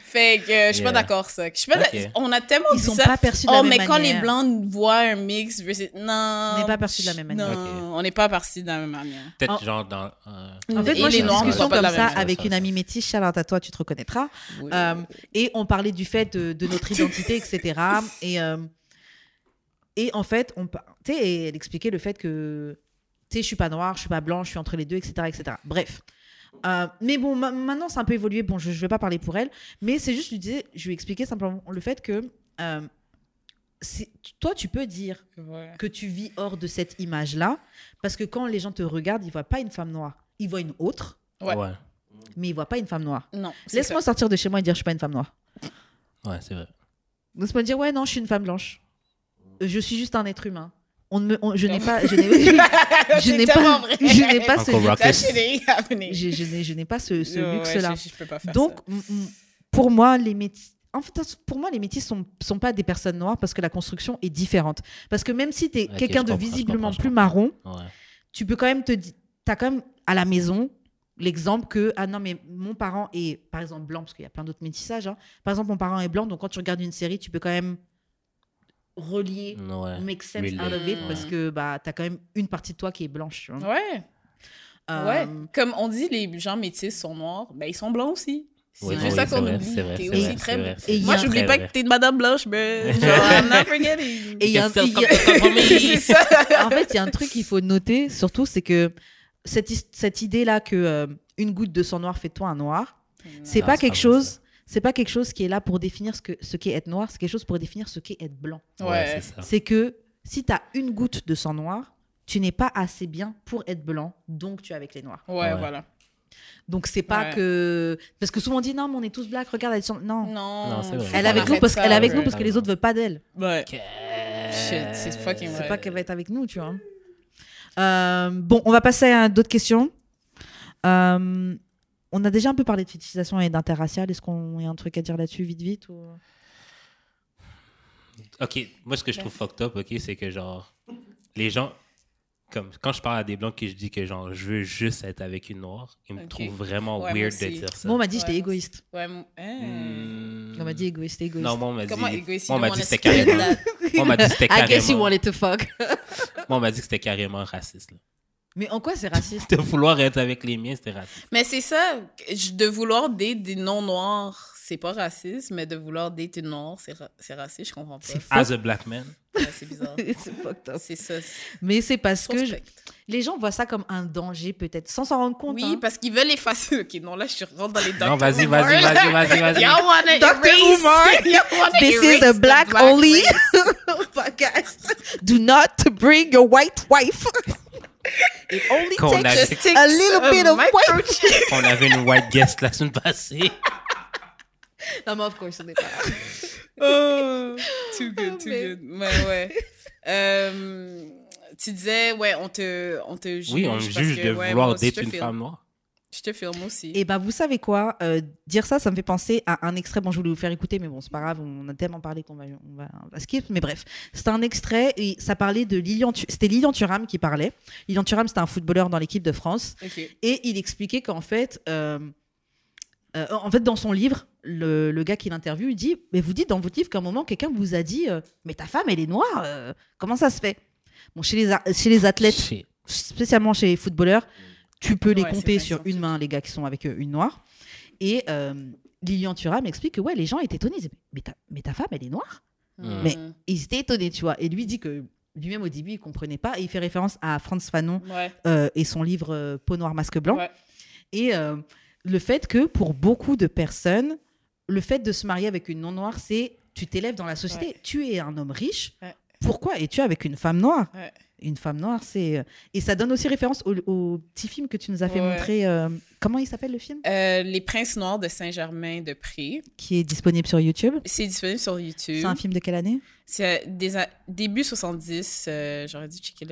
fait que euh, je suis pas d'accord, ça. Je suis pas On a tellement Ils dit sont ça. pas perçus de la Oh, même mais quand les blancs voient un mix, versus- non. On n'est pas perçus de la même manière. Non, on n'est pas perçus de la même manière. Peut-être En- genre dans. euh, En fait, Et moi, j'ai une discussion comme ça avec Ça, une ça. amie métisse, Charlotte à toi, tu te reconnaîtras. Oui. Euh, et on parlait du fait de, de notre identité, etc. Et, euh, et en fait, on, par- tu sais, et elle expliquait le fait que, tu sais, je suis pas noire, je suis pas blanche, je suis entre les deux, etc. etc. Bref. Euh, mais bon, ma- maintenant, c'est un peu évolué. Bon, je, je vais pas parler pour elle, mais c'est juste, je lui disais, je lui expliquais simplement le fait que, euh, c'est- toi, tu peux dire Ouais. que tu vis hors de cette image-là, parce que quand les gens te regardent, ils voient pas une femme noire, ils voient une autre, Ouais. Ouais, mais ils voient pas une femme noire. Non. Laisse-moi sortir de chez moi et dire je suis pas une femme noire. ouais, c'est vrai. Laisse-moi dire ouais non je suis une femme blanche. Je suis juste un être humain. On ne me, on- je n'ai pas, je n'ai, je, ça. je n'ai pas, vrai. je n'ai pas ce, je, je n'ai, je n'ai pas ce, ce luxe-là. Donc pour moi les métis, en fait pour moi les métis sont sont pas des personnes noires parce que la construction est différente. Parce que même si tu es quelqu'un de visiblement plus marron, Ouais. tu peux quand même te dire, t'as quand même à la maison l'exemple que ah non mais mon parent est par exemple blanc parce qu'il y a plein d'autres métissages. hein. Par exemple mon parent est blanc donc quand tu regardes une série tu peux quand même relier Ouais. make sense Relate, out of it ouais. parce que bah t'as quand même une partie de toi qui est blanche. Tu vois. Ouais, Euh, ouais. Comme on dit, les gens métis sont noirs, ben ils sont blancs aussi. C'est Oui, juste oui, ça qu'on oublie. T'es aussi vrai, très vrai, Et Moi, a- j'oublie pas vrai. que t'es une madame blanche, mais genre, I'm not forgetting. Et il y a un- ça. en fait, il y a un truc qu'il faut noter, surtout, c'est que cette, cette idée-là que euh, une goutte de sang noir fait de toi un noir, c'est Non, pas c'est quelque pas vrai, chose. C'est pas quelque chose qui est là pour définir ce que ce qu'est être noir. C'est quelque chose pour définir ce qu'est être blanc. Ouais, Ouais. c'est que si tu as une goutte de sang noir, tu n'es pas assez bien pour être blanc, donc tu es avec les noirs. Ouais, Ouais. voilà. Donc c'est pas Ouais. que parce que souvent on dit non, mais on est tous blacks, regarde, elle est sur- non. Non, Non, c'est vrai. Elle est avec nous parce qu'elle est avec ouais. nous parce que les autres veulent pas d'elle. Ouais. Shit, c'est fucking C'est Ouais. pas qu'elle va être avec nous, tu vois. Euh, bon, on va passer à d'autres questions. Euh, on a déjà un peu parlé de fétichisation et d'interracial. Est-ce qu'on y a un truc à dire là-dessus, vite, vite ou... Ok, moi ce que je trouve fucked up, ok, c'est que genre, les gens, comme quand je parle à des blancs que je dis que genre, je veux juste être avec une noire, ils me trouvent vraiment Ouais, weird de dire ça. Moi, on m'a dit que Ouais, j'étais égoïste. Ouais, m-. Hmm. On m'a dit égoïste, égoïste. Non, moi on m'a dit. Comment égoïste? Moi, on m'a dit que c'était carrément. Moi, on m'a dit que c'était I guess you carrément. wanted to fuck. Moi, on m'a dit que c'était carrément raciste. là. Mais en quoi c'est raciste? De vouloir être avec les miens, c'était raciste. Mais c'est ça, de vouloir date des non-noirs, c'est pas raciste, mais de vouloir date une noire, c'est ra- c'est raciste, je comprends pas. C'est As a black man. Ouais, c'est bizarre. c'est fucked up. c'est ça. Mais c'est parce que je- les gens voient ça comme un danger, peut-être, sans s'en rendre compte. Oui, hein. parce qu'ils veulent effacer. Ok, non, là, je rentre dans les Dr. Non, vas-y, Umar, vas-y, vas-y, vas-y, vas-y. Y'all wanna Dr. erase- Umar, This is a the black only podcast. Do not bring your white wife. It only Qu'on takes a- Just takes a little bit of white. On avait une white guest la semaine passée. Non, mais of course, on n'est pas. Oh, too good, too Mais- good. Ouais, ouais. Euh, tu disais, ouais, on te, on te juge. Oui, on me juge que, de ouais, vouloir te une femme noire. Je te filme aussi. Et ben, vous savez quoi Euh, Dire ça, ça me fait penser à un extrait. Bon, je voulais vous faire écouter, mais bon, c'est pas grave. On a tellement parlé qu'on va, on va, on va skip. Mais bref, c'est un extrait et ça parlait de Lilian. C'était Lilian Thuram qui parlait. Lilian Thuram, c'était un footballeur dans l'équipe de France. Et il expliquait qu'en fait, euh, euh, en fait, dans son livre, le, le gars qui l'interviewe, il dit Mais vous dites dans votre livre qu'à un moment, quelqu'un vous a dit euh, Mais ta femme, elle est noire, euh, comment ça se fait? Bon, chez les, chez les athlètes, spécialement chez les footballeurs, tu peux les Ouais, compter sur une main, les gars qui sont avec une noire. Et euh, Lilian Thuram explique que ouais, les gens étaient étonnés. Ils disaient, mais, ta, mais ta femme, elle est noire? Mm. Mais- Ils étaient étonnés, tu vois. Et lui dit que lui-même au début, il comprenait pas. Et il fait référence à Franz Fanon Ouais. euh, et son livre euh, Peau noire, masque blanc. Ouais. Et euh, le fait que pour beaucoup de personnes, le fait de se marier avec une non-noire, c'est tu t'élèves dans la société. Ouais. Tu es un homme riche. Ouais. Pourquoi es-tu avec une femme noire? Ouais. Une femme noire, c'est. euh, Et ça donne aussi référence au, au petit film que tu nous as fait Ouais. montrer. euh, Comment il s'appelle le film? Euh, Les Princes Noirs de Saint-Germain-de-Pré. Qui est disponible sur YouTube. C'est disponible sur YouTube. C'est un film de quelle année? C'est euh, début 70. euh, J'aurais dû checker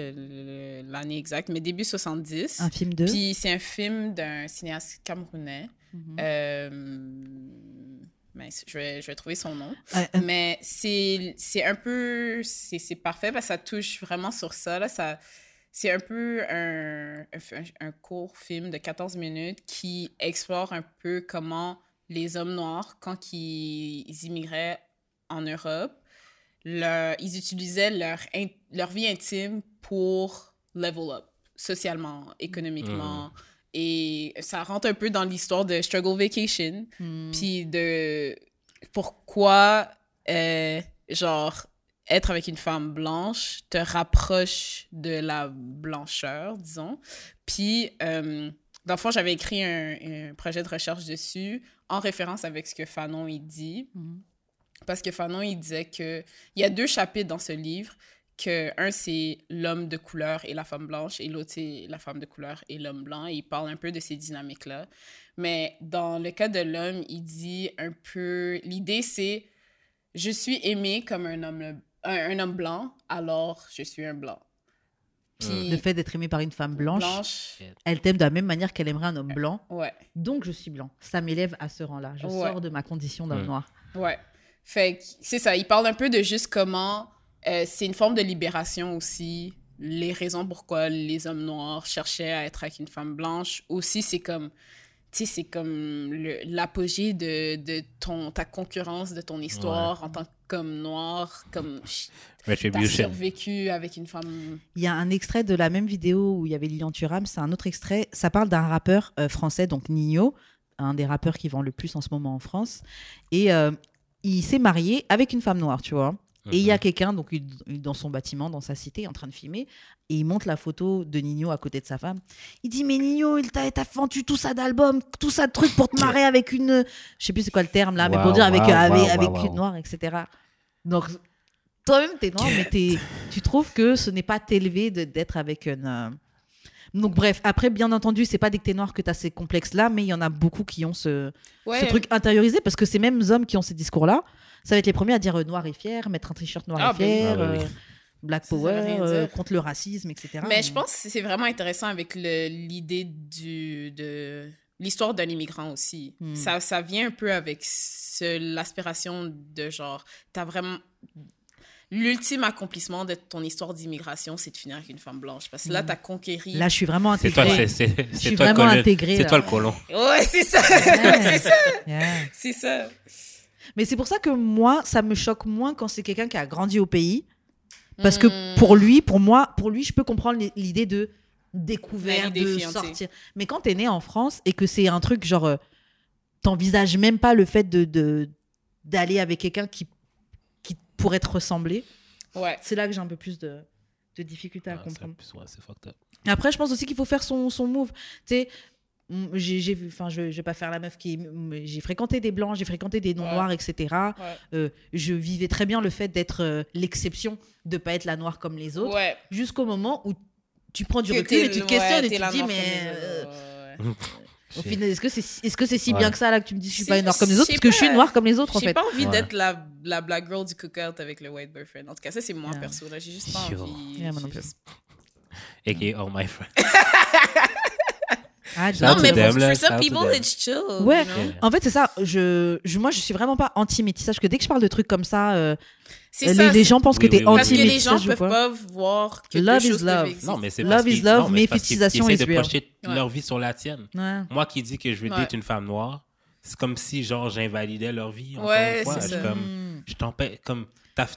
l'année exacte, mais début 70. Un film de? Puis c'est un film d'un cinéaste camerounais. Mhm. Mince, je, vais, je vais trouver son nom. Euh, euh, Mais c'est c'est un peu. C'est c'est parfait parce que ça touche vraiment sur ça. Là, ça c'est un peu un, un, un court film de 14 minutes qui explore un peu comment les hommes noirs, quand ils, ils immigraient en Europe, leur- ils utilisaient leur, in- leur vie intime pour level up, socialement, économiquement. Et ça rentre un peu dans l'histoire de Struggle Vacation, hmm. puis de pourquoi, euh, genre, être avec une femme blanche te rapproche de la blancheur, disons. Puis, euh, dans le fond, j'avais écrit un, un projet de recherche dessus en référence avec ce que Fanon il dit. Mhm. Parce que Fanon, il disait que... Il y a deux chapitres dans ce livre, que un, c'est l'homme de couleur et la femme blanche, et l'autre, c'est la femme de couleur et l'homme blanc. Et il parle un peu de ces dynamiques-là. Mais dans le cas de l'homme, il dit un peu... L'idée, c'est... Je suis aimé comme un homme, un, un homme blanc, alors je suis un blanc. Puis, Le fait d'être aimé par une femme blanche, blanche, elle t'aime de la même manière qu'elle aimerait un homme blanc. ouais. Donc je suis blanc. Ça m'élève à ce rang-là. Je Ouais. sors de ma condition d'homme Hmm. noir. Ouais. Fait que c'est ça. Il parle un peu de juste comment euh, c'est une forme de libération aussi. Les raisons pourquoi les hommes noirs cherchaient à être avec une femme blanche. Aussi, c'est comme. Tu sais, c'est comme l'apogée de, de ton, ta concurrence, de ton histoire en tant qu'homme noir. Comme t'as Retribution. survécu avec une femme. Il y a un extrait de la même vidéo où il y avait Lilian Thuram, c'est un autre extrait. Ça parle d'un rappeur euh, français, donc Nino, un des rappeurs qui vend le plus en ce moment en France. Et euh, il s'est marié avec une femme noire, tu vois. Et il y a quelqu'un donc dans son bâtiment, dans sa cité, en train de filmer, et il montre la photo de Nino à côté de sa femme. Il dit mais Nino, il t'a vendu tout ça d'albums, tout ça de trucs pour te marier avec une, je sais plus c'est quoi le terme là, mais pour dire avec wow, avec, wow, avec wow, une noire, etc. Donc Toi-même, t'es noir, mais tu trouves que ce n'est pas t'élever de- d'être avec une. Donc, bref, après, bien entendu, c'est pas dès que t'es noir que t'as ces complexes-là, mais il y en a beaucoup qui ont ce, Ouais. ce truc intériorisé parce que ces mêmes hommes qui ont ces discours-là, ça va être les premiers à dire euh, noir et fier, mettre un t-shirt noir Ah, et ben oui. fier, Ah, euh, Black Power, euh, contre le racisme, etc. Mais je pense que c'est vraiment intéressant avec l'idée du de l'histoire d'un immigrant aussi. Hmm. Ça, ça vient un peu avec l'aspiration de genre, t'as vraiment... L'ultime accomplissement de ton histoire d'immigration, c'est de finir avec une femme blanche. Parce que là, Hmm. t'as conquéri... Là, je suis vraiment C'est toi, intégrée. c'est, Je suis toi, le vraiment colon. intégrée. c'est toi le colon. Ouais, c'est ça! C'est ça! Yeah. C'est ça! Mais c'est pour ça que moi, ça me choque moins quand c'est quelqu'un qui a grandi au pays. Parce que Hmm. pour lui, pour moi, pour lui, je peux comprendre l'i- l'idée de découvert, de sortir. Mais quand t'es né en France et que c'est un truc genre, euh, t'envisages même pas le fait de- d'aller avec quelqu'un qui te ressembler. Ouais. C'est là que j'ai un peu plus de, de difficulté à Ah, comprendre. plus- ouais, c'est fucked up. Après, je pense aussi qu'il faut faire son, son move. Tu sais, j'ai j'ai vu, enfin, je, je vais pas faire la meuf qui. J'ai fréquenté des blancs, j'ai fréquenté des Ouais. non-noirs, etc. Ouais. Euh, je vivais très bien le fait d'être euh, l'exception, de pas être la noire comme les autres, Ouais. jusqu'au moment où tu prends du Que recul et tu te ouais, questionnes et tu te dis, mais euh. au final, est-ce que c'est est -ce c'est si Ouais. bien que ça là que tu me dis que je suis pas une noire comme les autres? Parce que je suis noire comme les autres en J'ai fait. pas envie Ouais. d'être la, la black girl du cookout avec le white boyfriend. En tout cas, ça, c'est moi Yeah. perso. Là, j'ai juste pas envie. Yeah, moi non j'ai plus. juste- A.K.A. All My Friends. Ah, Non, mais pour, them, for some people, it's chill. Ouais. you know? En fait, c'est ça. Je, je, moi, je suis vraiment pas anti-métissage. Que dès que je parle de trucs comme ça, euh, les, ça. les gens pensent que t'es oui, oui, Parce que les gens anti-métissage peuvent pas voir que Love is love. Non, mais c'est Love parce is love, non, mais fétichisation is de real. projeter Ouais. leur vie sur la tienne. Ouais. Moi qui dis que je veux Ouais. date une femme noire, c'est comme si, genre, j'invalidais leur vie. encore Ouais, une fois. c'est ça. comme, je t'empêche, comme,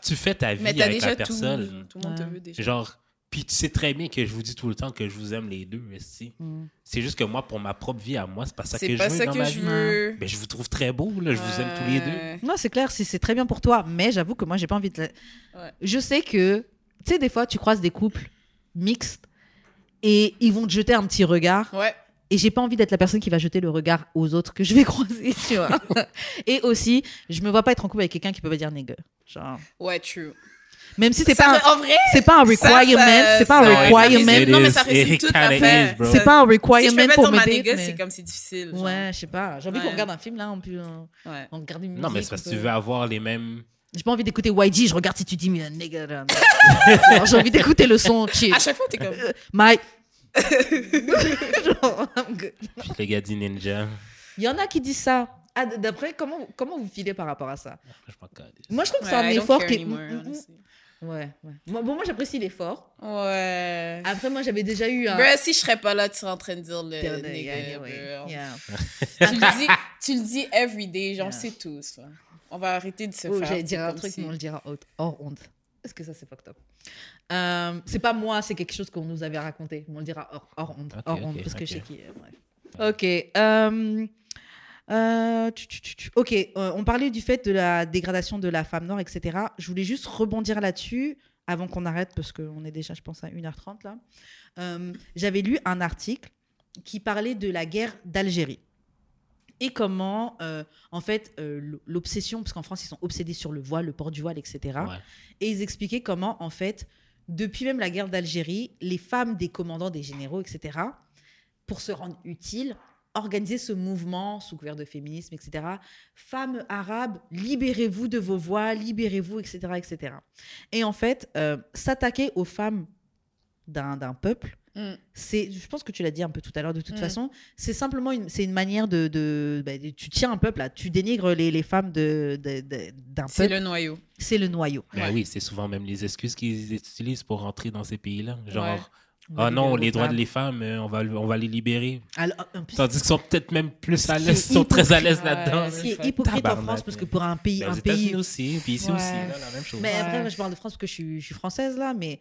tu fais ta vie avec la personne. Tout le monde te veut déjà. Genre, puis tu sais très bien que je vous dis tout le temps que je vous aime les deux, esti. Mm. C'est juste que moi, pour ma propre vie à moi, c'est pas ça que C'est je pas veux ça dans que ma je vie. veux. Ben, je vous trouve très beau, là. Je vous aime tous les deux. Non, c'est clair, si c'est très bien pour toi, mais j'avoue que moi, j'ai pas envie de. Ouais. Je sais que, tu sais, des fois, tu croises des couples mixtes et ils vont te jeter un petit regard. Ouais. Et j'ai pas envie d'être la personne qui va jeter le regard aux autres que je vais croiser, tu vois. et aussi, je me vois pas être en couple avec quelqu'un qui peut pas dire nigga. Genre, Ouais, true. Même si c'est pas, fait- un- En vrai, c'est pas un requirement, c'est pas un requirement, Non, mais ça résume tout is, bro. c'est pas un je requirement pour sur me ma date, nigga, mais- c'est comme c'est difficile. genre. Ouais, je sais pas. J'ai envie qu'on regarde un film là, on peut, euh, Ouais. on regarde une musique. Non, mais c'est parce que tu veux avoir les mêmes. J'ai pas envie d'écouter YG, je regarde si tu dis mais un nigga. Genre, J'ai envie d'écouter le son chill. À chaque fois, t'es comme. Mike. Genre, I'm good. Puis le gars dit ninja. Il y en a qui disent ça. Ah, D'après, comment, comment vous filez par rapport à ça? Je m'en calisse. Moi, je trouve que c'est un I don't effort care qui Ouais, ouais. Moi, bon, moi j'apprécie l'effort. Ouais. Après, moi, j'avais déjà eu un. Bruh, si je serais pas là, tu serais en train de dire le Yeah, yeah, nigga. Yeah. Tu le dis, tu le dis everyday, genre, Yeah. c'est tous. là. On va arrêter de se Oh, faire. J'allais dire un truc, si- mais on le dira hors, honte. Est-ce que ça, c'est fucked up Euh, C'est pas moi, c'est quelque chose qu'on nous avait raconté. mais On le dira hors, hors honte. Hors honte, ok, parce que je sais qui est. Bref. Ok. euh, euh, tu- tu- tu- tu- ok, euh, on parlait du fait de la dégradation de la femme noire, etc. Je voulais juste rebondir là-dessus avant qu'on arrête, parce qu'on est déjà, je pense, à 1h30 là. Euh, J'avais lu un article qui parlait de la guerre d'Algérie et comment, euh, en fait, euh, l'obsession, parce qu'en France, ils sont obsédés sur le voile, le port du voile, etc. Ouais. Et ils expliquaient comment, en fait, depuis même la guerre d'Algérie, les femmes des commandants, des généraux, etc., pour se rendre utiles, organisaient ce mouvement sous couvert de féminisme, etc. Femmes arabes, libérez-vous de vos voiles, libérez-vous, etc., etc. Et en fait, euh, s'attaquer aux femmes d'un peuple, Mm. c'est, je pense que tu l'as dit un peu tout à l'heure de toute Mm. façon, c'est simplement une, c'est une manière de, de, bah, de- tu tiens un peuple là, tu dénigres les, les femmes de, de- de- d'un C'est peuple, le noyau. c'est le noyau. Ben Ouais. oui, c'est souvent même les excuses qu'ils utilisent pour rentrer dans ces pays-là. Genre, Ouais. Ah non, les droits femmes. des femmes, euh, on va, on va les libérer. Alors, en plus, Tandis qu'ils sont peut-être même plus à l'aise, sont très à l'aise là-dedans. Ce qui est hypocrite en France, parce que pour un pays, Ben, un pays, aussi, puis ici Ouais. aussi, là, la même chose. mais après, moi, je parle de France parce que je suis, je suis française là, mais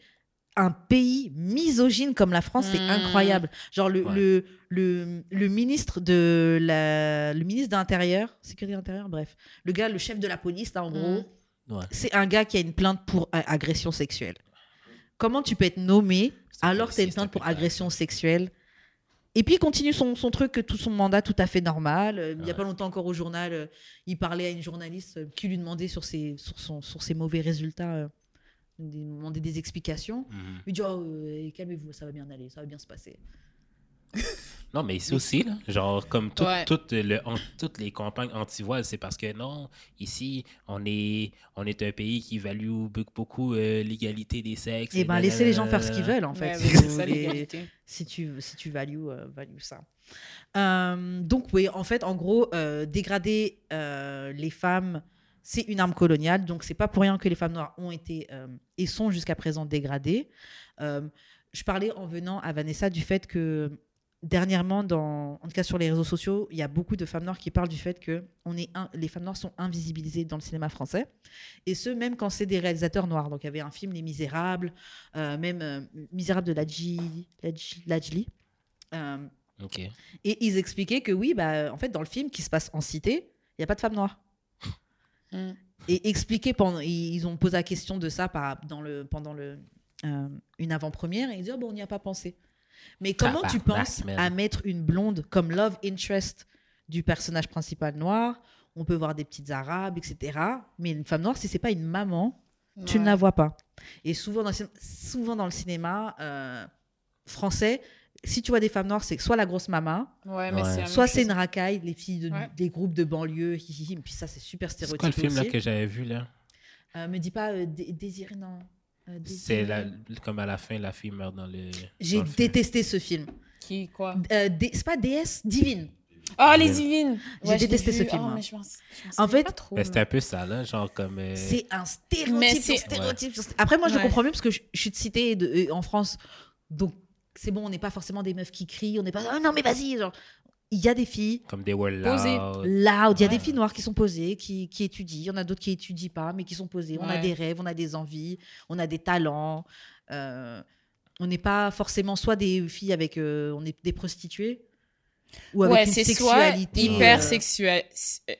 un pays misogyne comme la France, c'est Mm. incroyable. Genre le, Ouais. le, le, le ministre de la, le ministre de l'Intérieur, sécurité intérieure, bref, le gars, le chef de la police, là, en gros, Ouais. c'est un gars qui a une plainte pour a- agression sexuelle. Comment tu peux être nommé alors que tu as une plainte pour agression sexuelle et puis il continue son, son truc, tout son mandat tout à fait normal. Euh, Il n'y a Ouais. pas longtemps encore au journal, euh, il parlait à une journaliste euh, qui lui demandait sur ses, sur son, sur ses mauvais résultats des- demander des explications. Mhm. Il dit oh, calmez-vous, ça va bien aller, ça va bien se passer. Non, mais ici aussi, là, genre, comme tout, Ouais. tout le, an- toutes les campagnes anti-voile, c'est parce que non, ici, on est, on est un pays qui value be- beaucoup euh, l'égalité des sexes. Et ben laissez les gens faire ce qu'ils veulent en fait. si, ça, tu si tu values euh, value ça. Euh, donc oui, en fait, en gros, euh, dégrader euh, les femmes, c'est une arme coloniale. Donc c'est pas pour rien que les femmes noires ont été euh, et sont jusqu'à présent dégradées. Euh, je parlais en venant à Vanessa du fait que dernièrement, dans, en tout cas sur les réseaux sociaux, il y a beaucoup de femmes noires qui parlent du fait que on est un- les femmes noires sont invisibilisées dans le cinéma français. Et ce, même quand c'est des réalisateurs noirs. Donc il y avait un film Les Misérables, euh, même euh, Misérables de Lajli. Euh, OK. et ils expliquaient que oui, bah, en fait, dans le film qui se passe en cité, il n'y a pas de femmes noires. Mm. Et expliquer pendant, ils ont posé la question de ça par, dans le, pendant le, euh, une avant-première et ils disent oh, bon, on n'y a pas pensé. Mais comment tu penses à mettre une blonde comme love interest du personnage principal noir? On peut voir des petites arabes, etc. Mais une femme noire, si c'est pas une maman, tu ne la vois pas. Et souvent dans le, cin- souvent dans le cinéma euh, français, si tu vois des femmes noires, c'est soit la grosse maman, Ouais, mais Ouais. c'est la même soit c'est une racaille, les filles de- Ouais. des groupes de banlieue, hi, hi, hi, puis ça c'est super C'est stéréotypé quoi le film là, que j'avais vu, là? Euh, me dis pas euh, Dé- Désiré, non. Euh, C'est la, comme à la fin, la fille meurt dans le... J'ai film. détesté ce film. Qui, quoi? Euh, c'est pas déesse, divine. Ah, les divines J'ai Ouais, détesté ce film, Ah, hein. mais je m'en- je m'en En fait, Ben, c'était mais- un peu ça, là, genre comme... euh, C'est un stéréotype Mais sur stéréotype. Après, moi, je Ouais. comprends mieux parce que je, je suis de cité de- euh, en France. Donc, c'est bon, on n'est pas forcément des meufs qui crient. On n'est pas. Ah non, mais vas-y. genre. Il y a des filles Comme des were Posées. loud. loud. Il y a des filles noires qui sont posées, qui, qui étudient. Il y en a d'autres qui étudient pas, mais qui sont posées. On a des rêves, on a des envies, on a des talents. Euh, on n'est pas forcément soit des filles avec. euh, on est des prostituées. Ou avec ouais, une c'est soit sexualité. hyper, euh, sexua-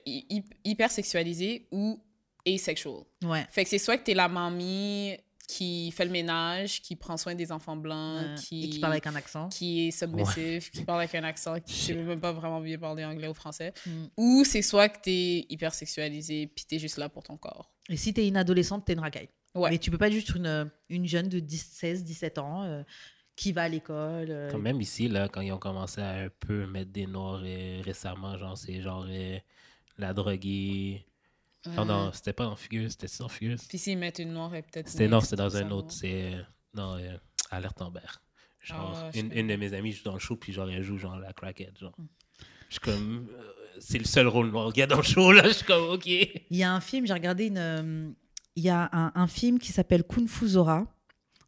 hy- hyper sexualisé ou asexual. ouais. Fait que c'est soit que t'es la mamie qui fait le ménage, qui prend soin des enfants blancs, Euh, qui, Et qui parle avec un accent. qui est submissif, qui parle avec un accent, qui sait même pas vraiment bien parler anglais ou français. Mm. Ou c'est soit que t'es hyper sexualisé puis t'es juste là pour ton corps. Et si t'es une adolescente, t'es une racaille. Ouais. Mais tu peux pas être juste une, une jeune de 10, 16, 17 ans euh, qui va à l'école. euh, Quand même ici, là, quand ils ont commencé à un peu mettre des noirs euh, récemment, genre, c'est genre la droguée. Non, non, c'était pas dans Fugueuse, c'était dans Fugueuse. Puis s'ils mettent une noire, et peut-être. C'était non, c'était dans un autre, c'est non, euh, Alerte Amber. Genre, je une, de mes amies joue dans le show, puis genre, elle joue genre la crackhead, genre. Je suis comme, euh, c'est le seul rôle noir qu'il y a dans le show, là, je suis comme, ok. Il y a un film, j'ai regardé une. euh, Il y a un, un film qui s'appelle Kung Fu Zora.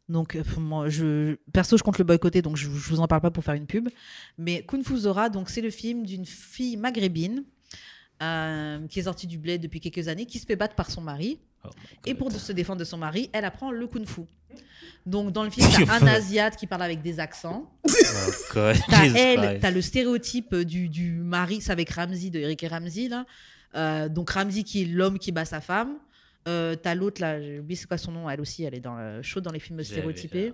Donc, euh, moi, je, perso, je compte le boycotter, donc je, je vous en parle pas pour faire une pub. Mais Kung Fu Zora, donc c'est le film d'une fille maghrébine euh, qui est sortie du bled depuis quelques années, qui se fait battre par son mari. Oh Et pour se défendre de son mari, elle apprend le Kung Fu. Donc, dans le film, t'as un Asiate qui parle avec des accents. Oh T'as elle, t'as le stéréotype du, du mari, c'est avec Ramsey, de Eric et Ramsey, là. Euh, donc Ramsey qui est l'homme qui bat sa femme. Euh, t'as l'autre, là, j'ai oublié c'est quoi son nom, elle aussi, elle est dans, euh, chaude dans les films stéréotypés.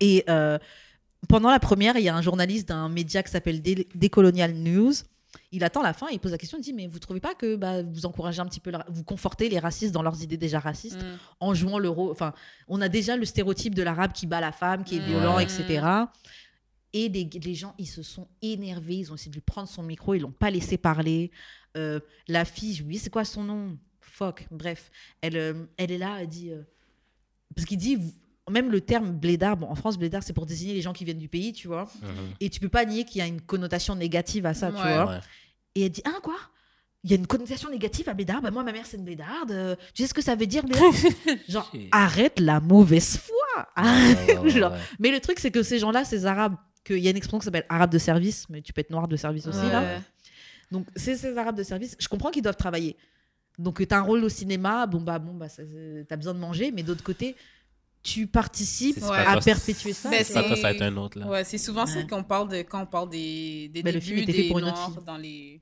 Et pendant la première, il y a un journaliste d'un média qui s'appelle Dé- Décolonial News. Il attend la fin et il pose la question, il dit, mais vous trouvez pas que bah, vous encouragez un petit peu, la- vous confortez les racistes dans leurs idées déjà racistes Mm. en jouant le rôle. Enfin, on a déjà le stéréotype de l'arabe qui bat la femme, qui est Mm. violent, etc. Et les, les gens, ils se sont énervés. Ils ont essayé de lui prendre son micro. Ils l'ont pas laissé parler. Euh, la fille, j'ai oublié c'est quoi son nom? Fuck. Bref, elle, euh, elle est là. Elle dit euh, parce qu'il dit même le terme blédard. Bon, en France, blédard, c'est pour désigner les gens qui viennent du pays, tu vois. Mhm. Et tu peux pas nier qu'il y a une connotation négative à ça, tu vois. Ouais. Et elle dit Ah, quoi? Il y a une connotation négative à blédard? Bah, moi, ma mère, c'est une blédarde. Euh, Tu sais ce que ça veut dire, blédard? Genre, arrête la mauvaise foi. Ouais, ouais, ouais, Genre, ouais. Mais le truc, c'est que ces gens-là, ces arabes, qu'il y a une expression qui s'appelle arabe de service, mais tu peux être noir de service aussi, là. Donc, c'est ces arabes de service. Je comprends qu'ils doivent travailler. Donc, tu as un rôle au cinéma, bon, bah, bon, bah, tu as besoin de manger, mais d'autre côté, tu participes Ouais. à perpétuer ça. Ben, ça va être un autre, là. Ouais, c'est souvent ça qu'on parle de quand on parle des, des Ben, débuts des noirs dans les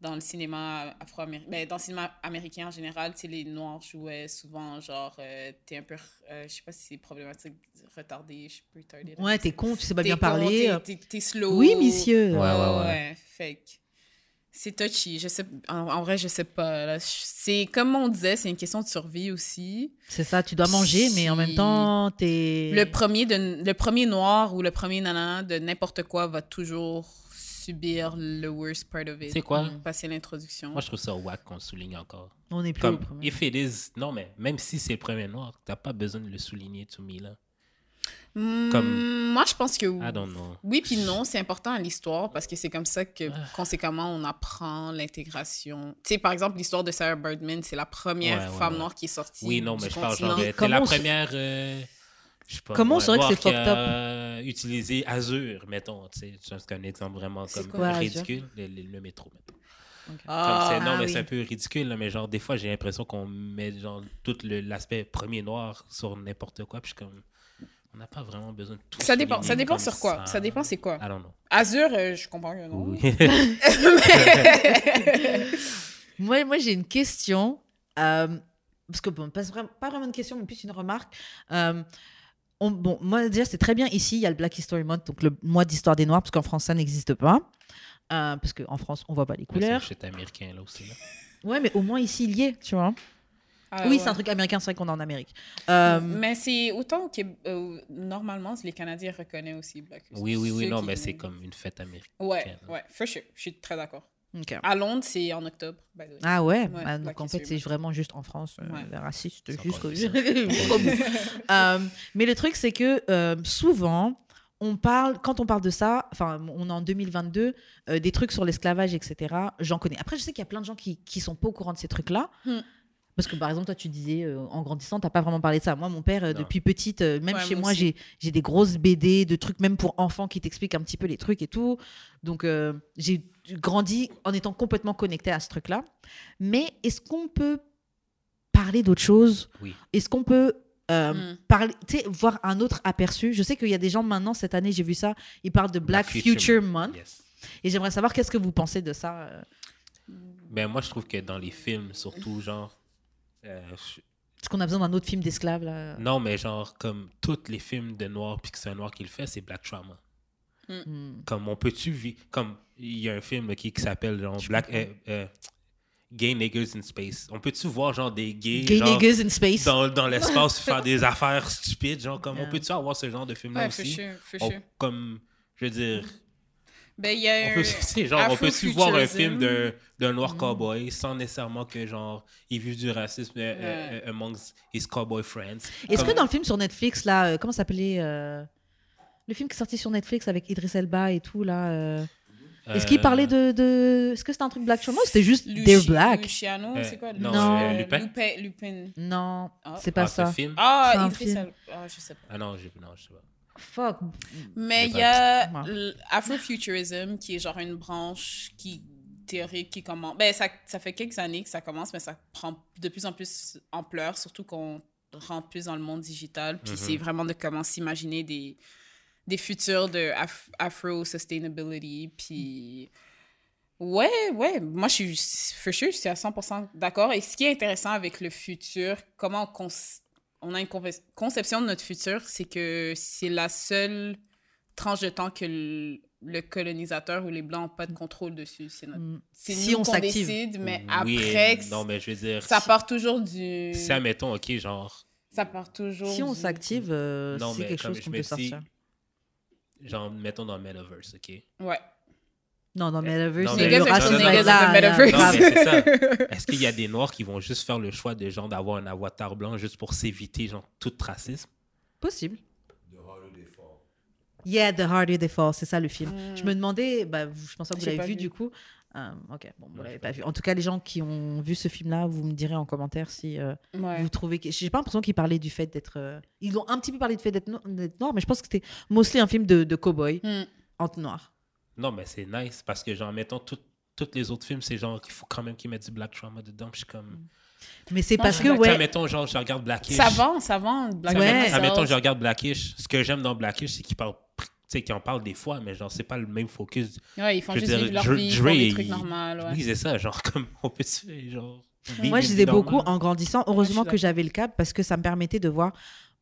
dans le cinéma afro-américain. Ben, dans le cinéma américain en général, les noirs jouaient souvent genre euh, t'es un peu euh, je sais pas si c'est problématique retardé, je suis retardé. Ouais, t'es con, tu sais pas T'es bien con, parler. t'es- t'es- T'es slow. Oui, monsieur. Ouais, ouais, ouais. ouais. Fait que C'est touchy. Je sais, en, en vrai, je sais pas. C'est comme on disait, c'est une question de survie aussi. C'est ça, tu dois manger, mais en même temps, t'es. Le premier, de, le premier noir ou le premier nana de n'importe quoi va toujours subir le worst part of it. C'est quoi? Passer l'introduction. Moi, je trouve ça whack qu'on souligne encore. On est plus Comme, au premier. if it is, non, mais même si c'est le premier noir, t'as pas besoin de le souligner, to me, là. Hmm, comme- Moi, je pense que I don't know. oui puis non, c'est important à l'histoire parce que c'est comme ça que, Ah. conséquemment, on apprend l'intégration. Tu sais, par exemple, l'histoire de Sarah Birdman, c'est la première Ouais, ouais, femme ouais. noire qui est sortie Oui, non, du mais je parle continent. genre, t'es Comment la première, euh, je sais pas, Comment on saurait que c'est fucked up? utilisé Azure, mettons, tu sais, c'est un exemple vraiment comme quoi, ridicule, le, le- le métro, mettons. Ah, non, ah mais oui. c'est un peu ridicule, là, mais genre, des fois, j'ai l'impression qu'on met genre tout le- l'aspect premier noir sur n'importe quoi, puis je suis comme, on n'a pas vraiment besoin de tout ça dépend, ça dépend sur quoi? Ça dépend c'est quoi? I don't know. Azure, euh, je comprends que non? Oui. Moi, moi j'ai une question. euh, parce que, bon, pas, vra- pas vraiment une question, mais plus une remarque. Euh, on- bon, moi, déjà, c'est très bien ici, il y a le Black History Month, donc le mois d'histoire des Noirs, parce qu'en France, ça n'existe pas. Euh, parce qu'en France, on voit pas les c'est couleurs. shit américain, là aussi. Là. Ouais, mais au moins ici, il y est, tu vois. Ah, oui, ouais. c'est un truc américain, c'est vrai qu'on est en Amérique. Euh, Mais c'est autant que euh, normalement, les Canadiens reconnaissent aussi Black History. Oui, oui, oui, Ceux non, qui- mais c'est comme une fête américaine. Ouais, ouais, for sure. Je suis très d'accord. ok. À Londres, c'est en octobre, by the way. Ah ouais, Ouais, Ah, donc en fait, c'est vraiment juste en France, euh, Ouais. C'est jusqu'au. Euh, mais le truc, c'est que euh, souvent, on parle, quand on parle de ça, enfin, on est en 2022, euh, des trucs sur l'esclavage, etc. J'en connais. Après, je sais qu'il y a plein de gens qui, qui sont pas au courant de ces trucs-là. Hmm. Parce que par exemple, toi, tu disais, euh, en grandissant, t'as pas vraiment parlé de ça. Moi, mon père, euh, depuis petite, euh, même Ouais, chez moi moi, aussi. j'ai j'ai des grosses BD, de trucs même pour enfants qui t'expliquent un petit peu les trucs et tout. Donc, euh, j'ai grandi en étant complètement connecté à ce truc-là. Mais est-ce qu'on peut parler d'autre chose? Oui. Est-ce qu'on peut euh, Mm. parler, tu sais, voir un autre aperçu? Je sais qu'il y a des gens maintenant, cette année, j'ai vu ça, ils parlent de Black, Future, Month. Yes. Et j'aimerais savoir qu'est-ce que vous pensez de ça. euh, Ben, moi, je trouve que dans les films, surtout, genre. Euh, je- Est-ce qu'on a besoin d'un autre film d'esclaves là? Non, mais genre, comme tous les films de noir, puis que c'est un noir qui le fait, c'est Black Trauma. Hmm. Comme on peut-tu vivre. Comme il y a un film là, qui, qui s'appelle Black. euh, euh, Gay Niggas in Space. On peut-tu voir genre des gays Gay genre, niggas in space? dans, dans l'espace faire des affaires stupides? Genre, comme Yeah. on peut-tu avoir ce genre de film-là Ouais, for aussi? sure, for On- sure. comme, je veux dire, Ben, il y a on peut, un- c'est genre, on peut-tu voir un film d'un, d'un noir Mm. cowboy sans nécessairement que genre il vive du racisme euh, euh, amongst his cowboy friends? Est-ce Comme- que dans le film sur Netflix, là, euh, comment ça s'appelait euh, Le film qui est sorti sur Netflix avec Idris Elba et tout, là. euh, Est-ce qu'il euh, parlait de. de... Est-ce que c'était un truc Black Trauma ou c'était juste Luci- They're Black Luciano, Euh, c'est quoi? non, Non. Lupin? Lupin. Lupin. Non, Ah. c'est pas ah, ça. film? Ah, Idris. Elba. Ah, je sais pas. Ah non, je, non, je sais pas. Fuck. Mais il y a l'Afrofuturism qui est genre une branche qui théorique qui commence. Ben, ça, ça fait quelques années que ça commence, mais ça prend de plus en plus ampleur, surtout qu'on rentre plus dans le monde digital. Puis Mhm. c'est vraiment de comment s'imaginer des, des futurs de af- Afro-sustainability. Puis. Ouais, ouais, moi je suis, for sure, je suis à 100% d'accord. Et ce qui est intéressant avec le futur, comment on, on a une conception de notre futur, c'est que c'est la seule tranche de temps que le, le colonisateur ou les Blancs n'ont pas de contrôle dessus. C'est notre- Mm. c'est Si nous on décide, mais Oui, après, non, mais je veux dire, ça si- part toujours du... si, admettons, ok, genre, Ça part toujours Si on du- s'active, euh, Non, c'est mais quelque comme chose je qu'on me peut dis- sortir. genre, mettons dans le metaverse, ok? Ouais. Non, dans Metaverse, Non, mais- le Niggas are racisme the va être niggas là, of the là, Metaverse. Non, grave. mais c'est ça. Est-ce qu'il y a des noirs qui vont juste faire le choix de genre d'avoir un avatar blanc juste pour s'éviter genre tout racisme? Possible. The harder they fall. Yeah, The Harder They Fall, c'est ça le film. Mm. Je me demandais, bah, vous- je pense pas que vous l'avez vu, vu. du coup. Euh, ok, bon, vous l'avez pas vu. En tout cas, les gens qui ont vu ce film-là, vous me direz en commentaire si euh, Ouais. vous trouvez que. J'ai pas l'impression qu'ils parlaient du fait d'être. euh, Ils ont un petit peu parlé du fait d'être no- noir, mais je pense que c'était mostly un film de, de cow-boy Mm. en noir. Non, mais c'est nice parce que, genre, mettons, tous les autres films, c'est genre qu'il faut quand même qu'ils mettent du black trauma dedans. Puis je suis comme. Mais c'est parce que, ouais. mettons, genre, je regarde Blackish. Ça vend, ça vend. Black Ouais. Sells. je regarde Blackish. Ce que j'aime dans Blackish, c'est qu'ils parlent. Tu sais, qu'ils en parlent des fois, mais genre, c'est pas le même focus. Ouais, ils font Je juste dire, vivre leur Dre- vie, ils font des trucs normaux, ouais. Oui, c'est ça. Genre, comme on peut se genre. vivre Moi, je disais beaucoup en grandissant. Heureusement que j'avais le câble parce que ça me permettait de voir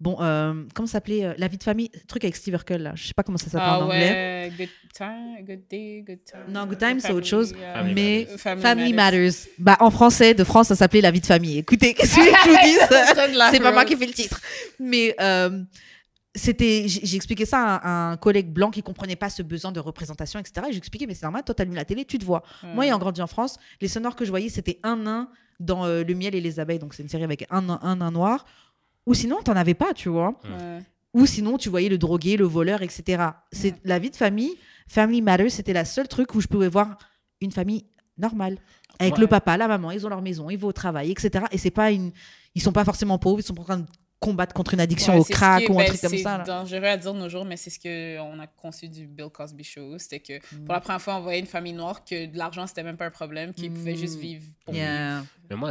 Bon, euh, comment ça s'appelait euh, La vie de famille, truc avec Steve Urkel, là. Je sais pas comment ça s'appelle Ah en anglais. ouais, good time, good day, good time. Non, Good Time, c'est autre chose. Family mais Matters. Family Family Matters. Matters. Bah, en français, de France, ça s'appelait La vie de famille. Écoutez, qu'est-ce que je vous dis C'est pas moi qui fais le titre. Mais euh, c'était, j'ai expliqué ça à un, un collègue blanc qui comprenait pas ce besoin de représentation, etc. Et j'ai expliqué, mais c'est normal, toi, t'allumes la télé, tu te vois. Moi, ayant grandi en France, les sonores que je voyais, c'était un nain dans euh, Le miel et les abeilles. Donc, c'est une série avec un, nain- un nain noir. Ou sinon, t'en avais pas, tu vois. Ouais. Ou sinon, tu voyais le drogué, le voleur, etc. C'est Ouais. la vie de famille. Family Matters, c'était la seule truc où je pouvais voir une famille normale. Avec Ouais. le papa, la maman, ils ont leur maison, ils vont au travail, etc. Et c'est pas une. Ils sont pas forcément pauvres, ils sont pas en train de combattre contre une addiction Ouais, au c'est crack est- ou un ben, truc comme c'est ça. là. dangereux à dire de nos jours, mais c'est ce qu'on a conçu du Bill Cosby Show. C'était que Mm. pour la première fois, on voyait une famille noire que de l'argent, c'était même pas un problème, qu'ils pouvaient juste Mm. vivre pour Yeah. Mais moi,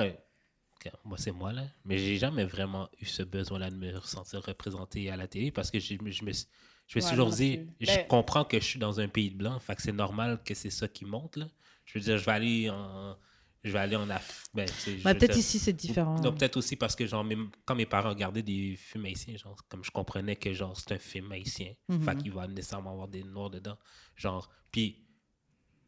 moi c'est moi là, mais j'ai jamais vraiment eu ce besoin-là de me ressentir représenté à la télé parce que je, me- je me, suis- je me suis Ouais, toujours dit, je Ben- comprends que je suis dans un pays de blanc, fait que c'est normal que c'est ça qui monte là. Je veux dire, je vais aller en, je vais aller en Af. Ben, Bah, peut-être ici, c'est différent. Non, peut-être aussi parce que genre, même quand mes parents regardaient des films haïtiens, genre, comme je comprenais que genre c'est un film haïtien, Mhm. fait qu'il va nécessairement avoir des noirs dedans. Genre, puis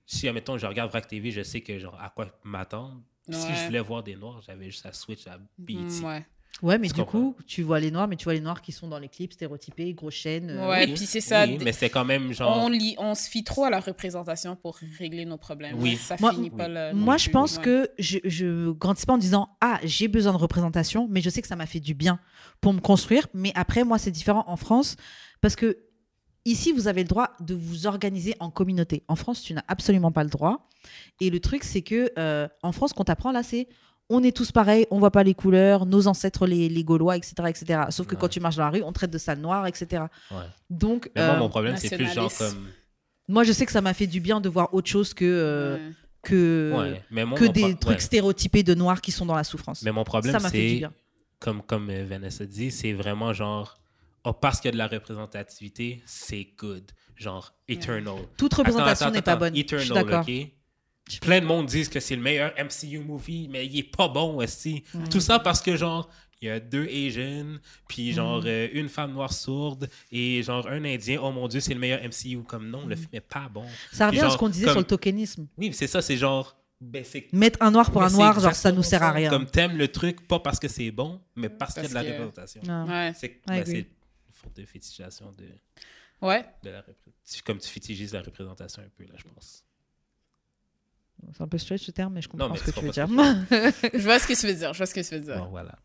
si, admettons, je regarde VRAC TV, je sais que genre à quoi m'attendre. Si Ouais. je voulais voir des noirs, j'avais juste à switch à BET. Mm, ouais. Ouais, mais du comprends? coup, tu vois les noirs, mais tu vois les noirs qui sont dans les clips stéréotypés, gros chaînes. euh, Ouais, Oui, puis c'est ça. oui, mais c'est quand même genre. On, lit, on se fie trop à la représentation pour régler nos problèmes. Oui. Ça Moi- finit pas oui. là. Moi, je pense Ouais. que je, je grandis pas en disant Ah, j'ai besoin de représentation, mais je sais que ça m'a fait du bien pour me construire. Mais après, moi, c'est différent en France parce que ici, vous avez le droit de vous organiser en communauté. En France, tu n'as absolument pas le droit. Et le truc, c'est que euh, en France, qu'on t'apprend là, c'est on est tous pareils, on voit pas les couleurs, nos ancêtres, les, les Gaulois, etc., etc. Sauf que Ouais. quand tu marches dans la rue, on te traite de sale noir, etc. Ouais. Donc, Mais moi, euh, mon problème, c'est plus genre comme. moi, je sais que ça m'a fait du bien de voir autre chose que, euh, Ouais. que, Ouais, mais moi, que mon des pro- trucs ouais. stéréotypés de noirs qui sont dans la souffrance. Mais mon problème, Ça m'a fait du c'est, bien. comme, comme euh, Vanessa dit, c'est vraiment genre, oh, parce qu'il y a de la représentativité, c'est good. Genre, eternal. Toute représentation n'est pas bonne. Je suis Eternal, d'accord. ok? Plein de monde disent que c'est le meilleur MCU movie, mais il est pas bon aussi. Mm. Tout ça parce que, genre, il y a deux Asians, puis genre Mm. euh, une femme noire sourde, et genre un Indien. Oh mon Dieu, c'est le meilleur MCU. Comme non, Mm. le film est pas bon. Ça revient à genre, ce qu'on disait comme- sur le tokenisme. Oui, c'est ça, c'est genre. Ben, Mettre un noir pour mais un noir, genre ça nous sert à rien. Comme t'aimes le truc, pas parce que c'est bon, mais parce, qu'il y a de la représentation. Ouais. C'est ben, de fétichisation de, Ouais. de la Comme tu fétichises la représentation un peu, là, je pense. C'est un peu stretch ce terme, mais je comprends mais ce que tu veux dire. Je vois ce que tu veux dire. Je vois ce que tu veux dire. Bon, voilà.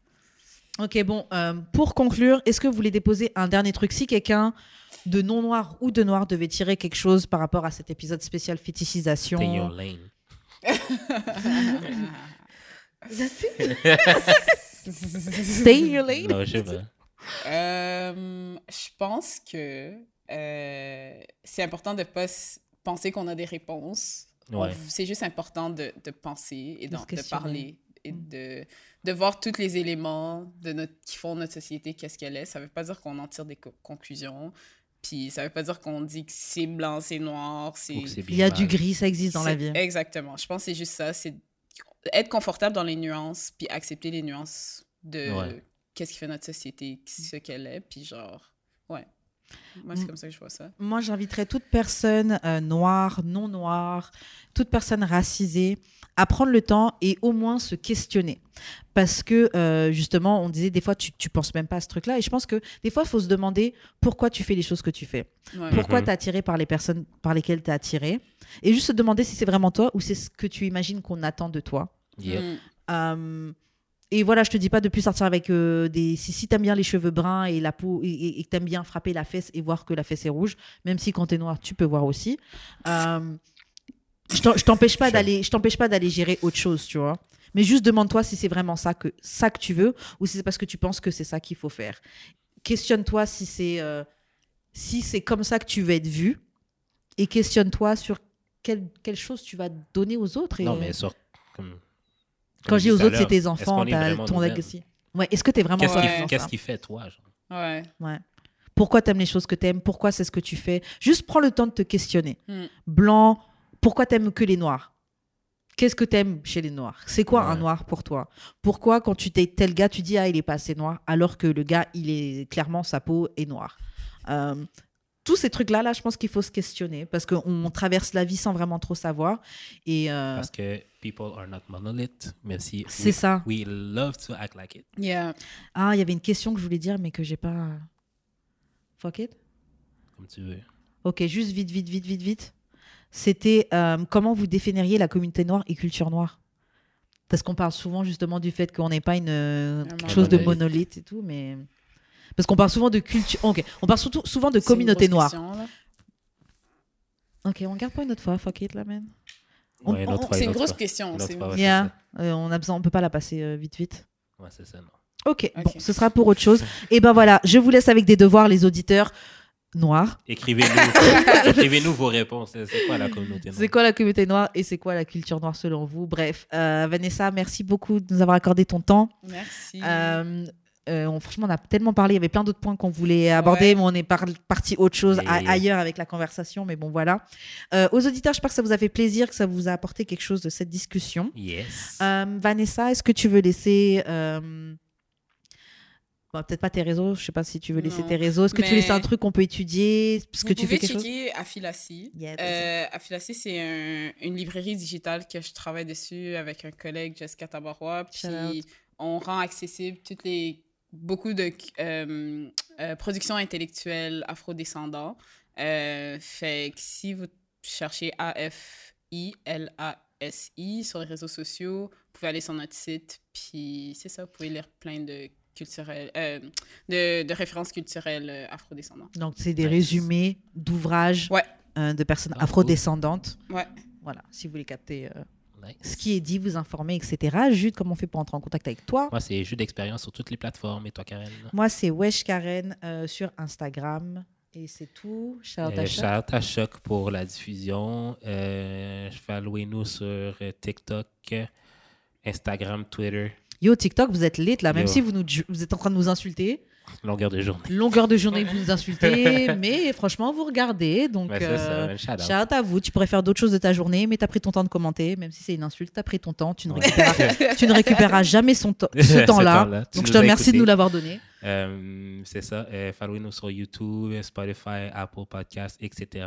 ok, bon, euh, pour conclure, est-ce que vous voulez déposer un dernier truc? Si quelqu'un de non-noir ou de noir devait tirer quelque chose par rapport à cet épisode spécial fétichisation. Stay your lane. Stay in your lane. Non, je sais pas. Euh, je pense que euh, c'est important de ne pas penser qu'on a des réponses. Ouais. C'est juste important de, de penser et De parler et Mm. de, de voir tous les éléments de notre, qui font notre société, qu'est-ce qu'elle est. Ça ne veut pas dire qu'on en tire des co- conclusions. Puis ça ne veut pas dire qu'on dit que c'est blanc, c'est noir, c'est... Il y a du gris, ça existe dans la vie. Exactement. Je pense que c'est juste ça. C'est être confortable dans les nuances, puis accepter les nuances de Ouais. Qu'est-ce qui fait notre société, ce qu'elle est, puis genre, ouais. Moi, c'est Mm. comme ça que je vois ça. Moi, j'inviterais toute personne euh, noire, non noire, toute personne racisée à prendre le temps et au moins se questionner. Parce que, euh, justement, on disait des fois, tu, tu penses même pas à ce truc-là. Et je pense que des fois, il faut se demander pourquoi tu fais les choses que tu fais. Ouais. Pourquoi Mhm. tu es attiré par les personnes par lesquelles tu es attiré? Et juste se demander si c'est vraiment toi ou c'est ce que tu imagines qu'on attend de toi. Yeah. Mm. Euh, et voilà, je te dis pas de plus sortir avec euh, des. Si, si t'aimes bien les cheveux bruns et la peau et, que t'aimes bien frapper la fesse et voir que la fesse est rouge, même si quand t'es noir, tu peux voir aussi. Euh, je t'empêche pas d'aller, je t'empêche pas d'aller gérer autre chose, tu vois. Mais juste demande-toi si c'est vraiment ça que ça que tu veux ou si c'est parce que tu penses que c'est ça qu'il faut faire. Questionne-toi si c'est euh, si c'est comme ça que tu veux être vu et questionne-toi sur quelle, quelle chose tu vas donner aux autres. Non, mais sur. Comme, quand dis aux autres, c'est tes enfants, ton legacy. Ouais, est-ce que tu es vraiment Qu'est-ce qui, fait toi, genre? Ouais. Ouais. Pourquoi tu aimes les choses que tu aimes Pourquoi c'est ce que tu fais? Juste prends le temps de te questionner. Mm. Blanc, pourquoi t'aimes que les noirs? Qu'est-ce que t'aimes chez les noirs? C'est quoi un noir pour toi? Pourquoi quand tu t'es tel gars, tu dis ah il est pas assez noir, alors que le gars il est clairement sa peau est noire? Euh, tous ces trucs là, là, je pense qu'il faut se questionner parce qu'on traverse la vie sans vraiment trop savoir. Et euh, Parce que people are not monolith, même si c'est we, ça. we love to act like it. Yeah. Ah, il y avait une question que je voulais dire mais que j'ai pas. Fuck it. Comme tu veux. Ok, juste vite, vite, vite, vite, vite. C'était euh, comment vous définiriez la communauté noire et culture noire? Parce qu'on parle souvent justement du fait qu'on n'est pas une euh, quelque chose de monolithe et tout, mais parce qu'on parle souvent de culture. Ok, on parle surtout souvent de communauté noire. question, là. Ok, on garde pas une autre fois. Fuck it, Ouais, on- fois, C'est une grosse fois. question. Une fois, ouais. Yeah, euh, on a besoin, on peut pas la passer euh, vite, vite. Ouais, c'est ça, non. Ok, bon, ce sera pour autre chose. Et ben voilà, je vous laisse avec des devoirs, les auditeurs noirs. Écrivez-nous écrivez-nous vos réponses. C'est quoi la communauté C'est quoi la communauté noire et c'est quoi la culture noire selon vous? Bref, euh, Vanessa, merci beaucoup de nous avoir accordé ton temps. Merci. Euh, euh, on- franchement, on a tellement parlé. Il y avait plein d'autres points qu'on voulait aborder, Ouais. mais on est par- parti autre chose Et- ailleurs avec la conversation. Mais bon, voilà. Euh, aux auditeurs, j'espère que ça vous a fait plaisir, que ça vous a apporté quelque chose de cette discussion. Yes. Euh, Vanessa, est-ce que tu veux laisser. bon, Peut-être pas tes réseaux, je sais pas si tu veux laisser Non, tes réseaux. Est-ce que tu laisser un truc qu'on peut étudier? Parce que tu fais chose? Afilassi. Yeah, Euh, Afilassi, c'est un- une librairie digitale que je travaille dessus avec un collègue, Jessica Tabarois. Puis on rend accessible toutes les beaucoup de euh, euh, productions intellectuelles afrodescendants. Euh, fait que si vous cherchez A-F-I-L-A-S-I sur les réseaux sociaux, vous pouvez aller sur notre site. Puis c'est ça, vous pouvez lire plein de culturels, euh, de, de références culturelles euh, afrodescendantes. Donc, c'est des Nice. résumés d'ouvrages Ouais. euh, de personnes afrodescendantes. Ouais. Voilà, si vous voulez capter euh, Nice. ce qui est dit, vous informer, etc. Jude, comment on fait pour entrer en contact avec toi? Moi, c'est jeu d'expérience sur toutes les plateformes. Et toi, Karen? Moi, c'est Wesh Karen euh, sur Instagram. Et c'est tout. Shout out à Euh, Choc. shout à Choc pour la diffusion. Euh, Followez-nous sur euh, TikTok, Instagram, Twitter. Yo, TikTok, vous êtes lit là, même Yo. si vous, nous, vous êtes en train de nous insulter. Longueur de journée. Longueur de journée, vous nous insultez. mais franchement, vous regardez. Donc, Ouais, ça, euh, man. Shout out. shout out à vous. Tu pourrais faire d'autres choses de ta journée, mais tu as pris ton temps de commenter. Même si c'est une insulte, tu as pris ton temps. Tu ne récupéreras, tu ne récupéreras jamais son ce temps-là. Donc, je te remercie de nous l'avoir donné. Euh, c'est ça. Euh, Followez-nous sur YouTube, Spotify, Apple Podcasts, etc.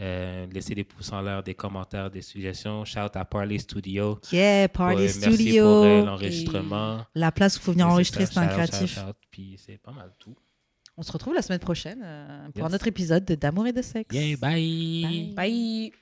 Euh, laissez des pouces en l'air, des commentaires, des suggestions. Shout à Parley Studio. Yeah, Party Ouais, Merci Studio. pour euh, l'enregistrement. La place où il faut venir enregistrer, c'est un créatif. shout out, Puis c'est pas mal tout. On se retrouve la semaine prochaine euh, pour Yes. un autre épisode de D'amour et de sexe. Yeah, bye. Bye.